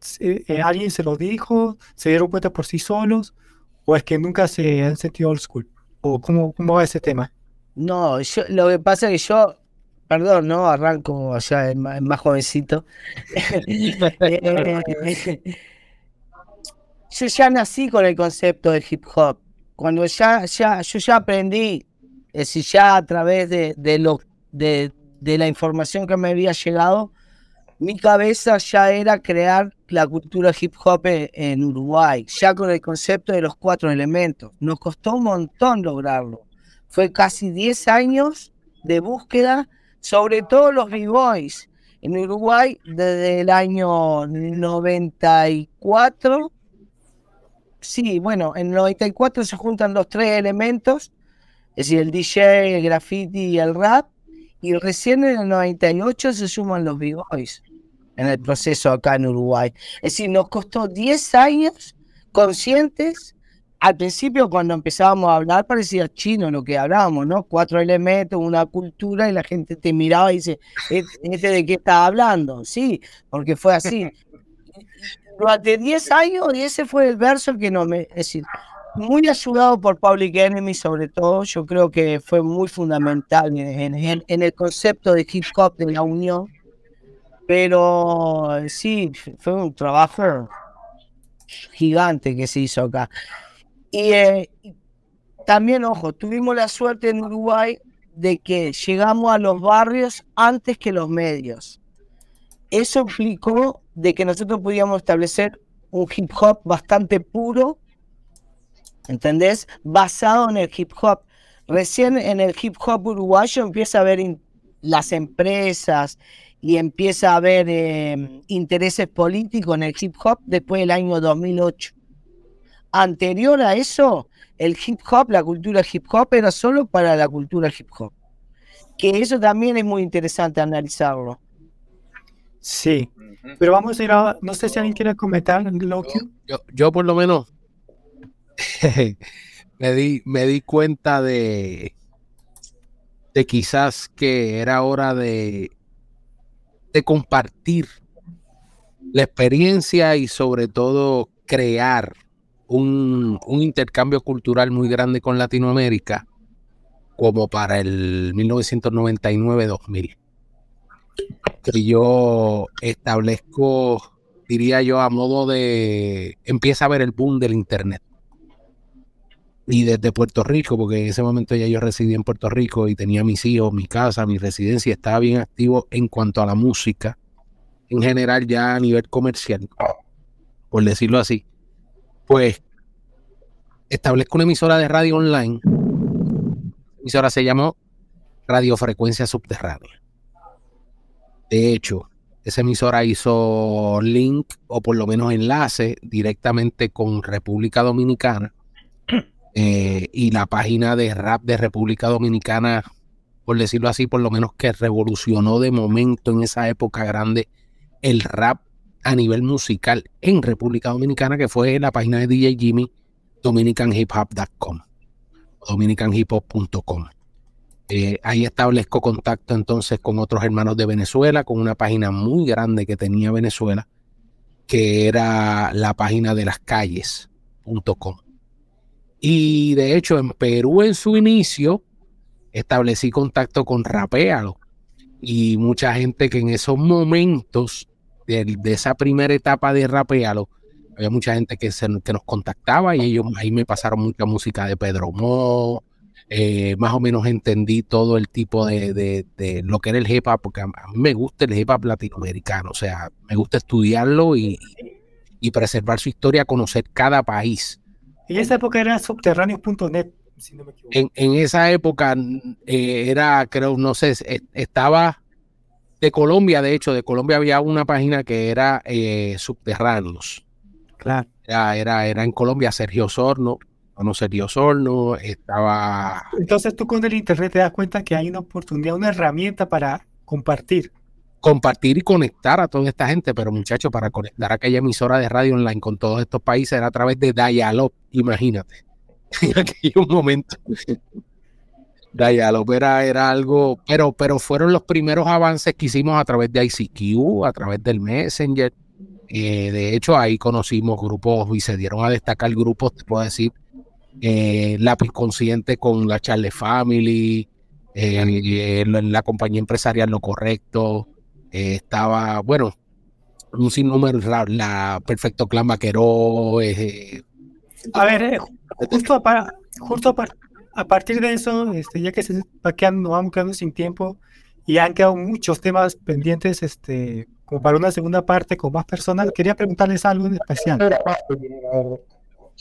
se- eh, ¿Alguien se lo dijo? ¿Se dieron cuenta por sí solos? ¿O es que nunca se han sentido old school? ¿O cómo, cómo va ese tema? No, yo, lo que pasa es que yo, perdón, ¿no? Arranco allá más, más jovencito. Yo ya nací con el concepto del hip hop. Cuando ya, ya, yo ya aprendí, es decir, ya a través de, de lo, de, de la información que me había llegado, mi cabeza ya era crear la cultura hip hop en, en Uruguay, ya con el concepto de los cuatro elementos. Nos costó un montón lograrlo. Fue casi 10 años de búsqueda, sobre todo los b-boys. En Uruguay, desde el año 94, sí, bueno, en el 94 se juntan los tres elementos, es decir, el DJ, el graffiti y el rap, y recién en el 98 se suman los b-boys en el proceso acá en Uruguay. Es decir, nos costó 10 años conscientes. Al principio, cuando empezábamos a hablar, parecía chino lo que hablábamos, ¿no? Cuatro elementos, una cultura, y la gente te miraba y dice, "¿E- ¿este de qué está hablando? Sí, porque fue así. Durante 10 años, y ese fue el verso que no me. Es decir, muy ayudado por Public Enemy, sobre todo, yo creo que fue muy fundamental en, en- en el concepto de hip hop de la unión. Pero sí, fue un trabajo gigante que se hizo acá. Y eh, también, ojo, tuvimos la suerte en Uruguay de que llegamos a los barrios antes que los medios. Eso implicó de que nosotros podíamos establecer un hip hop bastante puro, ¿entendés? Basado en el hip hop. Recién en el hip hop uruguayo empieza a haber las empresas y empieza a haber eh, intereses políticos en el hip hop después del año 2008. Anterior a eso, el hip hop, la cultura hip hop era solo para la cultura hip hop. Que eso también es muy interesante analizarlo. Sí, pero vamos a ir a, no sé si alguien quiere comentar, Loki. yo, yo por lo menos me di, me di cuenta de, de quizás que era hora de, de compartir la experiencia y sobre todo crear un, un intercambio cultural muy grande con Latinoamérica como para el 1999-2000. Que yo establezco, diría yo, a modo de... Empieza a ver el boom del Internet. Y desde Puerto Rico, porque en ese momento ya yo residía en Puerto Rico y tenía mis hijos, mi casa, mi residencia, estaba bien activo en cuanto a la música, en general ya a nivel comercial, por decirlo así. pues establezco una emisora de radio online. La emisora se llamó Radiofrecuencia Subterránea. De hecho, esa emisora hizo link o por lo menos enlace directamente con República Dominicana eh, y la página de rap de República Dominicana, por decirlo así, por lo menos que revolucionó de momento en esa época grande el rap a nivel musical en República Dominicana, que fue la página de DJ Jimmy, dominicanhiphop.com, dominicanhiphop.com. Eh, ahí establezco contacto entonces con otros hermanos de Venezuela, con una página muy grande que tenía Venezuela, que era la página de las calles.com. Y de hecho, en Perú, en su inicio, establecí contacto con Rapealo y mucha gente que en esos momentos de, esa primera etapa de Rapealo, había mucha gente que, que nos contactaba y ellos ahí me pasaron mucha música de Pedro Mo, eh, más o menos entendí todo el tipo de, de, lo que era el hip hop, porque a, mí me gusta el hip hop latinoamericano, o sea, me gusta estudiarlo y, y preservar su historia, conocer cada país. En esa época era subterráneo.net, si no me equivoco. En, en esa época eh, era, creo, no sé, estaba de Colombia, de hecho, de Colombia había una página que era eh, Subterráneos. Claro. Era, era, era en Colombia Sergio Sorno, no Sergio Sorno, estaba... Entonces tú con el Internet te das cuenta que hay una oportunidad, una herramienta para compartir. Compartir y conectar a toda esta gente, pero muchachos, para conectar aquella emisora de radio online con todos estos países era a través de Dialog, imagínate. En aquel momento. Dialog era, era algo, pero, pero fueron los primeros avances que hicimos a través de ICQ, a través del Messenger. Eh, de hecho, ahí conocimos grupos y se dieron a destacar grupos, te puedo decir, eh, Lápiz Consciente con la Charlie Family, eh, la, compañía empresarial Lo Correcto, eh, estaba, bueno, un sinnúmero, la, la Perfecto Clan Vaquero. Eh, a ver, justo, a, justo a, partir de eso, este, ya que se va quedando, vamos quedando sin tiempo y han quedado muchos temas pendientes, este, como para una segunda parte con más personas, quería preguntarles algo en especial.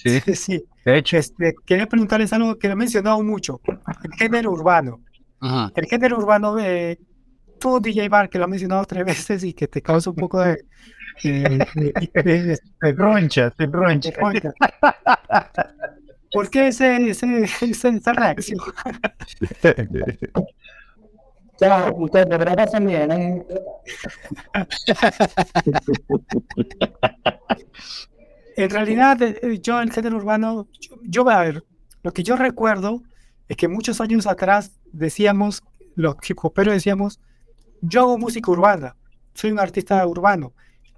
Sí, sí. De hecho. Este, quería preguntarles algo que he mencionado mucho, el género urbano. El género urbano, de tú DJ Bar, que lo has mencionado tres veces y que te causa un poco de... de, roncha, de roncha. ¿Por qué ese, ese, esa reacción? Ya, ustedes de verdad también, ¿eh? En realidad, eh, eh, yo el género urbano, yo, voy a ver, lo que yo recuerdo es que muchos años atrás decíamos, los hip hoperos decíamos, yo hago música urbana, soy un artista urbano.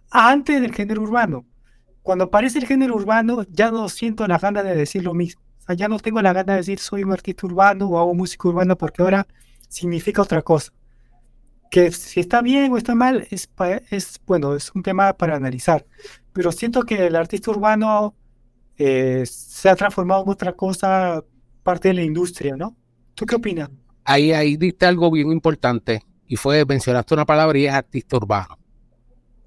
Antes del género urbano, cuando aparece el género urbano, ya no siento la gana de decir lo mismo. O sea, ya no tengo la gana de decir soy un artista urbano o hago música urbana porque ahora significa otra cosa. Que si está bien o está mal, es, es bueno, es un tema para analizar pero siento que el artista urbano eh, se ha transformado en otra cosa, parte de la industria, ¿no? ¿Tú qué opinas? Ahí, ahí diste algo bien importante y fue, mencionaste una palabra y es artista urbano.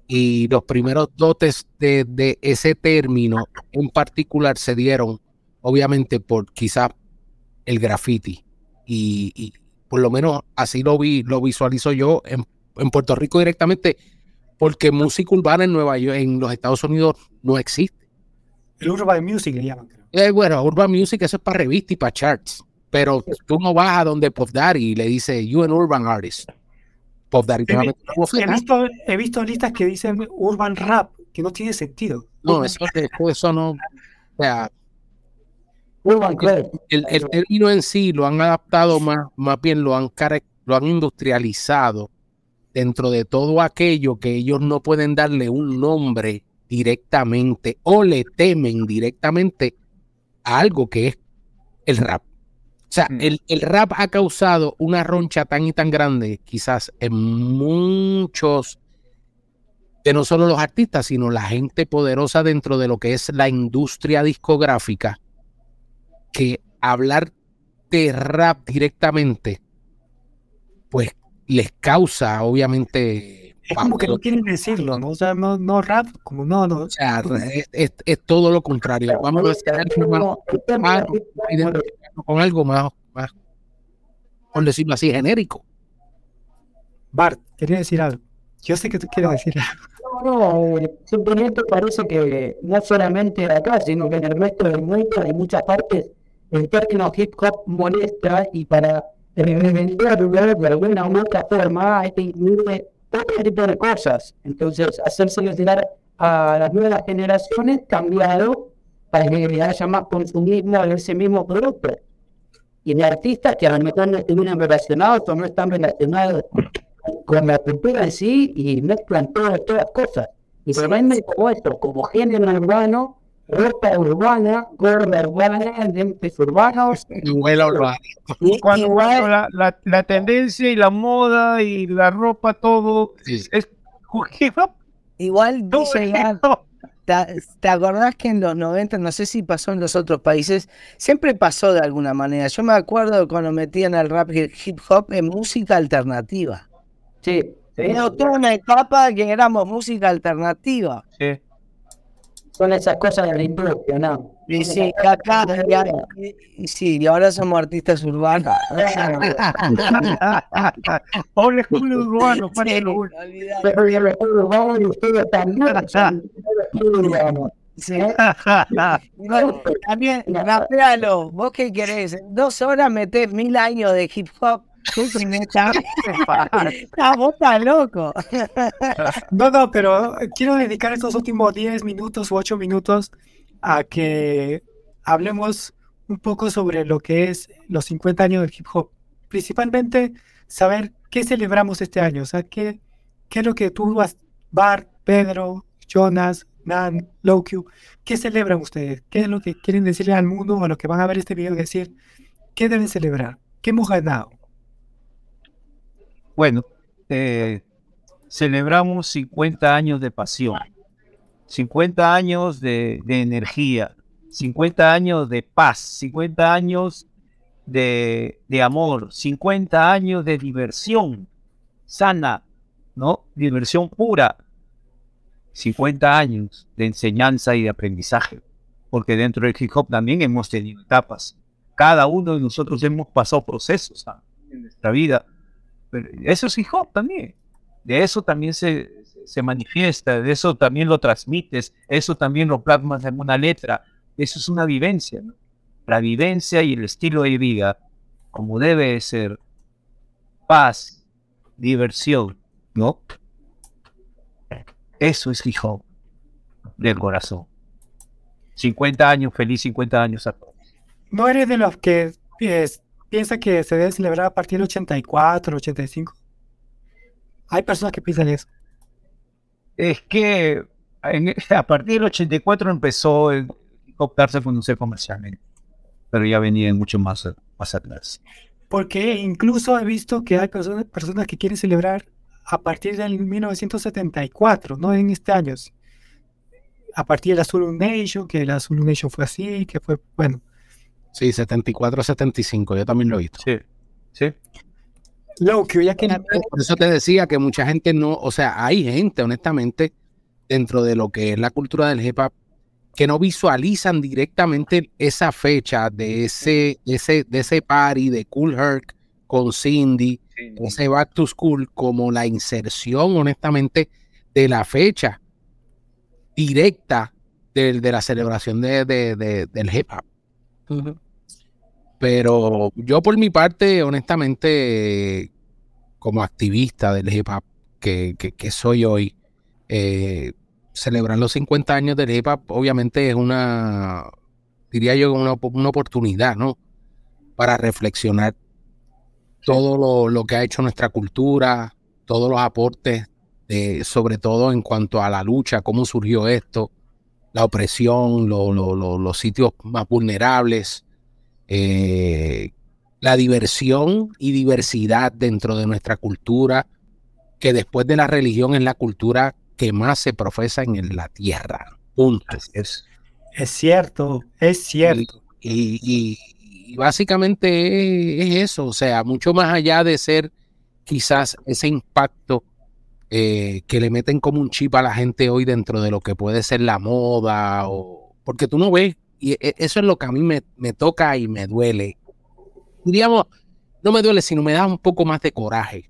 Y los primeros dotes de, de ese término en particular se dieron, obviamente, por quizás el graffiti. Y, por lo menos así lo vi, lo visualizo yo en, en Puerto Rico directamente porque música urbana en Nueva York, en los Estados Unidos, no existe. El urban music le llaman, creo. Eh, bueno, urban music eso es para revistas y para charts, pero tú no vas a donde Pop Daddy y le dice, you an urban artist. Pop Daddy he, he, visto, he visto listas que dicen urban rap, que no tiene sentido. No, eso, eso no, o sea, el, el, término en sí lo han adaptado más, más bien lo han, lo han industrializado dentro de todo aquello que ellos no pueden darle un nombre directamente o le temen directamente a algo que es el rap. O sea, mm. el, el, rap ha causado una roncha tan y tan grande, quizás en muchos, de no solo los artistas, sino la gente poderosa dentro de lo que es la industria discográfica, que hablar de rap directamente, pues les causa obviamente Es como que no quieren decirlo, ¿no? O sea, no, no rap, como no, no. O sea, es, es- es todo lo contrario. Vamos a identificarnos con algo más, más, por decirlo así, genérico. Bart, quería decir algo. Yo sé que tú quieres decir algo. No, eh, simplemente parece que no solamente acá, sino que en el resto del mundo, en muchas partes, el término hip hop molesta y para reventarlo de alguna u otra forma hay que incluir otro tipo de cosas. Entonces, hacerse llegar a las nuevas generaciones cambiado para que haya más consumismo de ese mismo producto. Y de artistas que a lo mejor no estuvieran relacionados o no están relacionados con la cultura en sí y mezclan todas, todas las cosas. Y se venden como esto, como género urbano, ropa urbana, gorra urbana, lentes urbanos. Huela urbana. Y- Cuando, la, la, la tendencia y la moda y la ropa, todo es, es hip hop. Igual dice ¿te, te acordás que en los 90, no sé si pasó en los otros países, siempre pasó de alguna manera? Yo me acuerdo cuando metían al rap y el hip hop en música alternativa. Sí. Era toda una etapa que éramos música alternativa. Sí. Son esas cosas de la industria, ¿no? Y sí, y acá, y ahora- y- y sí, y ahora somos artistas urbanos. Old school urbano, lo único. Pero yo recuerdo urbano y ustedes también. Sí. Bueno, también, rapealo, vos qué querés, en dos horas metés mil años de hip hop. Vos estás loco. No, no, pero quiero dedicar estos últimos 10 minutos u 8 minutos a que hablemos un poco sobre lo que es los 50 años del hip hop. Principalmente saber qué celebramos este año, o sea, qué, qué es lo que tú, vas- Bart, Pedro, Jonas, Nan, Low-Q, ¿qué celebran ustedes? ¿Qué es lo que quieren decirle al mundo o a los que van a ver este video decir? ¿Qué deben celebrar? ¿Qué hemos ganado? Bueno, eh, celebramos 50 años de pasión, 50 años de, energía, 50 años de paz, 50 años de, de amor, 50 años de diversión sana, ¿no? Diversión pura. 50 años de enseñanza y de aprendizaje, porque dentro del hip hop también hemos tenido etapas. Cada uno de nosotros hemos pasado procesos ¿ah? en nuestra vida. Eso es hip hop también. De eso también se, se manifiesta, de eso también lo transmites, eso también lo plasmas en una letra. Eso es una vivencia. La vivencia y el estilo de vida, como debe de ser, paz, diversión, ¿no? Eso es hip hop del corazón. 50 años, feliz 50 años a todos. ¿No eres de los que eh, piensa que se debe celebrar a partir del 84, 85? Hay personas que piensan eso. Es que en- a partir del 84 empezó el darse a conocer comercialmente, pero ya venía mucho más, más atrás. Porque incluso he visto que hay personas, personas que quieren celebrar a partir del 1974, no en este año. A partir de la Zulu Nation, que la Zulu Nation fue así, que fue, bueno. Sí, 74, 75, yo también lo he visto. Sí, sí. Loco, ya que... Por eso te decía que mucha gente no, o sea, hay gente, honestamente, dentro de lo que es la cultura del hip hop, que no visualizan directamente esa fecha de ese, de ese, de ese party de Cool Herc con Cindy, ese Back to School, como la inserción, honestamente, de la fecha directa del- de, la celebración de, de- de- del hip hop. Pero yo por mi parte, honestamente, como activista del hip hop que, que- que soy hoy, eh, celebrar los 50 años del hip hop obviamente es una, diría yo, una, una oportunidad, ¿no? Para reflexionar todo lo, lo que ha hecho nuestra cultura, todos los aportes, de, sobre todo en cuanto a la lucha, cómo surgió esto, la opresión, lo- lo- lo- los sitios más vulnerables, eh, la diversión y diversidad dentro de nuestra cultura, que después de la religión es la cultura que más se profesa en la tierra. Punto. es. Es cierto, es cierto. Y, y- y básicamente es, es eso, o sea, mucho más allá de ser quizás ese impacto eh, que le meten como un chip a la gente hoy dentro de lo que puede ser la moda, o porque tú no ves, y e- eso es lo que a mí me, me toca y me duele. Diríamos, no me duele, sino me da un poco más de coraje.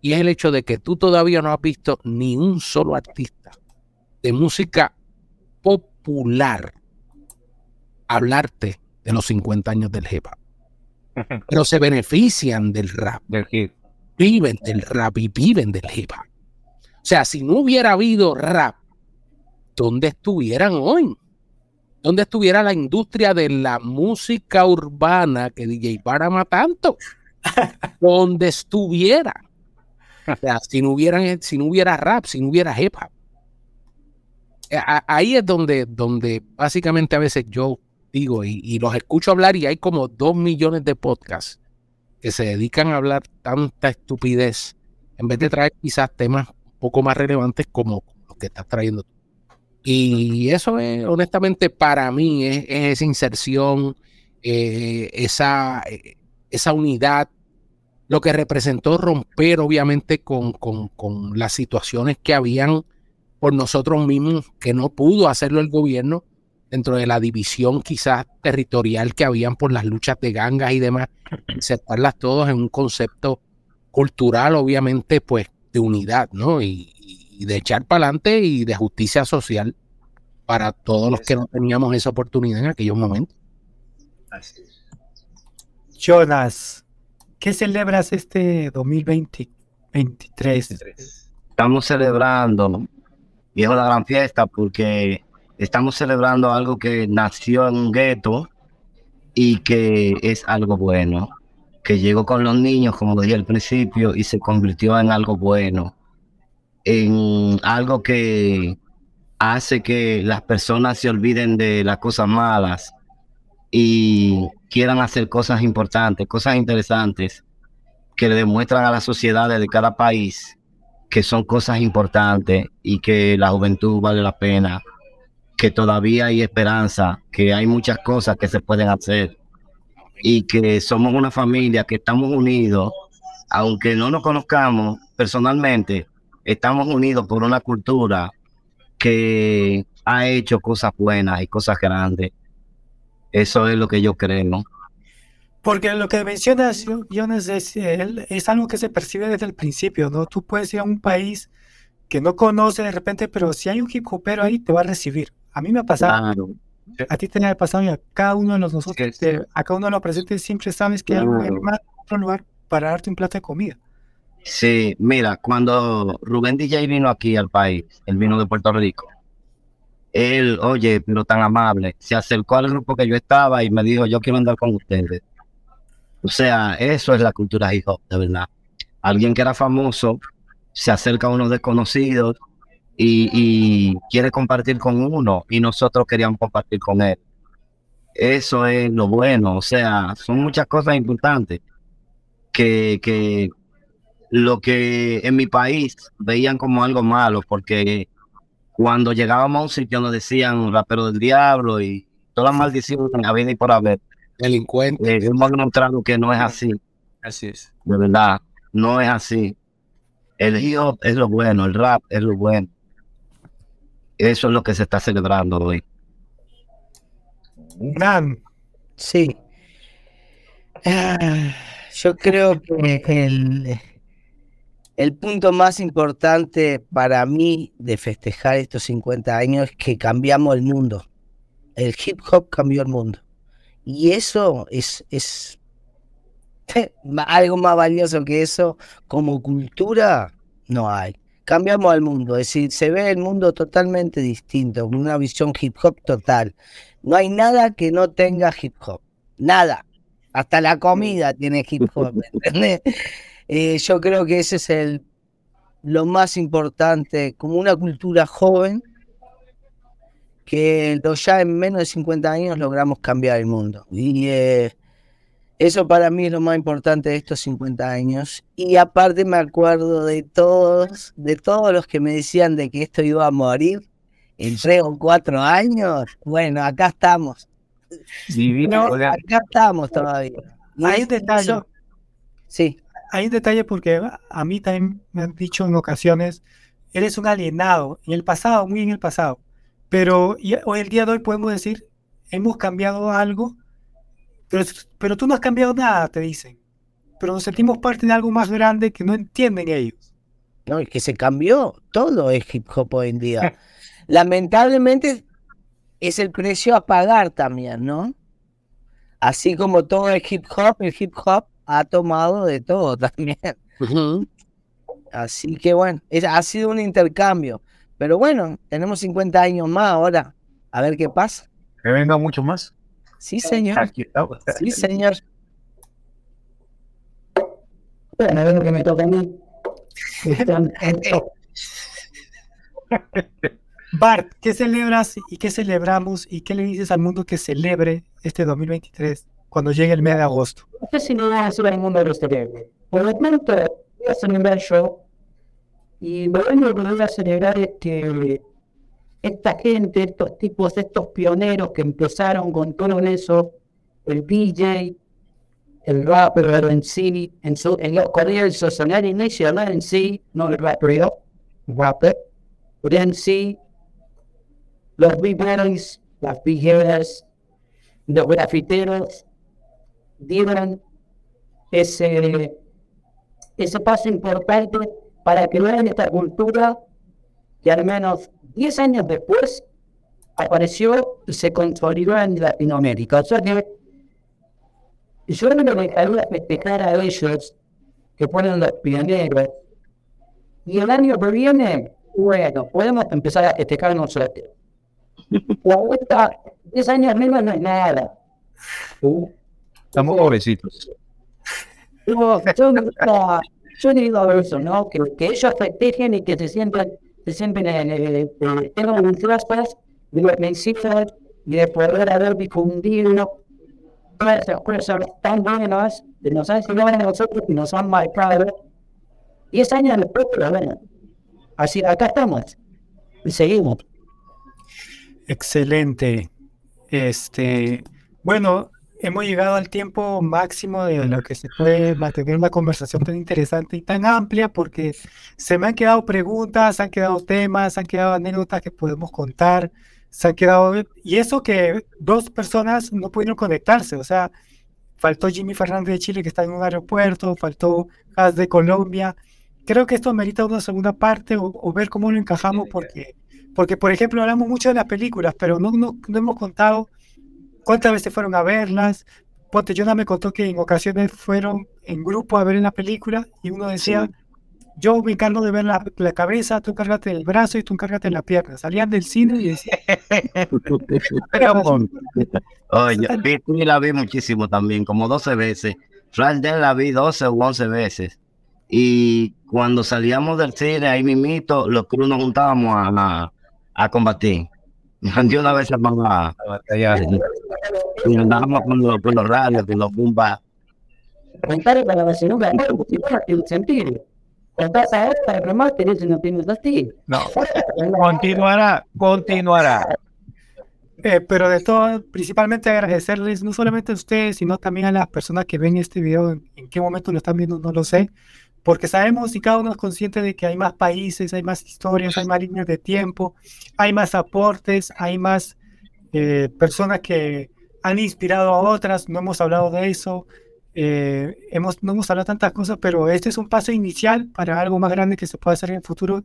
Y es el hecho de que tú todavía no has visto ni un solo artista de música popular hablarte de los 50 años del hip hop. Pero se benefician del rap. Del hip. Viven del rap y viven del hip hop. O sea, si no hubiera habido rap, ¿dónde estuvieran hoy? ¿Dónde estuviera la industria de la música urbana que DJ Para tanto? ¿Dónde estuviera? O sea, si no, hubieran, si no hubiera rap, si no hubiera hip hop. Eh, Ahí es donde, donde básicamente a veces yo digo y, y los escucho hablar y hay como dos millones de podcasts que se dedican a hablar tanta estupidez en vez de traer quizás temas un poco más relevantes como los que estás trayendo tú. Y eso es, honestamente, para mí es, es esa inserción, eh, esa, eh, esa unidad, lo que representó romper, obviamente, con, con, con las situaciones que habían por nosotros mismos, que no pudo hacerlo el gobierno dentro de la división quizás territorial que habían por las luchas de gangas y demás, insertarlas todos en un concepto cultural, obviamente, pues, de unidad, ¿no? Y de echar para adelante y de justicia social para todos los que no teníamos esa oportunidad en aquellos momentos. Jonas, ¿qué celebras este 2023? Estamos celebrando, y es una gran fiesta porque estamos celebrando algo que nació en un gueto y que es algo bueno, que llegó con los niños, como dije al principio, y se convirtió en algo bueno, en algo que hace que las personas se olviden de las cosas malas y quieran hacer cosas importantes, cosas interesantes, que le demuestran a las sociedades de cada país que son cosas importantes y que la juventud vale la pena, que todavía hay esperanza, que hay muchas cosas que se pueden hacer y que somos una familia que estamos unidos, aunque no nos conozcamos personalmente, estamos unidos por una cultura que ha hecho cosas buenas y cosas grandes. Eso es lo que yo creo. Porque lo que mencionas, Jo- Jonas, es, es algo que se percibe desde el principio, ¿no? Tú puedes ir a un país que no conoce de repente, pero si hay un hip hopero ahí, te va a recibir. A mí me ha pasado, Claro. a ti te ha pasado y a cada uno de los nosotros, te- a cada uno de los presentes siempre sabes que hay un Claro. más otro lugar para darte un plato de comida. Sí, mira, cuando Rubén DJ vino aquí al país, él vino de Puerto Rico, él, oye, pero tan amable, se acercó al grupo que yo estaba y me dijo, yo quiero andar con ustedes. O sea, eso es la cultura hip hop, de verdad. Alguien que era famoso se acerca a unos desconocidos y, y quiere compartir con uno y nosotros queríamos compartir con él. Eso es lo bueno, o sea, son muchas cosas importantes que, que lo que en mi país veían como algo malo, porque cuando llegábamos a un sitio nos decían rapero del diablo y todas las maldiciones que había y por haber. Delincuente. Eh, hemos demostrado que no es así, Así es. de verdad, no es así. El hip hop es lo bueno, el rap es lo bueno. Eso es lo que se está celebrando hoy. Nan, Sí. Ah, yo creo que el, el punto más importante para mí de festejar estos 50 años es que cambiamos el mundo. El hip hop cambió el mundo. Y eso es, es algo más valioso que eso. Como cultura, no hay. Cambiamos el mundo, es decir, se ve el mundo totalmente distinto, con una visión hip hop total. No hay nada que no tenga hip hop. Nada. Hasta la comida tiene hip hop, ¿me entendés? Eh, yo creo que ese es el lo más importante, como una cultura joven, que lo- ya en menos de 50 años logramos cambiar el mundo. Y eh, eso para mí es lo más importante de estos 50 años. Y aparte me acuerdo de todos, de todos los que me decían de que esto iba a morir en tres o cuatro años. Bueno, acá estamos. Divino, No, acá estamos todavía. Y hay un eso- detalle. Sí. Hay un detalle porque a mí también me han dicho en ocasiones, eres un alienado, en el pasado, muy en el pasado, pero hoy el día de hoy podemos decir, hemos cambiado algo, pero, pero tú no has cambiado nada, te dicen, pero nos sentimos parte de algo más grande que no entienden ellos. No, es que se cambió todo el hip hop hoy en día. Lamentablemente es el precio a pagar también, ¿no? Así como todo el hip hop, el hip hop ha tomado de todo también. Así que bueno, es, ha sido un intercambio. Pero bueno, tenemos 50 años más ahora. A ver qué pasa. Que venga mucho más. Sí, señor. Aquí. Sí, señor. Bueno, a ver lo que me toca a mí. Bart, ¿qué celebras y qué celebramos y qué le dices al mundo que celebre este 2023 cuando llegue el mes de agosto? No sé si no va a ser el mundo de los celebres. Por lo tanto, voy a celebrar yo y me voy a celebrar este, esta gente, estos tipos, estos pioneros que empezaron con todo eso, el DJ, el rapper, el MC, en, su, en los comienzos, en el inicio, el MC, no el rapper, rapper, el MC, los b-boys, las villeras, los grafiteros, dieron ese, ese paso importante para que vean esta cultura que al menos 10 años después apareció y se consolidó en Latinoamérica. O sea que yo no me dejaría festejar a ellos que fueron los pioneros. Y el año que viene, bueno, podemos empezar a festejar nosotros. La vuelta, 10 años menos no es nada. Estamos pobrecitos. Yo, yo, no, yo digo eso, ¿no? Que, que ellos festejen y que se sientan, se sienten, eh, tengan un traspas de los mensajes y de poder haber difundido todas esas cosas tan buenas que nos han enseñado a nosotros y nos han marcado. Diez años después, pero bueno, así, acá estamos y seguimos. Excelente. Este, bueno, hemos llegado al tiempo máximo de lo que se puede mantener una conversación tan interesante y tan amplia porque se me han quedado preguntas, se han quedado temas, se han quedado anécdotas que podemos contar, se han quedado... Y eso que dos personas no pudieron conectarse, o sea, faltó Jimmy Fernández de Chile que está en un aeropuerto, faltó Haz de Colombia. Creo que esto merita una segunda parte o, o ver cómo lo encajamos porque, porque, por ejemplo, hablamos mucho de las películas, pero no, no, no hemos contado cuántas veces fueron a verlas. Ponte, Jonah me contó que en ocasiones fueron en grupo a ver la película y uno decía, yo me encargo de ver la, la cabeza, tú encárgate del brazo y tú encárgate la pierna. Salían del cine y decían... Oye, Pitbull la vi muchísimo también, como 12 veces. Friday la vi 12 o 11 veces. Y cuando salíamos del cine, ahí mismito, los cruz nos juntábamos a, a, a combatir. De una vez a, a batallar. Y andábamos con los, con los radios, con los bombas. Contar para la no tiene sentido. Contar a esta, el remate, eso no tiene sentido. No, continuará, continuará. Eh, pero de todo, principalmente agradecerles no solamente a ustedes, sino también a las personas que ven este video, en, en qué momento lo están viendo, no lo sé, porque sabemos y cada uno es consciente de que hay más países, hay más historias, hay más líneas de tiempo, hay más aportes, hay más eh, personas que han inspirado a otras, no hemos hablado de eso, eh, hemos, no hemos hablado tantas cosas, pero este es un paso inicial para algo más grande que se pueda hacer en el futuro.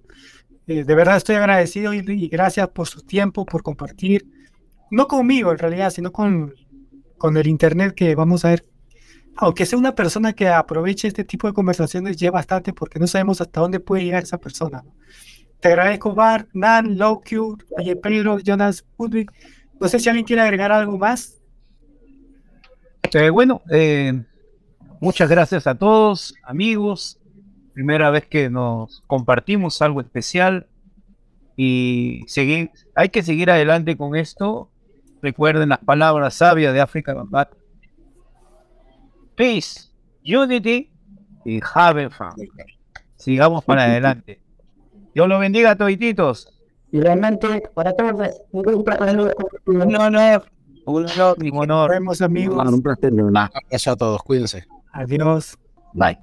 Eh, de verdad estoy agradecido y, y gracias por su tiempo, por compartir, no conmigo en realidad, sino con, con el Internet que vamos a ver aunque sea una persona que aproveche este tipo de conversaciones, lleva bastante porque no sabemos hasta dónde puede llegar esa persona. ¿no? Te agradezco, Bart, Nan, Lowq, Pedro, Jonas, Ludwig. No sé si alguien quiere agregar algo más. Eh, bueno, eh, muchas gracias a todos, amigos. Primera vez que nos compartimos algo especial y seguir, hay que seguir adelante con esto. Recuerden las palabras sabias de África Bambat. Peace, Unity y Have Fun. Sigamos para adelante. Dios los bendiga a todititos. Y realmente, para todos, un placer. Un honor. Un honor. Un honor. Nos vemos, amigos. Un placer, verdad. Gracias a todos, cuídense. Adiós. Bye.